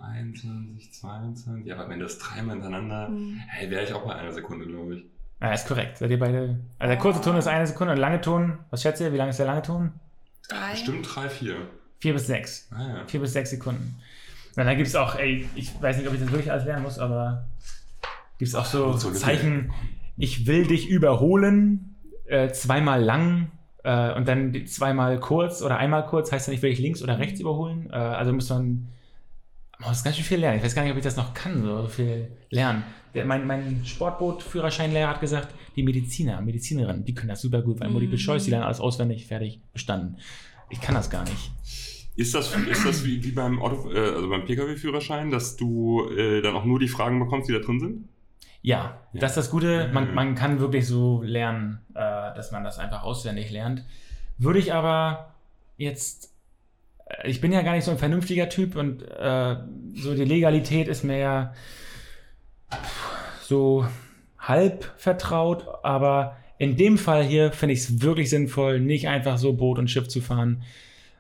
21, 22. Ja, aber wenn das dreimal hintereinander. Hm. Hey, wäre ich auch bei einer Sekunde, glaube ich. Ja, ist korrekt. Seid ihr beide? Also der kurze Ton ist eine Sekunde und der lange Ton, was schätzt ihr, wie lang ist der lange Ton? Drei. Bestimmt drei, vier. Vier bis sechs. Ah, ja. Vier bis sechs Sekunden. Und dann gibt es auch, ey, ich weiß nicht, ob ich das wirklich alles lernen muss, aber gibt es auch so So Zeichen, ich will dich überholen, äh, zweimal lang äh, und dann zweimal kurz oder einmal kurz, heißt dann, ich will dich links oder rechts überholen. Äh, also muss man, man muss ganz schön viel lernen. Ich weiß gar nicht, ob ich das noch kann, so viel lernen. Der, mein mein Sportboot-Führerscheinlehrer hat gesagt, die Mediziner, Medizinerinnen, die können das super gut, weil Mhm. Multiple Choice, die lernen alles auswendig, fertig, bestanden. Ich kann das gar nicht. Ist das, ist das wie, wie beim Auto, äh, also beim Pkw-Führerschein, dass du äh, dann auch nur die Fragen bekommst, die da drin sind? Ja, Ja. das ist das Gute. Man, Mhm. man kann wirklich so lernen, äh, dass man das einfach auswendig lernt. Würde ich aber jetzt. Ich bin ja gar nicht so ein vernünftiger Typ und äh, so die Legalität ist mir ja so halb vertraut, aber in dem Fall hier finde ich es wirklich sinnvoll, nicht einfach so Boot und Schiff zu fahren,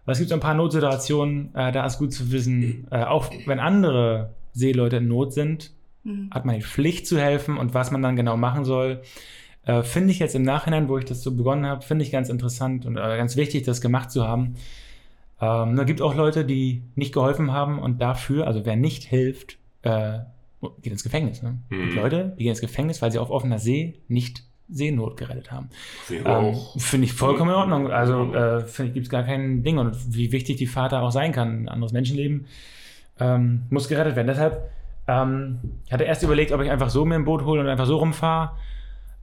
es gibt so ein paar Notsituationen, äh, da ist gut zu wissen, äh, auch wenn andere Seeleute in Not sind, Mhm. hat man die Pflicht zu helfen und was man dann genau machen soll, äh, finde ich jetzt im Nachhinein, wo ich das so begonnen habe, finde ich ganz interessant und äh, ganz wichtig, das gemacht zu haben. Ähm, da gibt auch Leute, die nicht geholfen haben und dafür, also wer nicht hilft, äh, geht ins Gefängnis. Ne? Mhm. Und Leute, die gehen ins Gefängnis, weil sie auf offener See nicht Seenot gerettet haben. Ähm, finde ich vollkommen in Ordnung. Also äh, finde ich, gibt es gar kein Ding. Und wie wichtig die da auch sein kann, ein anderes Menschenleben ähm, muss gerettet werden. Deshalb, ähm, ich hatte erst überlegt, ob ich einfach so mir ein Boot hole und einfach so rumfahre.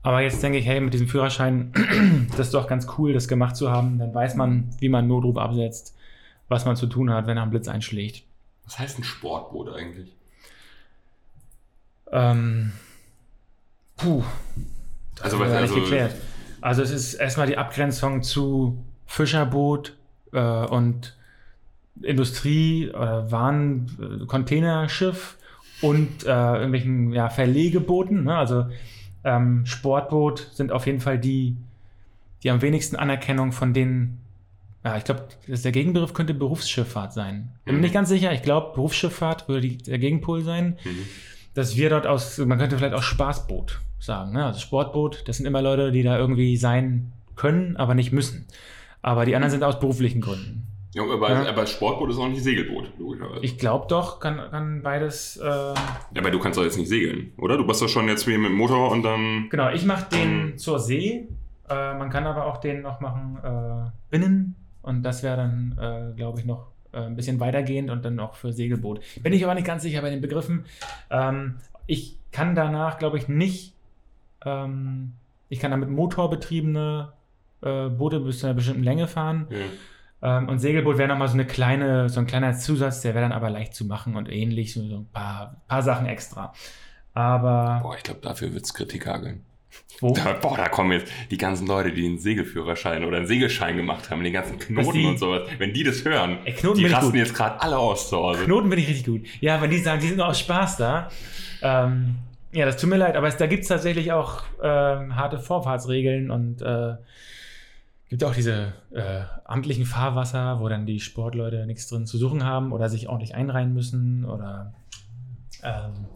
Aber jetzt denke ich, hey, mit diesem Führerschein, [CLEARS THROAT] das ist doch ganz cool, das gemacht zu haben. Dann weiß man, wie man Notruf absetzt, was man zu tun hat, wenn er einen Blitz einschlägt. Was heißt ein Sportboot eigentlich? Ähm, puh. Also, was, also geklärt. Also es ist erstmal die Abgrenzung zu Fischerboot äh, und Industrie oder Waren, äh, Containerschiff und äh, irgendwelchen ja, Verlegebooten. Ne? Also ähm, Sportboot sind auf jeden Fall die, die am wenigsten Anerkennung von den, ja, ich glaube, der Gegenbegriff könnte Berufsschifffahrt sein. Bin mir Mhm. nicht ganz sicher. Ich glaube, Berufsschifffahrt würde die, der Gegenpol sein Mhm. dass wir dort aus, man könnte vielleicht auch Spaßboot sagen, ne? also Sportboot, das sind immer Leute, die da irgendwie sein können, aber nicht müssen. Aber die anderen sind aus beruflichen Gründen. Ja, aber, Ja. aber Sportboot ist auch nicht Segelboot, logischerweise. Ich glaube doch, kann, kann beides. Äh, ja, aber du kannst doch jetzt nicht segeln, oder? Du bist doch schon jetzt wie mit dem Motor und dann. genau, ich mache den Mhm. zur See. Äh, man kann aber auch den noch machen äh, binnen. Und das wäre dann, äh, glaube ich, noch äh, ein bisschen weitergehend und dann auch für Segelboot. Bin ich aber nicht ganz sicher bei den Begriffen. Ähm, ich kann danach, glaube ich, nicht. Ähm, ich kann damit motorbetriebene äh, Boote bis zu einer bestimmten Länge fahren. Ja. Ähm, und Segelboot wäre nochmal so eine kleine, so ein kleiner Zusatz, der wäre dann aber leicht zu machen und ähnlich, so, so ein paar, paar Sachen extra. Aber Boah, ich glaube, dafür wird es Kritik hageln. Wo? Da, boah, da kommen jetzt die ganzen Leute, die den Segelführerschein oder einen Segelschein gemacht haben, den ganzen Knoten die- und sowas. Wenn die das hören, Ey, die rasten jetzt gerade alle aus zu Hause. Knoten bin ich richtig gut. Ja, wenn die sagen, die sind nur aus Spaß da. Ähm, ja, das tut mir leid, aber es, da gibt es tatsächlich auch ähm, harte Vorfahrtsregeln und äh, gibt auch diese äh, amtlichen Fahrwasser, wo dann die Sportleute nichts drin zu suchen haben oder sich ordentlich einreihen müssen oder ähm,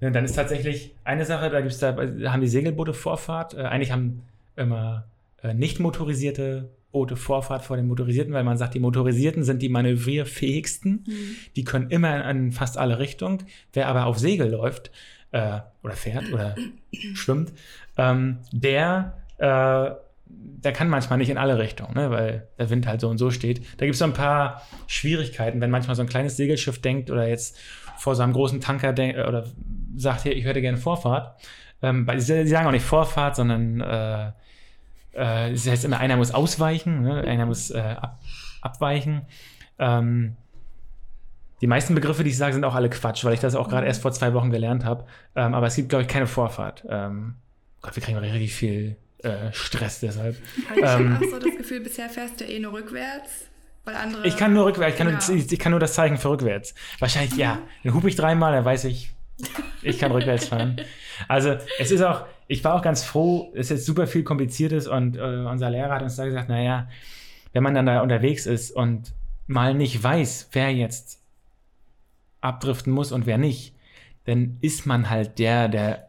ja, dann ist tatsächlich eine Sache, da gibt's da, da haben die Segelboote Vorfahrt. Äh, eigentlich haben immer äh, nicht motorisierte Boote Vorfahrt vor den motorisierten, weil man sagt, die motorisierten sind die manövrierfähigsten. Mhm. Die können immer in fast alle Richtungen. Wer aber auf Segel läuft äh, oder fährt oder [CLEARS THROAT] schwimmt, ähm, der, äh, der kann manchmal nicht in alle Richtungen, ne, weil der Wind halt so und so steht. Da gibt es so ein paar Schwierigkeiten, wenn manchmal so ein kleines Segelschiff denkt oder jetzt vor so einem großen Tanker oder sagt, hier, ich hätte gerne Vorfahrt. Ähm, sie, sagen auch nicht Vorfahrt, sondern äh, äh, das heißt immer, einer muss ausweichen, ne? einer muss äh, ab, abweichen. Ähm, die meisten Begriffe, die ich sage, sind auch alle Quatsch, weil ich das auch gerade erst vor zwei Wochen gelernt habe. Ähm, aber es gibt, glaube ich, keine Vorfahrt. Ähm, Gott, wir kriegen richtig viel äh, Stress deshalb. Ich Ähm. habe auch so das Gefühl, bisher fährst du eh nur rückwärts, weil andere. Ich kann nur rückwärts, ich kann, Ja. nur, ich, kann nur das Zeichen für rückwärts. Wahrscheinlich, ja. Dann hupe ich dreimal, dann weiß ich, ich kann rückwärts [LAUGHS] fahren. Also, es ist auch, ich war auch ganz froh, es ist jetzt super viel Kompliziertes und äh, unser Lehrer hat uns da gesagt, naja, wenn man dann da unterwegs ist und mal nicht weiß, wer jetzt abdriften muss und wer nicht, dann ist man halt der, der,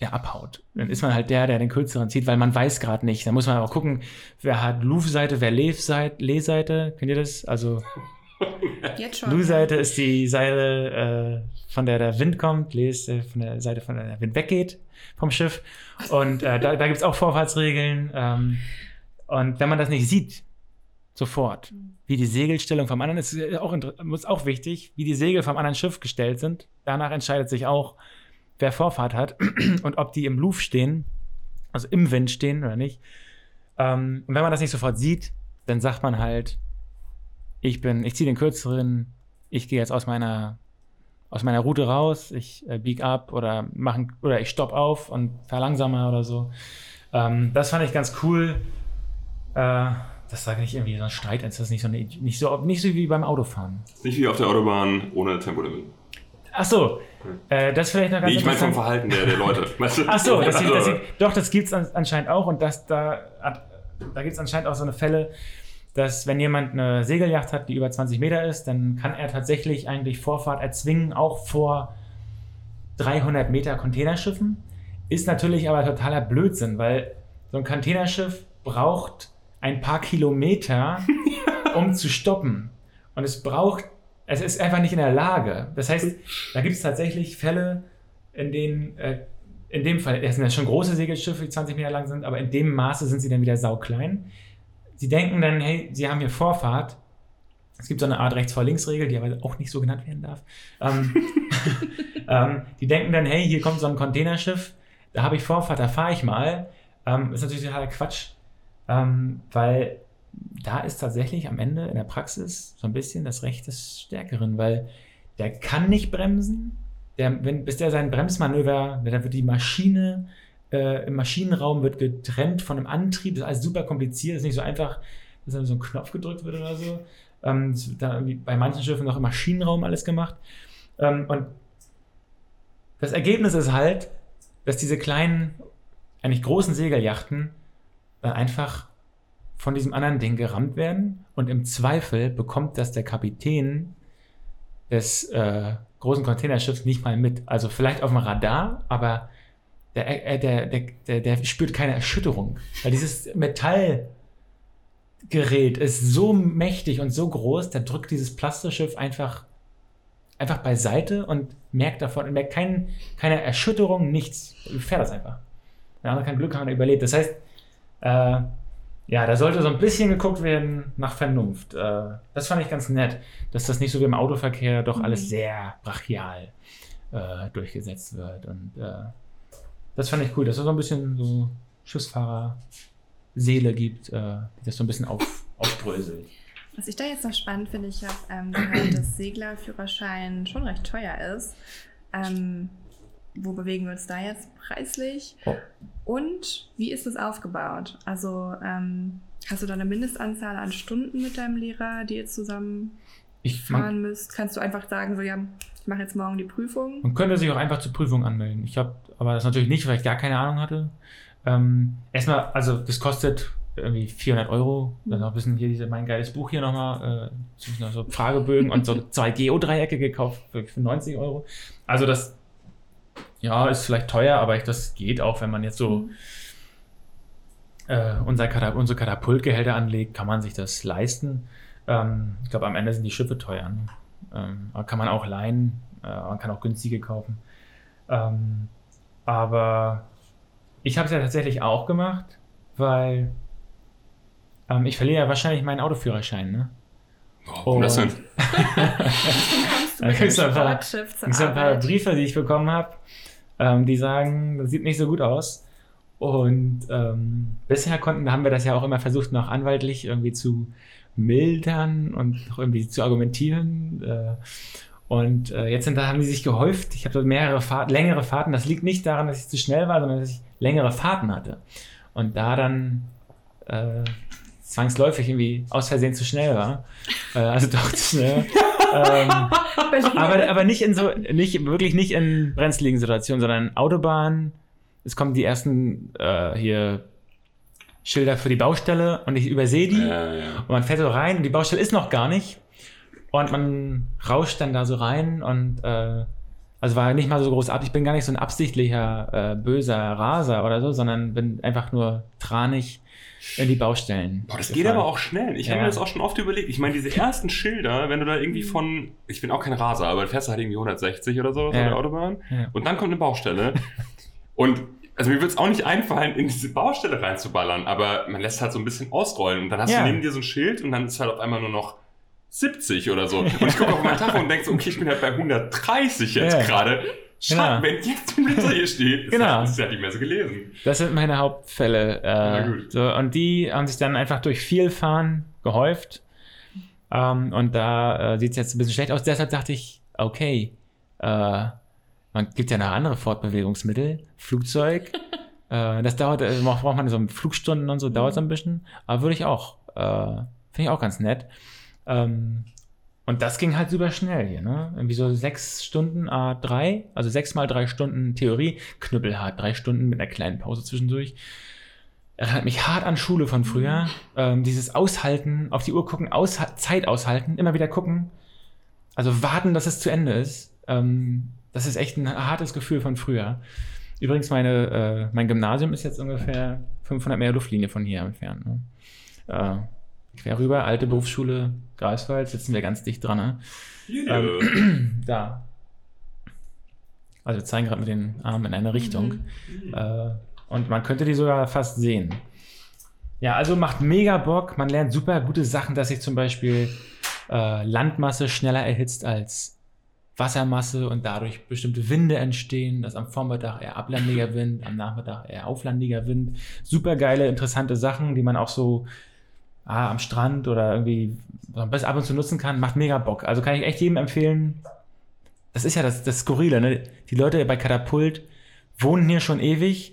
der abhaut. Dann ist man halt der, der den kürzeren zieht, weil man weiß gerade nicht. Da muss man auch gucken, wer hat Luf-Seite, wer Lev-Seite, Leh-Seite. Kennt ihr das? Also [LAUGHS] Jetzt schon. Lu-Seite ist die Seite, äh, von der der Wind kommt. Leh ist äh, von der Seite, von der der Wind weggeht vom Schiff. Und äh, da, da gibt es auch Vorfahrtsregeln. Ähm, und wenn man das nicht sieht, sofort, wie die Segelstellung vom anderen ist, auch, ist auch wichtig, wie die Segel vom anderen Schiff gestellt sind. Danach entscheidet sich auch, wer Vorfahrt hat [CLEARS THROAT] und ob die im Luf stehen, also im Wind stehen oder nicht. Ähm, und wenn man das nicht sofort sieht, dann sagt man halt, ich bin, ich ziehe den kürzeren, ich gehe jetzt aus meiner aus meiner Route raus, ich äh, bieg ab oder machen oder ich stopp auf und verlangsame oder so. Ähm, das fand ich ganz cool. Äh, das sage ich irgendwie so ein Streit, ist nicht so eine, nicht so nicht so wie beim Autofahren. Nicht wie auf der Autobahn ohne Tempolimit. Ach so, äh, das ist vielleicht noch ganz Nee, ich meine vom. Verhalten der, der Leute. [LAUGHS] Ach so, das, Also, das, doch, das gibt es an, anscheinend auch und das, da, da gibt es anscheinend auch so eine Fälle, dass wenn jemand eine Segelyacht hat, die über 20 Meter ist, dann kann er tatsächlich eigentlich Vorfahrt erzwingen, auch vor 300 Meter Containerschiffen. Ist natürlich aber totaler Blödsinn, weil so ein Containerschiff braucht ein paar Kilometer, [LAUGHS] um zu stoppen. Und es braucht, es ist einfach nicht in der Lage. Das heißt, da gibt es tatsächlich Fälle, in denen, äh, in dem Fall, es sind ja schon große Segelschiffe, die 20 Meter lang sind, aber in dem Maße sind sie dann wieder sauklein. Sie denken dann, hey, sie haben hier Vorfahrt. Es gibt so eine Art Rechts-vor-Links-Regel, die aber auch nicht so genannt werden darf. Ähm, [LAUGHS] ähm, die denken dann, hey, hier kommt so ein Containerschiff, da habe ich Vorfahrt, da fahre ich mal. Ähm, ist natürlich totaler Quatsch, ähm, weil da ist tatsächlich am Ende in der Praxis so ein bisschen das Recht des Stärkeren, weil der kann nicht bremsen. Der, wenn, bis der sein Bremsmanöver, dann wird die Maschine äh, im Maschinenraum wird getrennt von einem Antrieb. Das ist alles super kompliziert. Das ist nicht so einfach, dass dann so ein Knopf gedrückt wird oder so. Ähm, das wird dann bei manchen Schiffen noch im Maschinenraum alles gemacht. Ähm, und das Ergebnis ist halt, dass diese kleinen, eigentlich großen Segelyachten dann einfach von diesem anderen Ding gerammt werden und im Zweifel bekommt das der Kapitän des äh, großen Containerschiffs nicht mal mit. Also vielleicht auf dem Radar, aber der, äh, der, der, der, der spürt keine Erschütterung. Weil dieses Metallgerät ist so mächtig und so groß, der drückt dieses Plastikschiff einfach, einfach beiseite und merkt davon, merkt kein, keine Erschütterung, nichts. Fährt das einfach. Der andere kann Glück haben und überlebt. Das heißt, äh, ja, da sollte so ein bisschen geguckt werden nach Vernunft. Äh, das fand ich ganz nett, dass das nicht so wie im Autoverkehr doch alles Mhm. sehr brachial äh, durchgesetzt wird. Und äh, das fand ich cool, dass es so ein bisschen so Schiffsfahrer-Seele gibt, äh, die das so ein bisschen auf, aufbröselt. Was ich da jetzt noch spannend finde, ich habe ähm, gehört, dass Seglerführerschein schon recht teuer ist. Ähm, wo bewegen wir uns da jetzt preislich? Oh. Und wie ist es aufgebaut? Also ähm, hast du da eine Mindestanzahl an Stunden mit deinem Lehrer, die ihr zusammen Ich, fahren müsst? Kannst du einfach sagen, so ja, ich mache jetzt morgen die Prüfung? man könnte sich auch einfach zur Prüfung anmelden. Ich habe aber das natürlich nicht, weil ich gar keine Ahnung hatte. Ähm, erstmal, also das kostet irgendwie 400 Euro. Dann noch ein bisschen hier diese, mein geiles Buch hier nochmal, äh, so Fragebögen und so [LAUGHS] zwei Geodreiecke gekauft für, für 90 Euro. Also das, ja, ist vielleicht teuer, aber ich, das geht auch, wenn man jetzt so Mhm. äh, unser Katap unsere Katapultgehälter anlegt, kann man sich das leisten. Ähm, ich glaube, am Ende sind die Schiffe teuer. Ne? Ähm, kann man auch leihen, äh, man kann auch günstige kaufen. Ähm, aber ich habe es ja tatsächlich auch gemacht, weil ähm, ich verliere ja wahrscheinlich meinen Autoführerschein. Ne? Warum das denn? Du Da zur Es sind ein paar? Briefe, die ich bekommen habe, ähm, die sagen, das sieht nicht so gut aus. Und ähm, bisher konnten, haben wir das ja auch immer versucht, noch anwaltlich irgendwie zu mildern und auch irgendwie zu argumentieren. Äh, und äh, jetzt sind, da haben die sich gehäuft. Ich habe dort mehrere Fahrten, längere Fahrten. Das liegt nicht daran, dass ich zu schnell war, sondern dass ich längere Fahrten hatte. Und da dann äh, zwangsläufig irgendwie aus Versehen zu schnell war. Äh, also doch zu schnell. [LAUGHS] ähm, aber, aber nicht in so, nicht, wirklich nicht in brenzligen Situationen, sondern Autobahn. Es kommen die ersten äh, hier Schilder für die Baustelle und ich übersehe die Ja, ja. und man fährt so rein und die Baustelle ist noch gar nicht und man rauscht dann da so rein und äh, also war nicht mal so groß ab. Ich bin gar nicht so ein absichtlicher äh, böser Raser oder so, sondern bin einfach nur tranig in die Baustellen. Boah, das geht gefahren. aber auch schnell. Ich habe Ja. mir das auch schon oft überlegt. Ich meine, diese ersten Schilder, wenn du da irgendwie von, ich bin auch kein Raser, aber du fährst halt irgendwie 160 oder so auf Ja. der Autobahn Ja. und dann kommt eine Baustelle [LAUGHS] und also mir wird es auch nicht einfallen, in diese Baustelle reinzuballern, aber man lässt halt so ein bisschen ausrollen und dann hast du neben dir so ein Schild und dann ist halt auf einmal nur noch 70 oder so. Und ich gucke auf meinen Tacho und denke so, okay, ich bin halt bei 130 jetzt gerade. Schade, Genau. wenn jetzt ein Blitzer hier steht, Genau. halt nicht mehr so gelesen. Das sind meine Hauptfälle. Äh, so, und die haben sich dann einfach durch viel Fahren gehäuft. Ähm, und da äh, sieht es jetzt ein bisschen schlecht aus. Deshalb dachte ich, okay, äh, man gibt ja noch andere Fortbewegungsmittel, Flugzeug. [LAUGHS] äh, das dauert, braucht braucht man so Flugstunden und so, dauert so ein bisschen. Aber würde ich auch, äh, finde ich auch ganz nett. Ähm, und das ging halt super schnell hier, ne? Irgendwie so sechs Stunden A3, also sechs mal drei Stunden Theorie, knüppelhart, drei Stunden mit einer kleinen Pause zwischendurch. erinnert mich hart an Schule von früher. Ähm, dieses Aushalten, auf die Uhr gucken, ausha Zeit aushalten, immer wieder gucken. Also warten, dass es zu Ende ist. Ähm, das ist echt ein hartes Gefühl von früher. Übrigens, meine, äh, mein Gymnasium ist jetzt ungefähr 500 Meter Luftlinie von hier entfernt. Ne? Äh, quer rüber, alte Berufsschule Greifswald, sitzen wir ganz dicht dran. Ne? Ähm, [CLEARS THROAT] da. Also wir zeigen gerade mit den Armen in eine Richtung. Äh, und man könnte die sogar fast sehen. Ja, also macht mega Bock. Man lernt super gute Sachen, dass sich zum Beispiel äh, Landmasse schneller erhitzt als Wassermasse und dadurch bestimmte Winde entstehen, dass am Vormittag eher ablandiger Wind, am Nachmittag eher auflandiger Wind. Super geile, interessante Sachen, die man auch so ah, am Strand oder irgendwie bis ab und zu nutzen kann. Macht mega Bock. Also kann ich echt jedem empfehlen. Das ist ja das, das Skurrile, ne? Die Leute bei Katapult wohnen hier schon ewig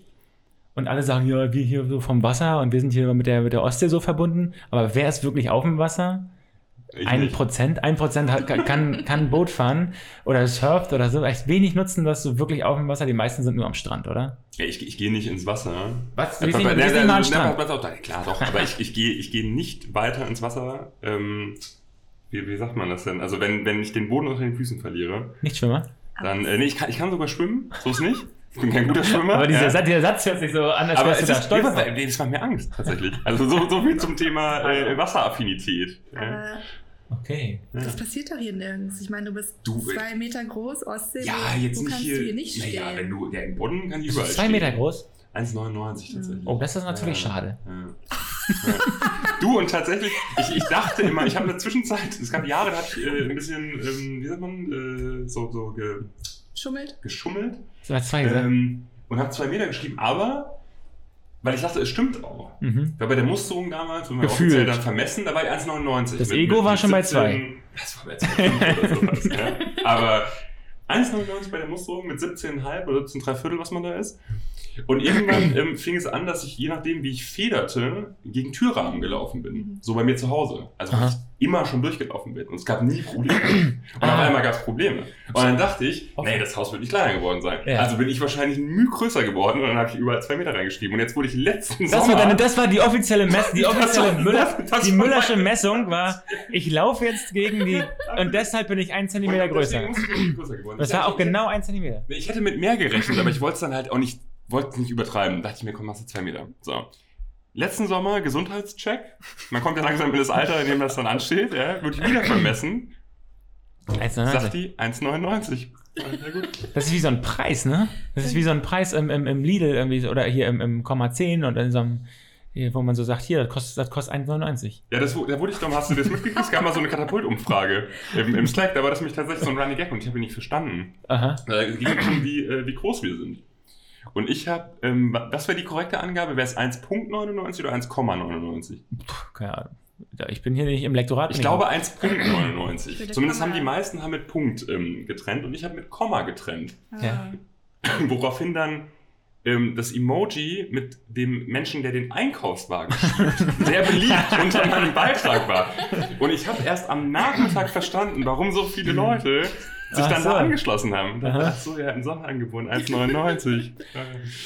und alle sagen, ja, wir hier so vom Wasser und wir sind hier mit der, mit der Ostsee so verbunden. Aber wer ist wirklich auf dem Wasser? Ich Ein nicht. Prozent, ein Prozent kann, kann, Boot fahren oder surft oder so. Echt wenig nutzen das so wirklich auf dem Wasser. Die meisten sind nur am Strand, oder? Ja, ich, ich gehe nicht ins Wasser. Was? Ja, wir ja, sind ja, mal am Strand. pass auf, Klar, doch. Aber ich, ich gehe ich gehe nicht weiter ins Wasser. Ähm, wie, wie sagt man das denn? Also wenn, wenn ich den Boden unter den Füßen verliere, Nicht Schwimmer. dann, äh, nee, ich kann, ich kann sogar schwimmen, so ist nicht. Ich bin kein guter Schwimmer. Aber dieser, ja. Satz, dieser Satz hört sich so an, als Aber wärst es du da ist, stolz nee, das macht mir Angst, tatsächlich. Also so, so viel zum Thema äh, Wasseraffinität. Ja. Aber Okay. das passiert doch hier nirgends. Ich meine, du bist Du, äh, zwei Meter groß, Ostsee. Ja, jetzt wo nicht kannst hier. du hier nicht stehen? naja, wenn du, der im Boden kann ich überall du zwei stehen. Meter groß? 1,99 tatsächlich. Oh, das ist natürlich Ja. schade. Ja. Ja. Du und tatsächlich, ich, ich dachte immer, ich habe in der Zwischenzeit, es gab Jahre, da hatte ich äh, ein bisschen, ähm, wie sagt man, äh, so, so ge, Schummelt? geschummelt So hat zwei ähm, und habe zwei Meter geschrieben, aber weil ich dachte, es stimmt auch. Mhm. Weil bei der Musterung damals, wenn wir offiziell dann vermessen, da war ich 1,99. Das Ego war schon bei zwei. Das war bei 2 oder sowas, ja. Aber 1,99 bei der Musterung mit 17,5 oder 17,3 Viertel, was man da ist. Und irgendwann [CLEARS THROAT] ähm, fing es an, dass ich, je nachdem, wie ich federte, gegen Türrahmen gelaufen bin. Mhm. So bei mir zu Hause. Also ich immer schon durchgelaufen bin. Und es gab nie Probleme. [CLEARS THROAT] Und auf Ah. einmal gab es Probleme. Und dann dachte ich, nee, das Haus wird nicht kleiner geworden sein. Ja. Also bin ich wahrscheinlich ein Mühe größer geworden und dann habe ich überall zwei Meter reingeschrieben. Und jetzt wurde ich letzten Das Sommer... war, deine, das war die offizielle Messung, die [LAUGHS] Das offizielle war- Müller, das- die war Müllersche Messung war, [LAUGHS] ich laufe jetzt gegen die, und deshalb bin ich ein Zentimeter größer. größer geworden. Das Ich war auch genau ein Zentimeter. Ich hätte mit mehr gerechnet, aber ich wollte es dann halt auch nicht, wollte es nicht übertreiben. Da dachte ich mir, komm, machst du zwei Meter. So. Letzten Sommer Gesundheitscheck. Man kommt ja langsam in das Alter, in dem das dann ansteht. Ja, würde ich wieder vermessen. Sagt 1,99. die 1,99. Ja, sehr gut. Das ist wie so ein Preis, ne? Das ist wie so ein Preis im, im, im Lidl irgendwie oder hier im, im Komma 10 und in so einem, hier, wo man so sagt, hier, das kostet, das kostet 1,99. Ja, das, da wurde ich doch, hast du das mitgekriegt? Es gab mal so eine Katapultumfrage im, im Slack, da war das nämlich tatsächlich so ein Running Gag und ich habe ihn nicht verstanden. Aha. Da ging es um, wie, äh, wie groß wir sind. Und ich habe, ähm, wa- was wäre die korrekte Angabe? Wäre es 1,99 oder 1,99? Puh, keine Ahnung. Ich bin hier nicht im Lektorat. Ich glaube Ich 1,99. würde Zumindest Komma. haben die meisten haben mit Punkt ähm, getrennt und ich habe mit Komma getrennt. Ja. [LAUGHS] Woraufhin dann ähm, das Emoji mit dem Menschen, der den Einkaufswagen schiebt, [LAUGHS] sehr beliebt unter meinem Beitrag war. Und ich habe erst am Nachmittag verstanden, warum so viele Leute sich Ach dann so. da angeschlossen haben. Aha. Ach so, ja, ein Sonderangebot, 1,99.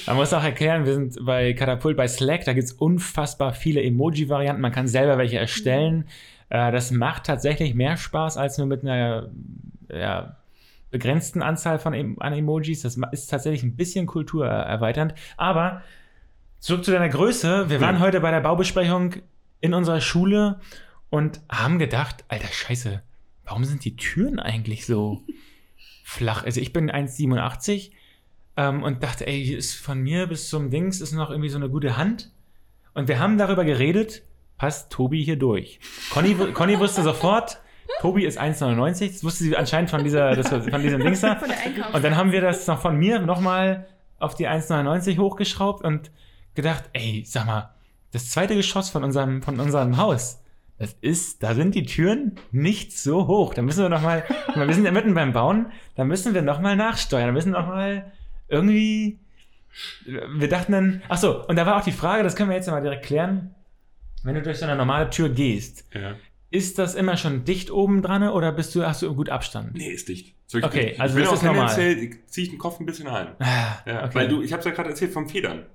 Man muss auch erklären, wir sind bei Katapult, bei Slack, da gibt es unfassbar viele Emoji-Varianten. Man kann selber welche erstellen. Äh, das macht tatsächlich mehr Spaß als nur mit einer ja, begrenzten Anzahl von an Emojis. Das ist tatsächlich ein bisschen kulturerweiternd. Aber zurück zu deiner Größe. Wir waren Ja. heute bei der Baubesprechung in unserer Schule und haben gedacht, alter Scheiße, warum sind die Türen eigentlich so [LAUGHS] flach? Also ich bin 1,87 ähm, und dachte, ey, hier ist von mir bis zum Dings ist noch irgendwie so eine gute Hand. Und wir haben darüber geredet, passt Tobi hier durch. Conny, Conny wusste sofort, Tobi ist 1,99. Das wusste sie anscheinend von, dieser, das, von diesem Dings da. Und dann haben wir das noch von mir nochmal auf die 1,99 hochgeschraubt und gedacht, ey, sag mal, das zweite Geschoss von unserem, von unserem Haus, das ist, da sind die Türen nicht so hoch. Da müssen wir nochmal, [LAUGHS] wir sind ja mitten beim Bauen, da müssen wir nochmal nachsteuern, da müssen nochmal irgendwie, wir dachten dann, ach so, und da war auch die Frage, das können wir jetzt mal direkt klären, wenn du durch so eine normale Tür gehst, Ja. ist das immer schon dicht oben dran oder bist du, hast du gut Abstand? Nee, ist dicht. Ist wirklich Okay, dicht. also ich bin das auch ist normal. ziehe ich den Kopf ein bisschen ein. Ah, Ja, okay. Weil du, ich habe es ja gerade erzählt vom Federn.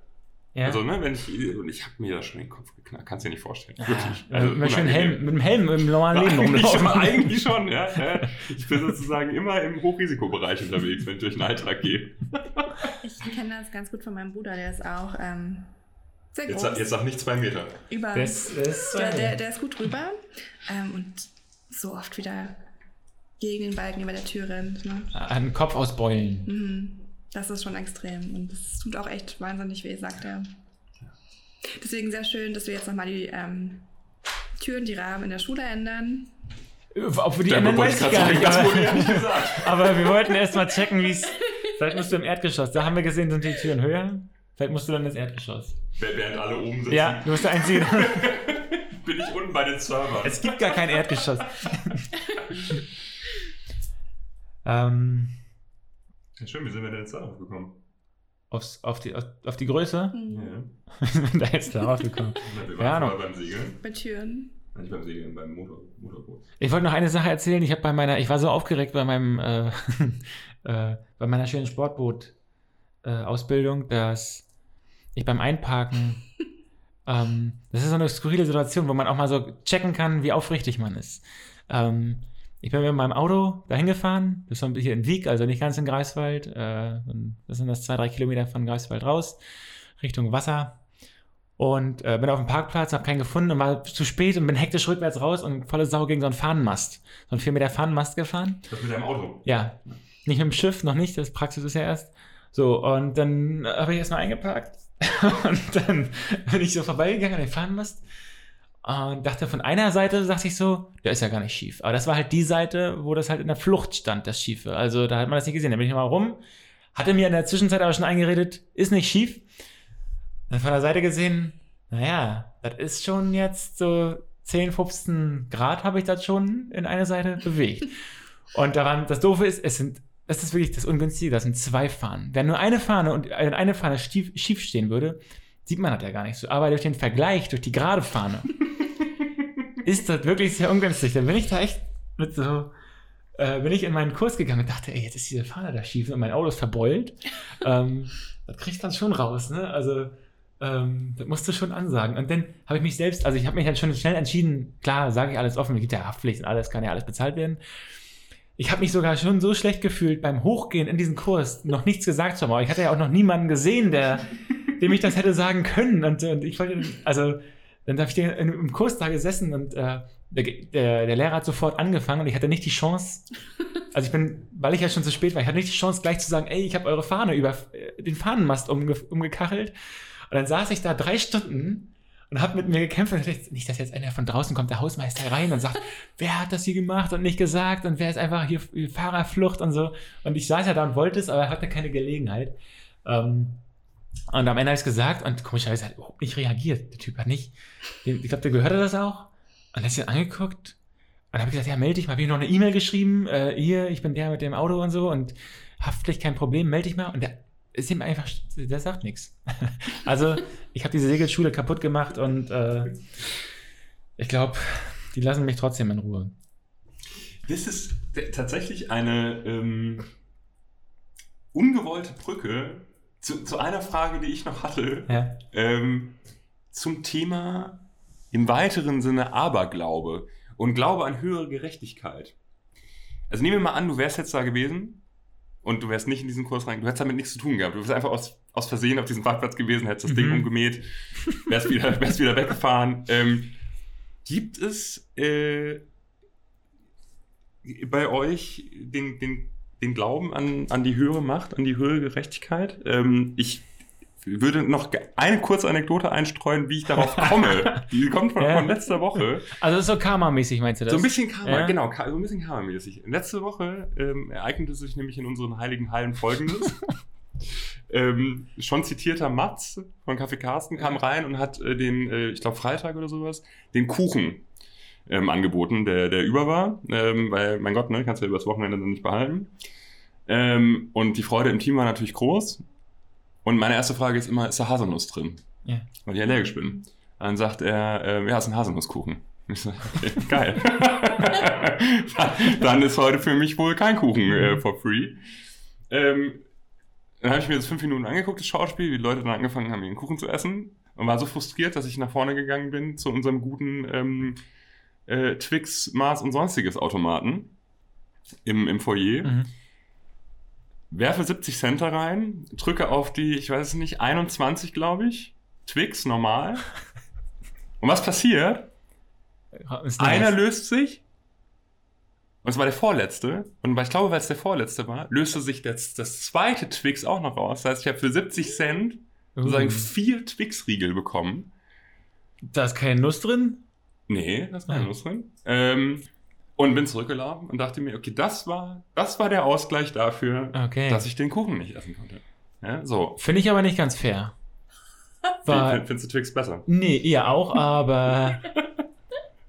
Ja. Also, ne, wenn ich, und ich habe mir da schon den Kopf geknackt, kannst du dir nicht vorstellen. Wirklich. Also, mit, unangenehm. Helm, mit dem Helm im normalen Leben eigentlich, rumlaufen. schon, eigentlich schon, ja, ja. Ich bin sozusagen immer im Hochrisikobereich unterwegs, wenn ich durch den Alltag gehe. Ich kenne das ganz gut von meinem Bruder, der ist auch ähm, sehr groß. Jetzt, sag- jetzt sag nicht zwei Meter. über, Das ist, der, der, der ist gut drüber ähm, und so oft wieder gegen den Balken über der Tür rennt. Ne? Einen Kopf ausbeulen. Mhm. Das ist schon extrem und es tut auch echt wahnsinnig weh, sagt er. Deswegen sehr schön, dass wir jetzt nochmal die ähm, Türen, die Rahmen in der Schule ändern. Ob wir die ändern, weiß ich gar nicht. das wurde ja Aber, nicht gesagt. [LAUGHS] aber wir wollten erst mal checken, wie es. Vielleicht musst du im Erdgeschoss. Da haben wir gesehen, sind die Türen höher. Vielleicht musst du dann ins Erdgeschoss. Während alle oben sitzen, Ja, du bist der Einzige. [LAUGHS] bin ich unten bei den Servern. es gibt gar kein Erdgeschoss. [LAUGHS] ähm, Ja, schön, wie sind wir denn jetzt darauf gekommen? aufs, auf, die, auf, auf die Größe? Mhm. Ja. [LAUGHS] Wir sind da jetzt darauf gekommen. Wir Ja, waren noch. vorher beim Segeln. Bei Türen. Nicht beim Segeln, beim Motor, Motorboot. Ich wollte noch eine Sache erzählen. Ich habe bei meiner, ich war so aufgeregt bei meinem, äh, [LAUGHS] äh, bei meiner schönen Sportboot-Ausbildung, dass ich beim Einparken, [LAUGHS] ähm, das ist so eine skurrile Situation, wo man auch mal so checken kann, wie aufrichtig man ist. Ähm, ich bin mit meinem Auto dahin gefahren, das war hier in Wieg, also nicht ganz in Greifswald. Äh, das sind das zwei, drei Kilometer von Greifswald raus, Richtung Wasser. Und äh, bin auf dem Parkplatz, habe keinen gefunden und war zu spät und bin hektisch rückwärts raus und volle Sau gegen so einen Fahnenmast. So einen 4 Meter Fahnenmast gefahren. Das mit deinem Auto. Ja, nicht mit dem Schiff, noch nicht, das Praxis ist ja erst. So, und dann habe ich erstmal eingeparkt [LAUGHS] und dann bin ich so vorbeigegangen an den Fahnenmast und dachte von einer Seite, dachte ich so, der ist ja gar nicht schief. Aber das war halt die Seite, wo das halt in der Flucht stand, das Schiefe. Also da hat man das nicht gesehen. Da bin ich mal rum, hatte mir in der Zwischenzeit aber schon eingeredet, ist nicht schief. Dann von der Seite gesehen, naja, das ist schon jetzt so 10, 15 Grad habe ich das schon in eine Seite bewegt. Und daran, das Doofe ist, es sind, das ist wirklich das Ungünstige, das sind zwei Fahnen. Wenn nur eine Fahne und äh, eine Fahne schief, schief stehen würde, sieht man das ja gar nicht so. Aber durch den Vergleich, durch die gerade Fahne, [LAUGHS] ist das wirklich sehr ungünstig. Dann bin ich da echt mit so, äh, bin ich in meinen Kurs gegangen und dachte, ey, jetzt ist diese Fahne da schief und mein Auto ist verbeult. [LAUGHS] ähm, das kriegt man schon raus, ne? Also, ähm, das musst du schon ansagen. Und dann habe ich mich selbst, also ich habe mich dann schon schnell entschieden, klar, sage ich alles offen, es gibt ja Haftpflicht und alles, kann ja alles bezahlt werden. Ich habe mich sogar schon so schlecht gefühlt beim Hochgehen in diesen Kurs, noch nichts gesagt zu haben. Aber ich hatte ja auch noch niemanden gesehen, der, [LAUGHS] dem ich das hätte sagen können. Und, und ich wollte, also, dann habe ich den- im Kurs da gesessen und äh, der, der, der Lehrer hat sofort angefangen und ich hatte nicht die Chance, also ich bin, weil ich ja schon zu spät war, ich hatte nicht die Chance gleich zu sagen, ey, ich habe eure Fahne über äh, den Fahnenmast umge umgekachelt. Und dann saß ich da drei Stunden und habe mit mir gekämpft und dachte, nicht, dass jetzt einer von draußen kommt, der Hausmeister rein und sagt, [LAUGHS] wer hat das hier gemacht und nicht gesagt und wer ist einfach hier hier Fahrerflucht und so. Und ich saß ja da und wollte es, aber hatte keine Gelegenheit. Ähm, und am Ende habe ich es gesagt und komischerweise hat er überhaupt nicht reagiert. Der Typ hat nicht, ich glaube, der gehörte das auch. Und er hat sich angeguckt und dann habe ich gesagt, ja, melde dich mal. Habe ich noch eine E-Mail geschrieben, äh, hier, ich bin der mit dem Auto und so und Haftpflicht, kein Problem, melde dich mal. Und der ist ihm einfach, der sagt nichts. [LAUGHS] Also, ich habe diese Segelschule kaputt gemacht und äh, ich glaube, die lassen mich trotzdem in Ruhe. Das ist tatsächlich eine ähm, ungewollte Brücke zu, zu einer Frage, die ich noch hatte, Ja. ähm, zum Thema im weiteren Sinne Aberglaube und Glaube an höhere Gerechtigkeit. Also nehmen wir mal an, du wärst jetzt da gewesen und du wärst nicht in diesen Kurs rein, du hättest damit nichts zu tun gehabt. Du wärst einfach aus, aus Versehen auf diesem Parkplatz gewesen, hättest das Ding Mhm. umgemäht, wärst wieder, [LAUGHS] wärst wieder weggefahren. Ähm, gibt es äh, bei euch den, den, den Glauben an, an die höhere Macht, an die höhere Gerechtigkeit? Ähm, ich würde noch eine kurze Anekdote einstreuen, wie ich darauf komme. [LAUGHS] Die kommt von, Ja. von letzter Woche. Also das ist so Karma-mäßig, meinst du das? So ein bisschen Karma, Ja. genau, so ein bisschen Karma-mäßig. Letzte Woche ähm, ereignete sich nämlich in unseren heiligen Hallen folgendes. [LAUGHS] ähm, schon zitierter Mats von Kaffee Carsten kam rein und hat äh, den, äh, ich glaube Freitag oder sowas, den Kuchen ähm, angeboten, der, der über war. Ähm, weil, mein Gott, ne, kannst du ja übers Wochenende dann nicht behalten. Ähm, und die Freude im Team war natürlich groß. Und meine erste Frage ist immer, ist da Haselnuss drin? Ja. Weil ich allergisch bin. Dann sagt er, äh, ja, ist ein Haselnusskuchen. Ich so, okay, [LAUGHS] geil. dann, [LAUGHS] dann ist heute für mich wohl kein Kuchen äh, for free. Ähm, Dann habe ich mir das fünf Minuten angeguckt, das Schauspiel, wie die Leute dann angefangen haben, ihren Kuchen zu essen. Und war so frustriert, dass ich nach vorne gegangen bin zu unserem guten ähm, äh, Twix, Mars und sonstiges Automaten im, im Foyer. Mhm. Werfe 70 Cent da rein, drücke auf die, ich weiß es nicht, 21, glaube ich. Twix, normal. Und was passiert? Einer löst sich. Und es war der vorletzte. Und weil ich glaube, weil es der vorletzte war, löste sich das, das zweite Twix auch noch raus. Das heißt, ich habe für 70 Cent sozusagen Uh, vier Twix-Riegel bekommen. da ist keine Nuss drin? Nee, das war ja drin. Ähm, und bin zurückgelaufen und dachte mir, okay, das war, das war der Ausgleich dafür, Okay. dass ich den Kuchen nicht essen konnte. Ja, so. Finde ich aber nicht ganz fair. [LAUGHS] Weil, Find- Findest du Twix besser? nee, ihr auch, [LAUGHS] aber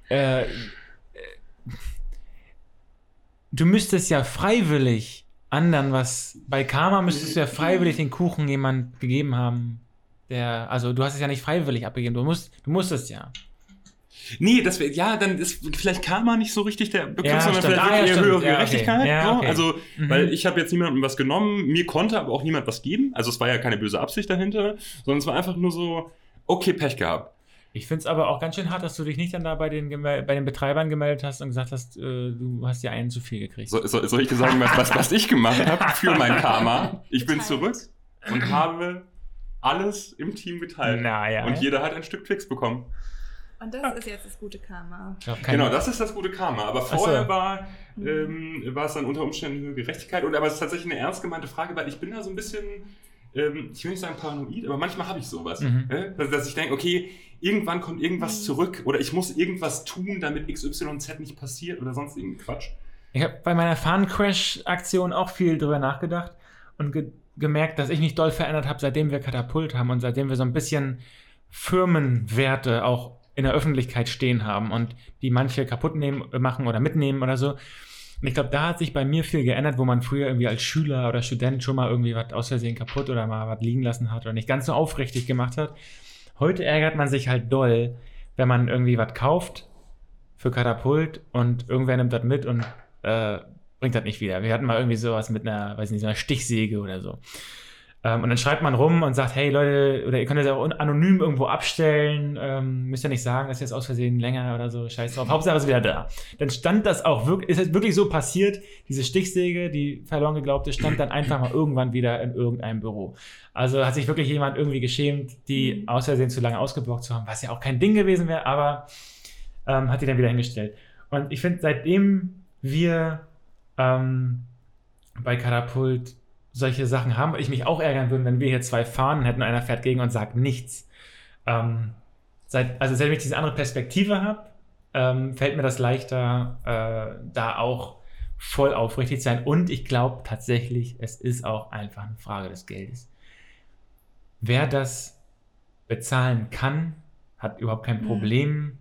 äh, du müsstest ja freiwillig anderen was. Bei Karma müsstest du ja freiwillig den Kuchen jemand gegeben haben. Der, also du hast es ja nicht freiwillig abgegeben. Du musst, du musstest ja. Nee, das wäre, ja, dann ist vielleicht Karma nicht so richtig der Begriff, Ja, sondern stimmt. vielleicht Ah, ja, stimmt. höhere Ja, okay. Gerechtigkeit. Ja, so. okay. Also, Mhm. weil ich habe jetzt niemandem was genommen, mir konnte aber auch niemand was geben. Also es war ja keine böse Absicht dahinter, sondern es war einfach nur so, okay, Pech gehabt. Ich finde es aber auch ganz schön hart, dass du dich nicht dann da bei den, bei den Betreibern gemeldet hast und gesagt hast, äh, du hast ja einen zu viel gekriegt. So, so, soll ich dir sagen, was, was, ich gemacht habe für mein Karma? Ich bin zurück und habe alles im Team geteilt. Naja. Und jeder hat ein Stück Twix bekommen. Und das ist jetzt das gute Karma. Genau, das ist das gute Karma. Aber so. vorher war, Mhm. ähm, war es dann unter Umständen höhere Gerechtigkeit. Und aber es ist tatsächlich eine ernst gemeinte Frage, weil ich bin da so ein bisschen, ähm, ich will nicht sagen paranoid, aber manchmal habe ich sowas. Mhm. Äh? Dass, dass ich denke, okay, irgendwann kommt irgendwas Mhm. zurück oder ich muss irgendwas tun, damit XYZ nicht passiert oder sonst irgendein Quatsch. Ich habe bei meiner Fahnen-Crash-Aktion auch viel drüber nachgedacht und ge gemerkt, dass ich mich doll verändert habe, seitdem wir Katapult haben und seitdem wir so ein bisschen Firmenwerte auch in der Öffentlichkeit stehen haben und die manche kaputt nehmen, machen oder mitnehmen oder so. Und ich glaube, da hat sich bei mir viel geändert, wo man früher irgendwie als Schüler oder Student schon mal irgendwie was aus Versehen kaputt oder mal was liegen lassen hat oder nicht ganz so aufrichtig gemacht hat. Heute ärgert man sich halt doll, wenn man irgendwie was kauft für Katapult und irgendwer nimmt das mit und äh, bringt das nicht wieder. Wir hatten mal irgendwie sowas mit einer, weiß nicht, so einer Stichsäge oder so. Ähm, und dann schreibt man rum und sagt, hey Leute, oder ihr könnt das auch anonym irgendwo abstellen, ähm, müsst ihr nicht sagen, dass jetzt aus Versehen länger oder so, scheiß drauf. Hauptsache es ist wieder da. Dann stand das auch wirklich, ist es wirklich so passiert, diese Stichsäge, die verloren geglaubte, stand dann einfach mal irgendwann wieder in irgendeinem Büro. Also hat sich wirklich jemand irgendwie geschämt, die aus Versehen zu lange ausgeblockt zu haben, was ja auch kein Ding gewesen wäre, aber ähm, hat die dann wieder hingestellt. Und ich finde, seitdem wir ähm, bei Katapult solche Sachen haben, ich mich auch ärgern würde, wenn wir hier zwei Fahnen hätten, einer fährt gegen und sagt nichts. Ähm, seit, also seitdem ich diese andere Perspektive habe, ähm, fällt mir das leichter, äh, da auch voll aufrichtig zu sein. Und ich glaube tatsächlich, es ist auch einfach eine Frage des Geldes. Wer das bezahlen kann, hat überhaupt kein Mhm. Problem,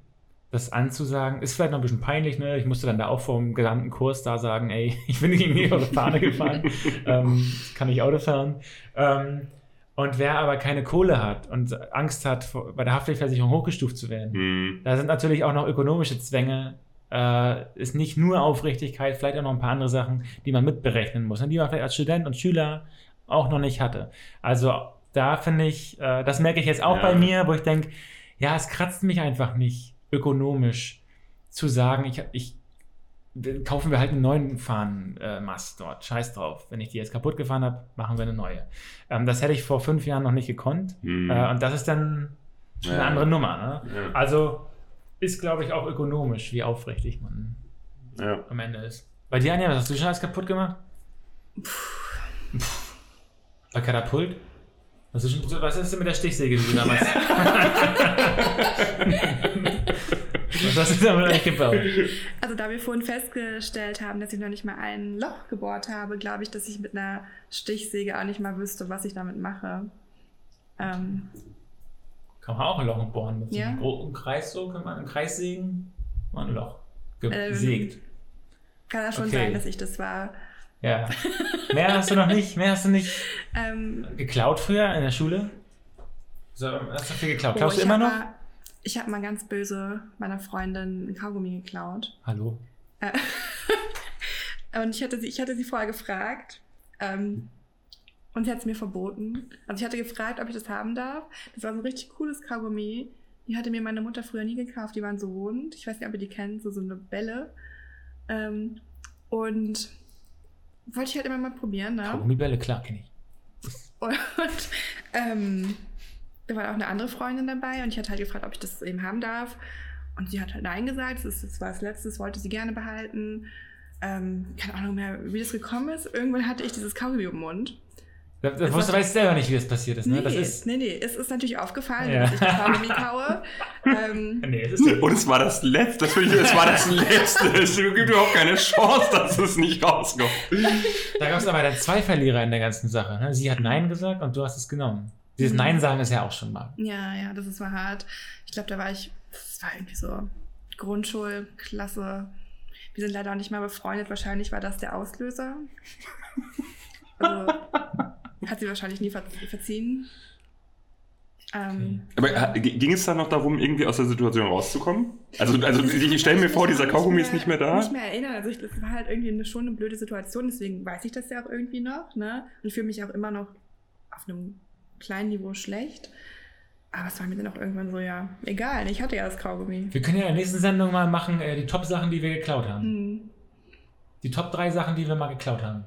das anzusagen. Ist vielleicht noch ein bisschen peinlich, ne? Ich musste dann da auch vor dem gesamten Kurs da sagen, ey, [LAUGHS] ich bin gegen eure Fahne gefahren, ähm, kann ich Auto fahren. Ähm, und wer aber keine Kohle hat und Angst hat, vor- bei der Haftpflichtversicherung hochgestuft zu werden, Hm. da sind natürlich auch noch ökonomische Zwänge. Äh, ist nicht nur Aufrichtigkeit, vielleicht auch noch ein paar andere Sachen, die man mitberechnen muss und die man vielleicht als Student und Schüler auch noch nicht hatte. Also da finde ich, äh, das merke ich jetzt auch Ja. bei mir, wo ich denke, ja, es kratzt mich einfach nicht ökonomisch zu sagen, ich, ich kaufen wir halt einen neuen Fahnenmast dort. Scheiß drauf. Wenn ich die jetzt kaputt gefahren habe, machen wir eine neue. Ähm, das hätte ich vor fünf Jahren noch nicht gekonnt. Hm. Äh, und das ist dann eine Ja. andere Nummer. Ne? Ja. Also ist, glaube ich, auch ökonomisch, wie aufrichtig man Ja. am Ende ist. Bei dir, Anja, was hast du schon alles kaputt gemacht? Bei Katapult? Was ist, was ist denn mit der Stichsäge, die du damals... [LAUGHS] [LAUGHS] was hast du damit eigentlich gebaut? [LAUGHS] Also da wir vorhin festgestellt haben, dass ich noch nicht mal ein Loch gebohrt habe, glaube ich, dass ich mit einer Stichsäge auch nicht mal wüsste, was ich damit mache. Ähm, Kann man auch ein Loch bohren mit so Ja. einem großen Kreis so, kann man einen Kreis sägen, mal ein Loch Ähm, gesägt. kann das schon Okay. sein, dass ich das war. Ja. [LAUGHS] Mehr hast du noch nicht, mehr hast du nicht Ähm, geklaut früher in der Schule? So, hast du viel geklaut? oh, Klaust du immer noch? Ich habe mal ganz böse meiner Freundin ein Kaugummi geklaut. Hallo. Äh, [LAUGHS] Und ich hatte sie, ich hatte sie vorher gefragt, ähm, Und sie hat es mir verboten. Also ich hatte gefragt, ob ich das haben darf. Das war so ein richtig cooles Kaugummi. Die hatte mir meine Mutter früher nie gekauft. Die waren so rund. Ich weiß nicht, ob ihr die kennt, so, so eine Bälle. Ähm, und wollte ich halt immer mal probieren. Ne? Kaugummibälle, klar, kenne ich. Und ähm, da war auch eine andere Freundin dabei und ich hatte halt gefragt, ob ich das eben haben darf. Und sie hat halt Nein gesagt. Das, ist, das war das Letzte, das wollte sie gerne behalten. Ähm, keine Ahnung mehr, wie das gekommen ist. Irgendwann hatte ich dieses Kaugummi im Mund. Da, da wusste, weiß selber nicht, wie das passiert ist. Ne? Nee, Das ist, nee, nee, es ist natürlich aufgefallen, Ja. dass ich das Kaugummi kaue. ähm, [LAUGHS] nee, das ist Und es war das Letzte, das, ich, es war das Letzte. [LAUGHS] Es gibt überhaupt keine Chance, dass es nicht rauskommt. Da gab es aber dann zwei Verlierer in der ganzen Sache. Ne? Sie hat Nein gesagt und du hast es genommen. Dieses Mhm. Nein sagen ist ja auch schon mal. ja, ja, das ist mal hart. Ich glaube, da war ich, das war irgendwie so Grundschulklasse. Wir sind leider auch nicht mal befreundet. Wahrscheinlich war das der Auslöser. [LAUGHS] Also hat sie wahrscheinlich nie ver verziehen. Ähm, Aber ging es dann noch darum, irgendwie aus der Situation rauszukommen? Also, also ich stelle mir vor, dieser Kaugummi ist nicht mehr da. Nicht mehr erinnern. Also ich, das war halt irgendwie eine, schon eine blöde Situation, deswegen weiß ich das ja auch irgendwie noch, ne? Und ich fühle mich auch immer noch auf einem kleinen Niveau schlecht. Aber es war mir dann auch irgendwann so, ja, egal, ich hatte ja das Kaugummi. Wir können ja in der nächsten Sendung mal machen, äh, die Top-Sachen, die wir geklaut haben. Hm. Die Top 3 Sachen, die wir mal geklaut haben.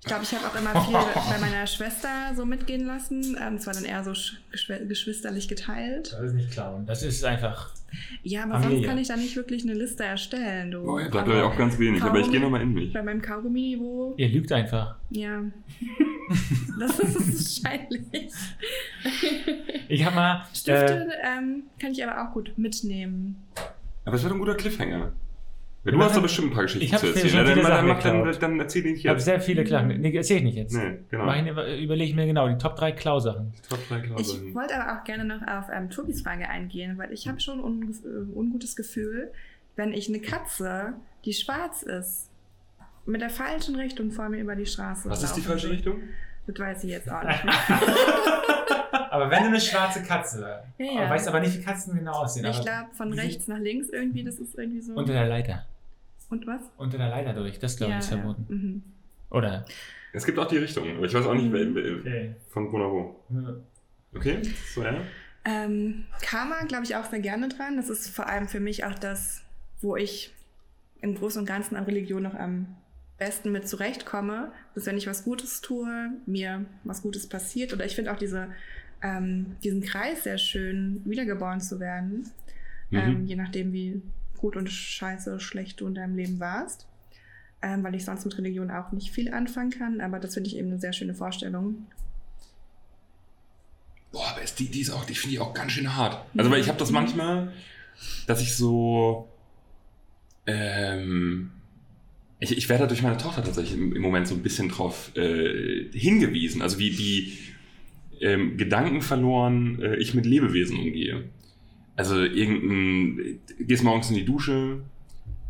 Ich glaube, ich habe auch immer viel [LAUGHS] bei meiner Schwester so mitgehen lassen. Ähm, Es war dann eher so sch- geschw- geschwisterlich geteilt. Das ist nicht klauen. Das ist einfach. Ja, aber Familie. sonst kann ich da nicht wirklich eine Liste erstellen. Du. Boah, ihr bleibt euch auch ganz wenig, aber ich gehe nochmal in mich. Bei meinem Kaugummi-Niveau, Ihr lügt einfach. ja. [LAUGHS] das ist wahrscheinlich. Ich habe mal. Äh, Stifte ähm, kann ich aber auch gut mitnehmen. Aber es wird ein guter Cliffhanger. Ja, du hast doch bestimmt ein paar Geschichten Ich zu erzählen. schon Ja, dann, viele dann, mach- dann, dann erzähl die nicht ich habe jetzt. sehr viele Klagen. Nee, erzähl ich nicht jetzt. Nee, genau. Ich, überlege ich mir genau die Top 3 Klausachen. Top drei Klauseln. Ich wollte aber auch gerne noch auf ähm, Tobis Frage eingehen, weil ich habe schon ein unge- äh, ungutes Gefühl, wenn ich eine Katze, die schwarz ist, mit der falschen Richtung vor mir über die Straße Was ist die falsche sehe. Richtung? Das weiß ich jetzt auch nicht mehr. [LAUGHS] Aber wenn du eine schwarze Katze, Ja, ja. weißt aber nicht, wie Katzen genau aussehen. ich glaube, von rechts nach links irgendwie, das ist irgendwie so. Unter der Leiter. Und was? Unter der Leiter durch. Das glaube ich ist verboten. Mhm. Oder? Es gibt auch die Richtung, aber ich weiß auch nicht, wel- Okay. von wo nach wo. Okay, so ja. Ähm, Karma glaube ich auch sehr gerne dran. Das ist vor allem für mich auch das, wo ich im Großen und Ganzen an Religion noch am besten mit zurechtkomme, dass wenn ich was Gutes tue, mir was Gutes passiert. Oder ich finde auch diese, ähm, diesen Kreis sehr schön, wiedergeboren zu werden. Ähm, Mhm. je nachdem, wie gut und scheiße, schlecht du in deinem Leben warst. Ähm, weil ich sonst mit Religion auch nicht viel anfangen kann. Aber das finde ich eben eine sehr schöne Vorstellung. Boah, aber ist die, die ist auch, die finde ich auch ganz schön hart. Also, weil ich habe das manchmal, dass ich so, ähm, ich, ich werde da durch meine Tochter tatsächlich im, im Moment so ein bisschen drauf äh, hingewiesen. Also wie, wie ähm, Gedanken verloren äh, ich mit Lebewesen umgehe. Also irgendein, gehst morgens in die Dusche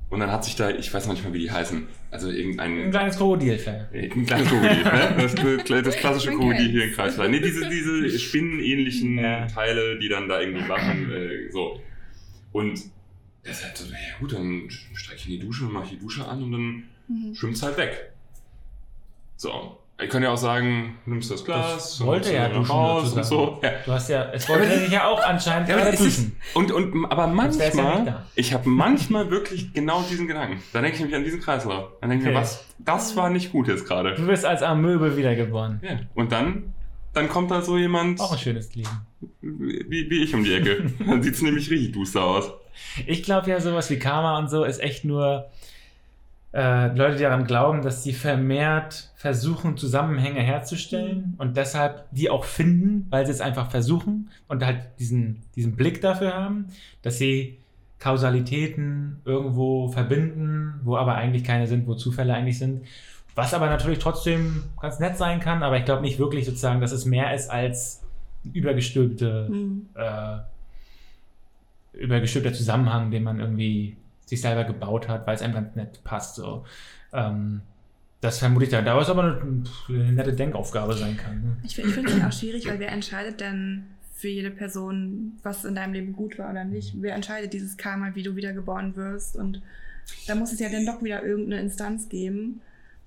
und dann hat sich da, ich weiß noch nicht mal, wie die heißen. Also Ein irgendein kleines Krokodilfell. [LAUGHS] ein kleines Krokodil, ne? Das, das klassische Krokodil hier in Kreislein. Nee, diese, diese [LAUGHS] spinnenähnlichen Ja. Teile, die dann da irgendwie machen, äh, so. Und er sagt so, ja gut, dann steige ich in die Dusche und mache ich die Dusche an und dann Mhm. schwimmt es halt weg. So. Ich kann ja auch sagen, nimmst das Glas, Das und wollte ja dann duschen raus und so. Ja. Du hast ja, es wollte dich ja auch anscheinend Ja, aber, ist, duschen. und, und, aber ja manchmal, da. ich habe manchmal wirklich genau diesen Gedanken. Da denke ich mich an diesen Kreislauf. Dann denke ich mir, Okay. was, das war nicht gut jetzt gerade. Du wirst als Amöbe wiedergeboren. Ja. Und dann, dann kommt da so jemand Auch ein schönes Leben. Wie, wie ich um die Ecke. [LAUGHS] Dann sieht es nämlich richtig duster aus. Ich glaube ja, sowas wie Karma und so ist echt nur äh, Leute, die daran glauben, dass sie vermehrt versuchen, Zusammenhänge herzustellen und deshalb die auch finden, weil sie es einfach versuchen und halt diesen, diesen Blick dafür haben, dass sie Kausalitäten irgendwo verbinden, wo aber eigentlich keine sind, wo Zufälle eigentlich sind. Was aber natürlich trotzdem ganz nett sein kann, aber ich glaube nicht wirklich sozusagen, dass es mehr ist als übergestülpte Mhm. äh, übergestülpter Zusammenhang, den man irgendwie sich selber gebaut hat, weil es einem ganz nett passt. So. Ähm, das vermute ich da. Da ist aber eine, eine nette Denkaufgabe sein kann. Ne? Ich, ich finde es auch schwierig, weil wer entscheidet denn für jede Person, was in deinem Leben gut war oder nicht? Wer entscheidet dieses Karma, wie du wiedergeboren wirst? Und da muss es ja dann doch wieder irgendeine Instanz geben,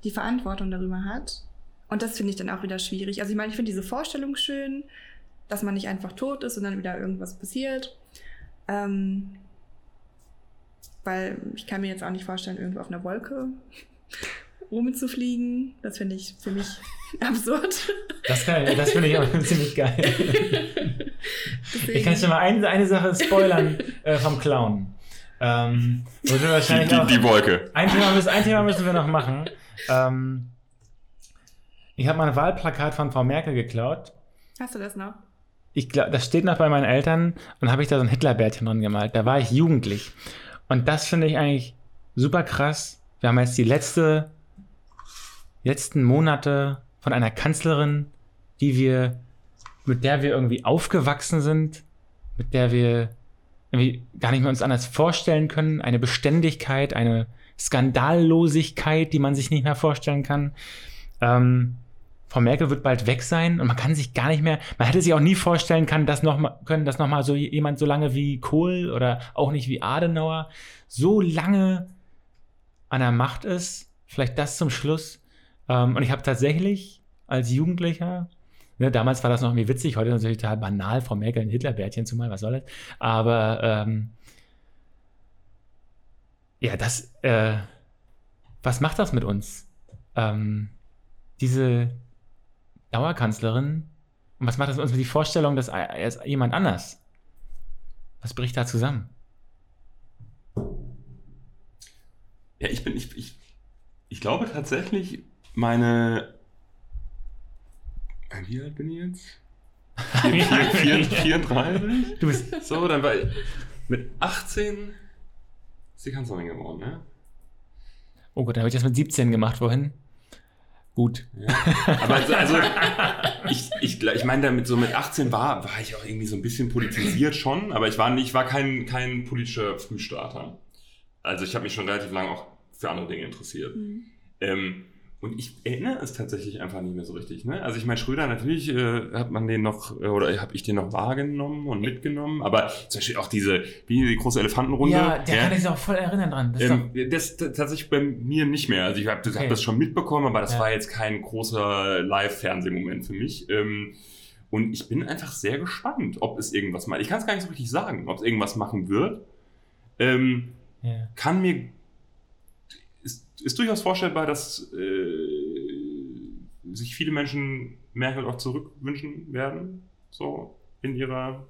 die Verantwortung darüber hat. Und das finde ich dann auch wieder schwierig. Also ich meine, ich finde diese Vorstellung schön, dass man nicht einfach tot ist und dann wieder irgendwas passiert. Ähm, weil ich kann mir jetzt auch nicht vorstellen, irgendwo auf einer Wolke [LAUGHS] rumzufliegen. Das finde ich für mich [LAUGHS] absurd. Das, kann- das finde ich auch [LAUGHS] ziemlich geil. Deswegen, Ich kann schon mal eine, eine Sache spoilern äh, vom Clown. Ähm, Die, wahrscheinlich die, die Wolke. ein, Thema müssen, ein Thema müssen wir noch machen. Ähm, ich habe mein Wahlplakat von Frau Merkel geklaut. Hast du das noch? Ich glaub, das steht noch bei meinen Eltern und habe ich da so ein Hitlerbärtchen dran gemalt. Da war ich jugendlich. Und das finde ich eigentlich super krass. Wir haben jetzt die letzte, letzten Monate von einer Kanzlerin, die wir, mit der wir irgendwie aufgewachsen sind, mit der wir irgendwie gar nicht mehr uns anders vorstellen können. Eine Beständigkeit, eine Skandallosigkeit, die man sich nicht mehr vorstellen kann. Ähm, Frau Merkel wird bald weg sein und man kann sich gar nicht mehr, man hätte sich auch nie vorstellen können, dass noch mal, können, dass nochmal so jemand so lange wie Kohl oder auch nicht wie Adenauer so lange an der Macht ist. Vielleicht das zum Schluss. Ähm, und ich habe tatsächlich als Jugendlicher, ne, damals war das noch irgendwie witzig, heute natürlich total banal, Frau Merkel ein Hitlerbärtchen zu malen, was soll das? Aber ähm, ja, das, äh, was macht das mit uns? Ähm, diese Dauerkanzlerin. Und was macht das mit uns mit die Vorstellung, dass er jemand anders? Was bricht da zusammen? Ja, ich bin, ich, ich, ich glaube tatsächlich, meine. Wie alt bin ich jetzt? [LAUGHS] Vier- vier- vier- 34? Du bist. So, dann war ich. Mit 18 ist die Kanzlerin geworden, ne? Oh Gott, da habe ich das mit 17 gemacht, wohin? Gut. Ja. Aber also, also ich, ich, ich meine, damit so mit 18 war, war ich auch irgendwie so ein bisschen politisiert schon, aber ich war nicht, ich war kein, kein politischer Frühstarter. Also ich habe mich schon relativ lange auch für andere Dinge interessiert. Mhm. Ähm, und ich erinnere es tatsächlich einfach nicht mehr so richtig. Ne? Also ich meine, Schröder, natürlich äh, hat man den noch, äh, oder habe ich den noch wahrgenommen und mitgenommen, aber zum Beispiel auch diese, wie die große Elefantenrunde. Ja, der kann ich sich auch voll erinnern dran. Das ist Ähm, das t- tatsächlich bei mir nicht mehr. Also ich habe das, Okay. hab das schon mitbekommen, aber das Ja. war jetzt kein großer Live-Fernsehmoment für mich. Ähm, und ich bin einfach sehr gespannt, ob es irgendwas macht. Ich kann es gar nicht so richtig sagen, ob es irgendwas machen wird. Ähm, ja. kann mir ist, ist durchaus vorstellbar, dass äh, sich viele Menschen Merkel auch zurückwünschen werden, so in ihrer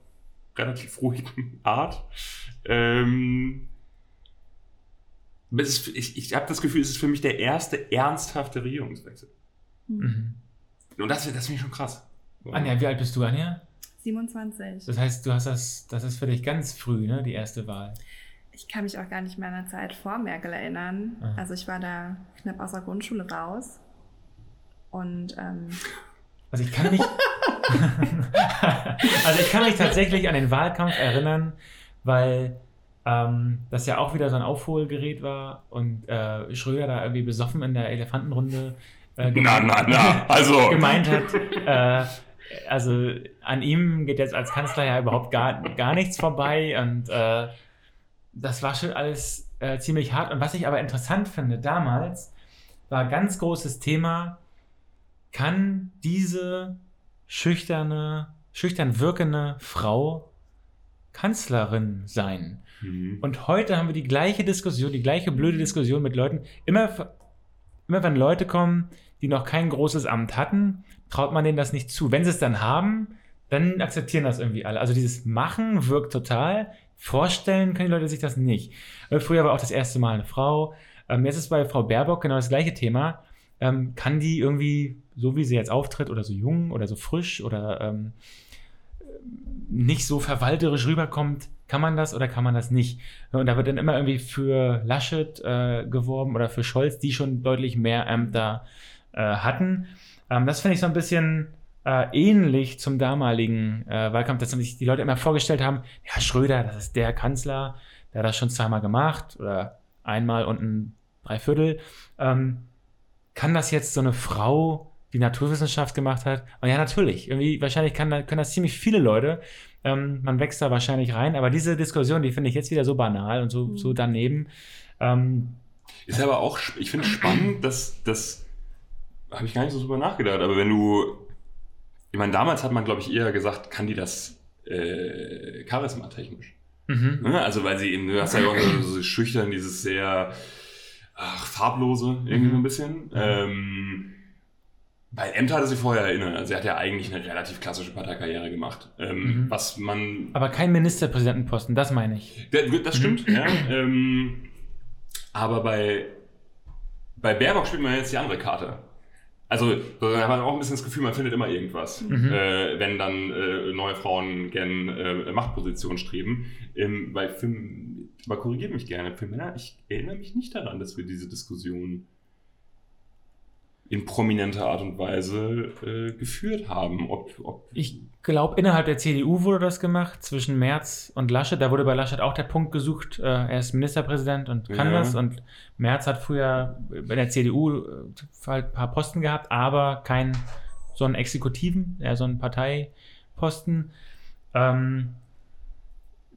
relativ ruhigen Art. Ähm, ist, ich ich habe das Gefühl, es ist für mich der erste ernsthafte Regierungswechsel. Mhm. Und das, das finde ich schon krass. Anja, wie alt bist du, Anja? 27. Das heißt, du hast das, das ist für dich ganz früh, ne, die erste Wahl. Ich kann mich auch gar nicht mehr an der Zeit vor Merkel erinnern. Ah. Also ich war da knapp aus der Grundschule raus. Und ähm, Also ich kann mich. [LAUGHS] also ich kann mich tatsächlich an den Wahlkampf erinnern, weil ähm, das ja auch wieder so ein Aufholgerät war und äh, Schröder da irgendwie besoffen in der Elefantenrunde äh, Na, na, na, also. gemeint hat, äh, also an ihm geht jetzt als Kanzler ja überhaupt gar, gar nichts vorbei und äh, das war schon alles äh, ziemlich hart. Und was ich aber interessant finde, damals war ganz großes Thema, kann diese schüchterne, schüchtern wirkende Frau Kanzlerin sein? Mhm. Und heute haben wir die gleiche Diskussion, die gleiche blöde Diskussion mit Leuten. Immer, immer wenn Leute kommen, die noch kein großes Amt hatten, traut man denen das nicht zu. Wenn sie es dann haben, dann akzeptieren das irgendwie alle. Also dieses Machen wirkt total. Vorstellen können die Leute sich das nicht. Früher war auch das erste Mal eine Frau. Ähm, jetzt ist bei Frau Baerbock genau das gleiche Thema. Ähm, kann die irgendwie, so wie sie jetzt auftritt, oder so jung oder so frisch oder ähm, nicht so verwalterisch rüberkommt, kann man das oder kann man das nicht? Und da wird dann immer irgendwie für Laschet äh, geworben oder für Scholz, die schon deutlich mehr Ämter äh, hatten. Ähm, das finde ich so ein bisschen äh, ähnlich zum damaligen äh, Wahlkampf, dass sich die Leute immer vorgestellt haben, ja, Schröder, das ist der Kanzler, der hat das schon zweimal gemacht oder einmal und ein Dreiviertel. Ähm, kann das jetzt so eine Frau, die Naturwissenschaft gemacht hat? Und ja, natürlich. Irgendwie, wahrscheinlich kann, können das ziemlich viele Leute. Ähm, man wächst da wahrscheinlich rein. Aber diese Diskussion, die finde ich jetzt wieder so banal und so, Mhm. so daneben. Ähm, Ist aber auch, ich finde spannend, dass, dass habe ich gar nicht so drüber nachgedacht. Aber wenn du, ich meine, damals hat man, glaube ich, eher gesagt, kann die das äh, charismatechnisch? Mhm. Ne? Also weil sie eben, du hast ja auch so, so schüchtern, dieses sehr ach, farblose irgendwie so ein bisschen. Ähm, bei Ämter hatte sie vorher erinnert. Also sie hat ja eigentlich eine relativ klassische Parteikarriere gemacht. Ähm, Mhm. Was man Aber kein Ministerpräsidentenposten, das meine ich. Ja, Das stimmt, ja. Ähm, aber bei, bei Baerbock spielt man jetzt die andere Karte. Also da hat man auch ein bisschen das Gefühl, man findet immer irgendwas, äh, wenn dann äh, neue Frauen gern äh, Machtpositionen streben. Ähm, weil für, aber korrigiert mich gerne, für Männer, ich erinnere mich nicht daran, dass wir diese Diskussion in prominenter Art und Weise äh, geführt haben. Ob, ob Ich glaube, innerhalb der CDU wurde das gemacht, zwischen Merz und Laschet. Da wurde bei Laschet auch der Punkt gesucht, äh, er ist Ministerpräsident und kann Ja. das. Und Merz hat früher bei der CDU äh, halt ein paar Posten gehabt, aber keinen so einen Exekutiven, eher so einen Parteiposten. Ähm,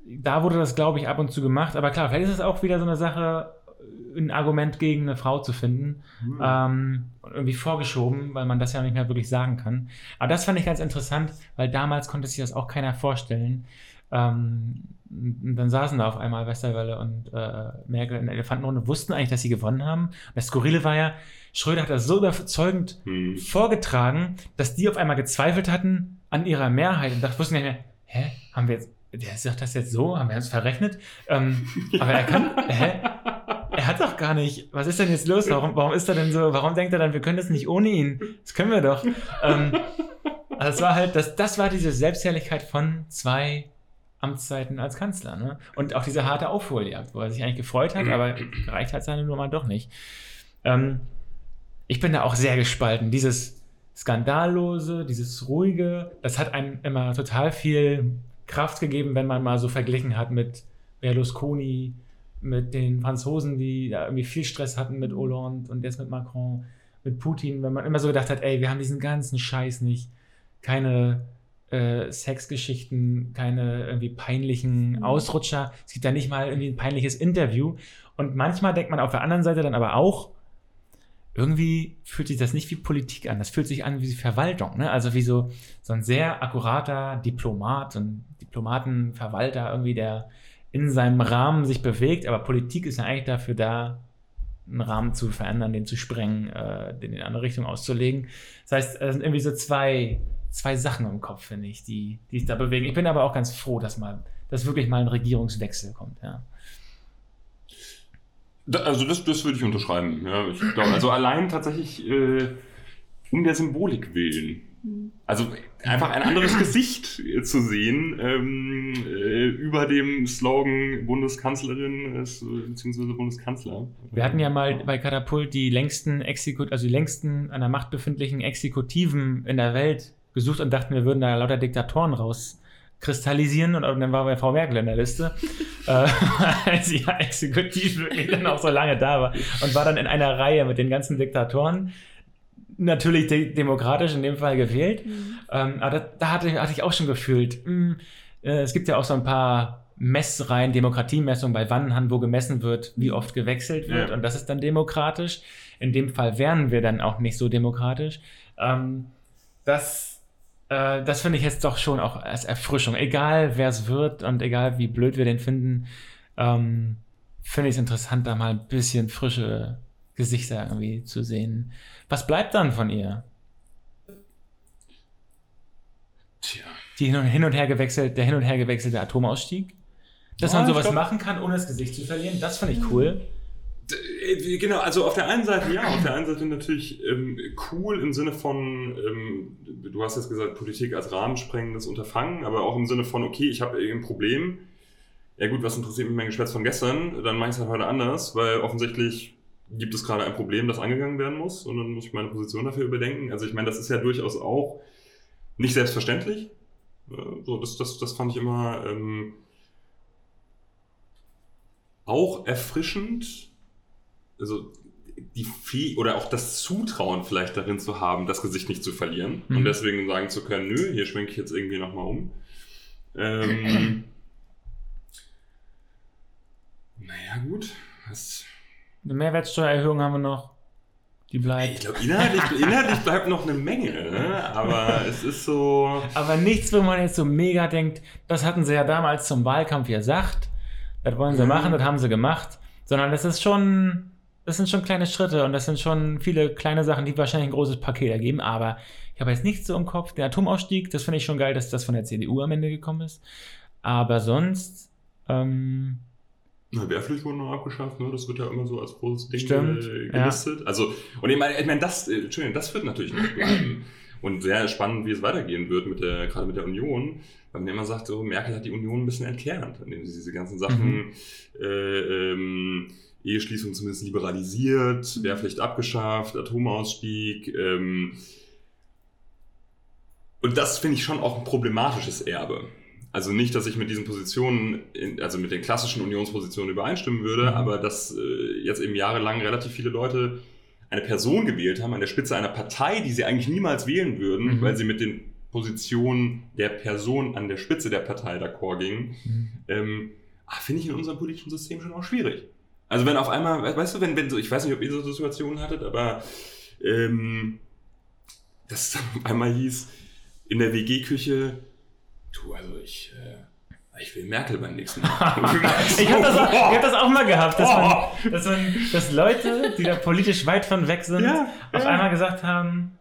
da wurde das, glaube ich, ab und zu gemacht. Aber klar, vielleicht ist es auch wieder so eine Sache, ein Argument gegen eine Frau zu finden. Hm. Ähm, und irgendwie vorgeschoben, weil man das ja nicht mehr wirklich sagen kann. Aber das fand ich ganz interessant, weil damals konnte sich das auch keiner vorstellen. Ähm, dann saßen da auf einmal Westerwelle und äh, Merkel in der Elefantenrunde, wussten eigentlich, dass sie gewonnen haben. Das Skurrile war ja, Schröder hat das so überzeugend Hm. vorgetragen, dass die auf einmal gezweifelt hatten an ihrer Mehrheit und dachten, wussten nicht mehr, hä, haben wir jetzt, der sagt das jetzt so, haben wir uns verrechnet? Ähm, aber er kann, hä? Hat doch gar nicht, was ist denn jetzt los? Warum, warum ist er denn so, warum denkt er dann, wir können das nicht ohne ihn? Das können wir doch. Ähm, also es war halt, das, das war diese Selbstherrlichkeit von zwei Amtszeiten als Kanzler. Ne? Und auch diese harte Aufholjagd, wo er sich eigentlich gefreut hat, aber gereicht hat seine Nummer doch nicht. Ähm, ich bin da auch sehr gespalten. Dieses Skandallose, dieses Ruhige, das hat einem immer total viel Kraft gegeben, wenn man mal so verglichen hat mit Berlusconi, mit den Franzosen, die da irgendwie viel Stress hatten mit Hollande und jetzt mit Macron, mit Putin, wenn man immer so gedacht hat, ey, wir haben diesen ganzen Scheiß nicht. Keine äh, Sexgeschichten, keine irgendwie peinlichen Ausrutscher. Es gibt da nicht mal irgendwie ein peinliches Interview. Und manchmal denkt man auf der anderen Seite dann aber auch, irgendwie fühlt sich das nicht wie Politik an. Das fühlt sich an wie Verwaltung. Ne? Also wie so, so ein sehr akkurater Diplomat, ein Diplomatenverwalter irgendwie, der in seinem Rahmen sich bewegt. Aber Politik ist ja eigentlich dafür da, einen Rahmen zu verändern, den zu sprengen, äh, den in eine andere Richtung auszulegen. Das heißt, es sind irgendwie so zwei, zwei Sachen im Kopf, finde ich, die, die sich da bewegen. Ich bin aber auch ganz froh, dass mal, dass wirklich mal ein Regierungswechsel kommt. Ja. Da, also das, das würde ich unterschreiben. Ja, ich glaub, also allein tatsächlich äh, um der Symbolik willen. Also einfach ein anderes [LAUGHS] Gesicht zu sehen ähm, äh, über dem Slogan Bundeskanzlerin äh, bzw. Bundeskanzler. Wir hatten ja mal bei Katapult die längsten Exekut also die längsten an der Macht befindlichen Exekutiven in der Welt gesucht und dachten, wir würden da lauter Diktatoren rauskristallisieren und dann war bei Frau Merkel in der Liste, [LAUGHS] äh, [LAUGHS] weil sie ja exekutiv wirklich dann auch so lange da war und war dann in einer Reihe mit den ganzen Diktatoren. Natürlich de demokratisch in dem Fall gewählt. Ähm, aber da, da hatte, hatte ich auch schon gefühlt, mh, äh, es gibt ja auch so ein paar Messreihen, Demokratiemessungen bei Wannenhand, wo gemessen wird, wie oft gewechselt wird. Ja. Und das ist dann demokratisch. In dem Fall wären wir dann auch nicht so demokratisch. Ähm, das äh, das finde ich jetzt doch schon auch als Erfrischung. Egal wer es wird und egal wie blöd wir den finden, ähm, finde ich es interessant, da mal ein bisschen frische Gesichter irgendwie zu sehen. Was bleibt dann von ihr? Tja. Die hin und, hin und her gewechselt, der hin und her gewechselte Atomausstieg? Dass Ja, man sowas glaub- machen kann, ohne das Gesicht zu verlieren, das finde ich cool. Äh, Genau, also auf der einen Seite ja, auf der einen Seite natürlich ähm, cool im Sinne von, ähm, du hast jetzt gesagt, Politik als rahmensprengendes Unterfangen, aber auch im Sinne von, okay, ich habe ein Problem. Ja gut, was interessiert mich mein Geschwätz von gestern? Dann mache ich es halt heute anders, weil offensichtlich gibt es gerade ein Problem, das angegangen werden muss und dann muss ich meine Position dafür überdenken. Also ich meine, das ist ja durchaus auch nicht selbstverständlich. So, das, das, das fand ich immer ähm, auch erfrischend also die Fäh oder auch das Zutrauen vielleicht darin zu haben, das Gesicht nicht zu verlieren Mhm. und deswegen sagen zu können, nö, hier schwenke ich jetzt irgendwie nochmal um. Ähm, [CLEARS THROAT] naja, gut. Was, Eine Mehrwertsteuererhöhung haben wir noch. Die bleibt. Ich glaube, inhaltlich, [LAUGHS] inhaltlich bleibt noch eine Menge, ne? aber es ist so. Aber nichts, wo man jetzt so mega denkt, das hatten sie ja damals zum Wahlkampf gesagt, das wollen sie Mhm. machen, das haben sie gemacht, sondern das ist schon, das sind schon kleine Schritte und das sind schon viele kleine Sachen, die wahrscheinlich ein großes Paket ergeben, aber ich habe jetzt nichts so im Kopf. Der Atomausstieg, das finde ich schon geil, dass das von der CDU am Ende gekommen ist. Aber sonst, ähm, Na, Wehrpflicht wurde noch abgeschafft, ne? Das wird ja immer so als großes Ding Stimmt, äh, ja. gelistet. Also, und ich meine, ich meine, das, äh, Entschuldigung, das wird natürlich noch bleiben. Und sehr spannend, wie es weitergehen wird, mit der, gerade mit der Union. Weil man immer sagt, so, Merkel hat die Union ein bisschen entkernt, indem sie diese ganzen Sachen, äh, ähm, Eheschließung zumindest liberalisiert, Wehrpflicht abgeschafft, Atomausstieg. Ähm, und das finde ich schon auch ein problematisches Erbe. Also nicht, dass ich mit diesen Positionen, also mit den klassischen Unionspositionen übereinstimmen würde, Mhm. aber dass äh, jetzt eben jahrelang relativ viele Leute eine Person gewählt haben an der Spitze einer Partei, die sie eigentlich niemals wählen würden, Mhm. weil sie mit den Positionen der Person an der Spitze der Partei d'accord gingen, ähm, ah, finde ich in unserem politischen System schon auch schwierig. Also wenn auf einmal, we- weißt du, wenn, wenn so, ich weiß nicht, ob ihr so Situationen hattet, aber ähm, dass es dann auf einmal hieß, in der WG-Küche, du, also ich, äh, ich will Merkel beim nächsten [LAUGHS] Mal. ich habe das, auch- ich hab das auch mal gehabt, dass, man, dass, man, dass Leute, die da politisch weit von weg sind, Ja, auf ja. einmal gesagt haben,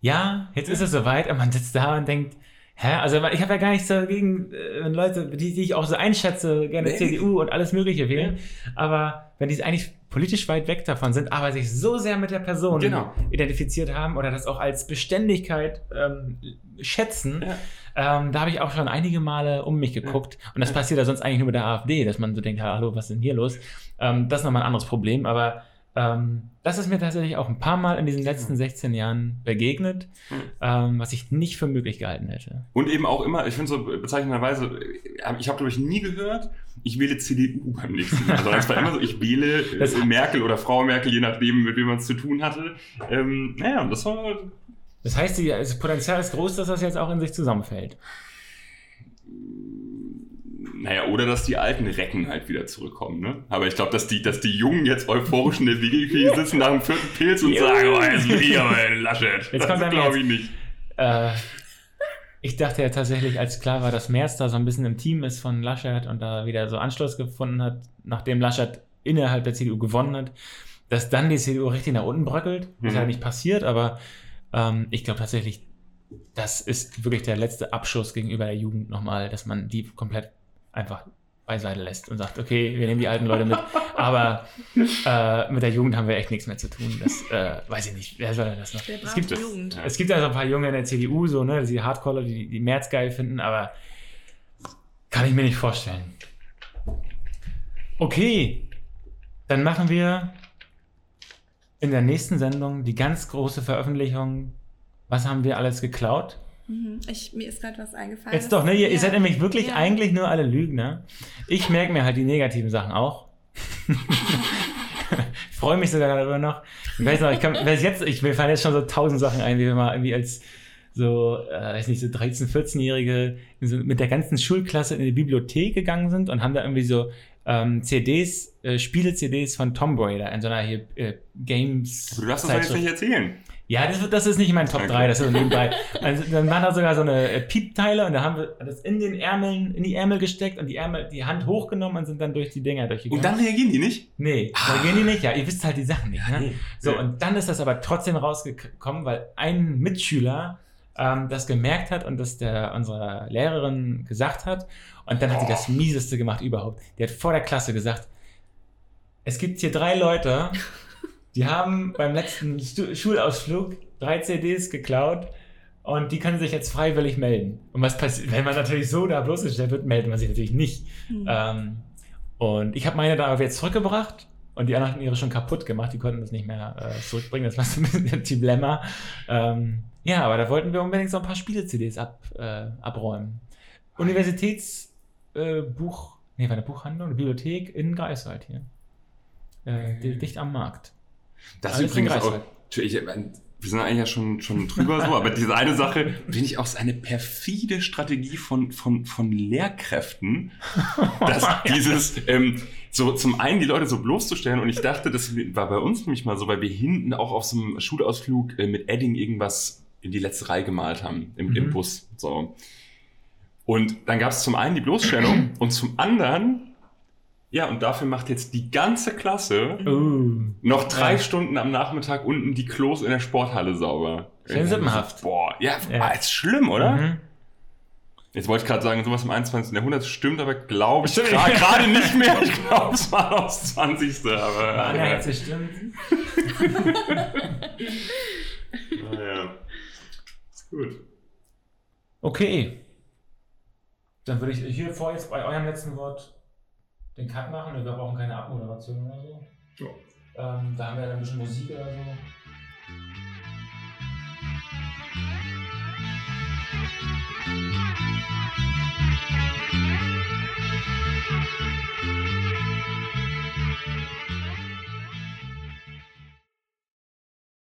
ja, jetzt ist es soweit, und man sitzt da und denkt, hä, also ich habe ja gar nichts dagegen, äh, wenn Leute, die, die ich auch so einschätze, gerne Nee. CDU und alles Mögliche wählen, aber wenn die eigentlich politisch weit weg davon sind, aber sich so sehr mit der Person Genau. identifiziert haben oder das auch als Beständigkeit ähm, schätzen, Ja. Ähm, da habe ich auch schon einige Male um mich geguckt. Und das passiert ja sonst eigentlich nur mit der AfD, dass man so denkt, hallo, was ist denn hier los? Ähm, das ist nochmal ein anderes Problem, aber ähm, das ist mir tatsächlich auch ein paar Mal in diesen letzten 16 Jahren begegnet, ähm, was ich nicht für möglich gehalten hätte. Und eben auch immer, ich finde so bezeichnenderweise, äh, ich habe glaube ich nie gehört, ich wähle CDU [LAUGHS] beim nächsten Mal. Es war immer so, ich wähle äh, Das- Merkel oder Frau Merkel, je nachdem, mit wem man es zu tun hatte. Ähm, naja, das war Das heißt, das Potenzial ist groß, dass das jetzt auch in sich zusammenfällt. Naja, oder dass die alten Recken halt wieder zurückkommen, ne? Aber ich glaube, dass die, dass die Jungen jetzt euphorisch in der WG [LAUGHS] sitzen nach dem vierten Pilz und sagen, oh, jetzt will ich aber einen Laschet. Jetzt das glaube ich nicht. Äh, ich dachte ja tatsächlich, als klar war, dass Merz da so ein bisschen im Team ist von Laschet und da wieder so Anschluss gefunden hat, nachdem Laschet innerhalb der CDU gewonnen hat, dass dann die CDU richtig nach unten bröckelt. Das ist Mhm. ja nicht passiert, aber ähm, ich glaube tatsächlich, das ist wirklich der letzte Abschuss gegenüber der Jugend nochmal, dass man die komplett einfach beiseite lässt und sagt, okay, wir nehmen die alten Leute mit, [LAUGHS] aber äh, mit der Jugend haben wir echt nichts mehr zu tun. Das äh, weiß ich nicht. Wer soll denn das noch? Es gibt. Jugend? es gibt ja so ein paar Junge in der CDU, so, ne, die Hardcore, die die März geil finden, aber kann ich mir nicht vorstellen. Okay, dann machen wir in der nächsten Sendung die ganz große Veröffentlichung. Was haben wir alles geklaut? Mhm. Ich, mir ist gerade was eingefallen. Jetzt doch, ne? Ihr, ihr seid nämlich wirklich Ja. eigentlich nur alle Lügner. Ich merke mir halt die negativen Sachen auch. [LAUGHS] ich freue mich sogar darüber noch. Ich weiß noch, ich kann, weiß jetzt, ich, mir fallen jetzt schon so tausend Sachen ein, wie wir mal irgendwie als so, äh, weiß nicht, so 13-, 14-Jährige so mit der ganzen Schulklasse in die Bibliothek gegangen sind und haben da irgendwie so ähm, CDs, äh, Spiele-CDs von Tomb Raider in so einer hier, äh, Games. Du darfst das jetzt nicht erzählen. Ja, das, das ist nicht mein Top Okay. 3, das ist nebenbei. Also, dann waren da sogar so eine äh, Piepteile und da haben wir das in den Ärmeln, in die Ärmel gesteckt und die Ärmel, die Hand hochgenommen und sind dann durch die Dinger durchgegangen. Und dann reagieren die nicht? Nee, da gehen die nicht, ja, ihr wisst halt die Sachen nicht, ne? nee. So, und dann ist das aber trotzdem rausgekommen, weil ein Mitschüler ähm, das gemerkt hat und das der unserer Lehrerin gesagt hat. Und dann hat sie das Mieseste gemacht überhaupt. Die hat vor der Klasse gesagt, es gibt hier drei Leute, die haben beim letzten Stu Schulausflug drei CDs geklaut und die können sich jetzt freiwillig melden. Und was passiert, wenn man natürlich so da bloßgestellt wird, meldet man sich natürlich nicht. Hm. Ähm, und ich habe meine da aber jetzt zurückgebracht und die anderen hatten ihre schon kaputt gemacht. Die konnten das nicht mehr äh, zurückbringen. Das war so ein bisschen ein Dilemma. Ähm, ja, aber da wollten wir unbedingt so ein paar Spiele-CDs ab, äh, abräumen. Universitätsbuch, äh, nee, war eine Buchhandlung, eine Bibliothek in Greifswald hier. Äh, di- dicht am Markt. Das ist übrigens auch, ich, wir sind eigentlich ja schon, schon drüber so, aber diese eine Sache finde ich auch so eine perfide Strategie von, von, von Lehrkräften, dass [LAUGHS] dieses, ähm, so zum einen die Leute so bloßzustellen und ich dachte, das war bei uns nämlich mal so, weil wir hinten auch auf so einem Schulausflug äh, mit Edding irgendwas in die letzte Reihe gemalt haben, im, Mhm. im Bus, so. Und dann gab es zum einen die Bloßstellung und zum anderen, ja, und dafür macht jetzt die ganze Klasse Uh. noch drei Ja. Stunden am Nachmittag unten die Klos in der Sporthalle sauber. Schön sippenhaft. Boah, ja, Ja. ist schlimm, oder? Mhm. Jetzt wollte ich gerade sagen, sowas im 21. Jahrhundert stimmt, aber glaube ich Stimmt. [LAUGHS] gerade nicht mehr. Ich glaube, es war das 20. Aber Anja äh, hat bestimmt. [LAUGHS] naja. Gut. Okay. Dann würde ich hier vor jetzt bei eurem letzten Wort den Cut machen. Wir brauchen keine Abmoderation oder so. Ähm, da haben wir dann ein bisschen Musik oder so.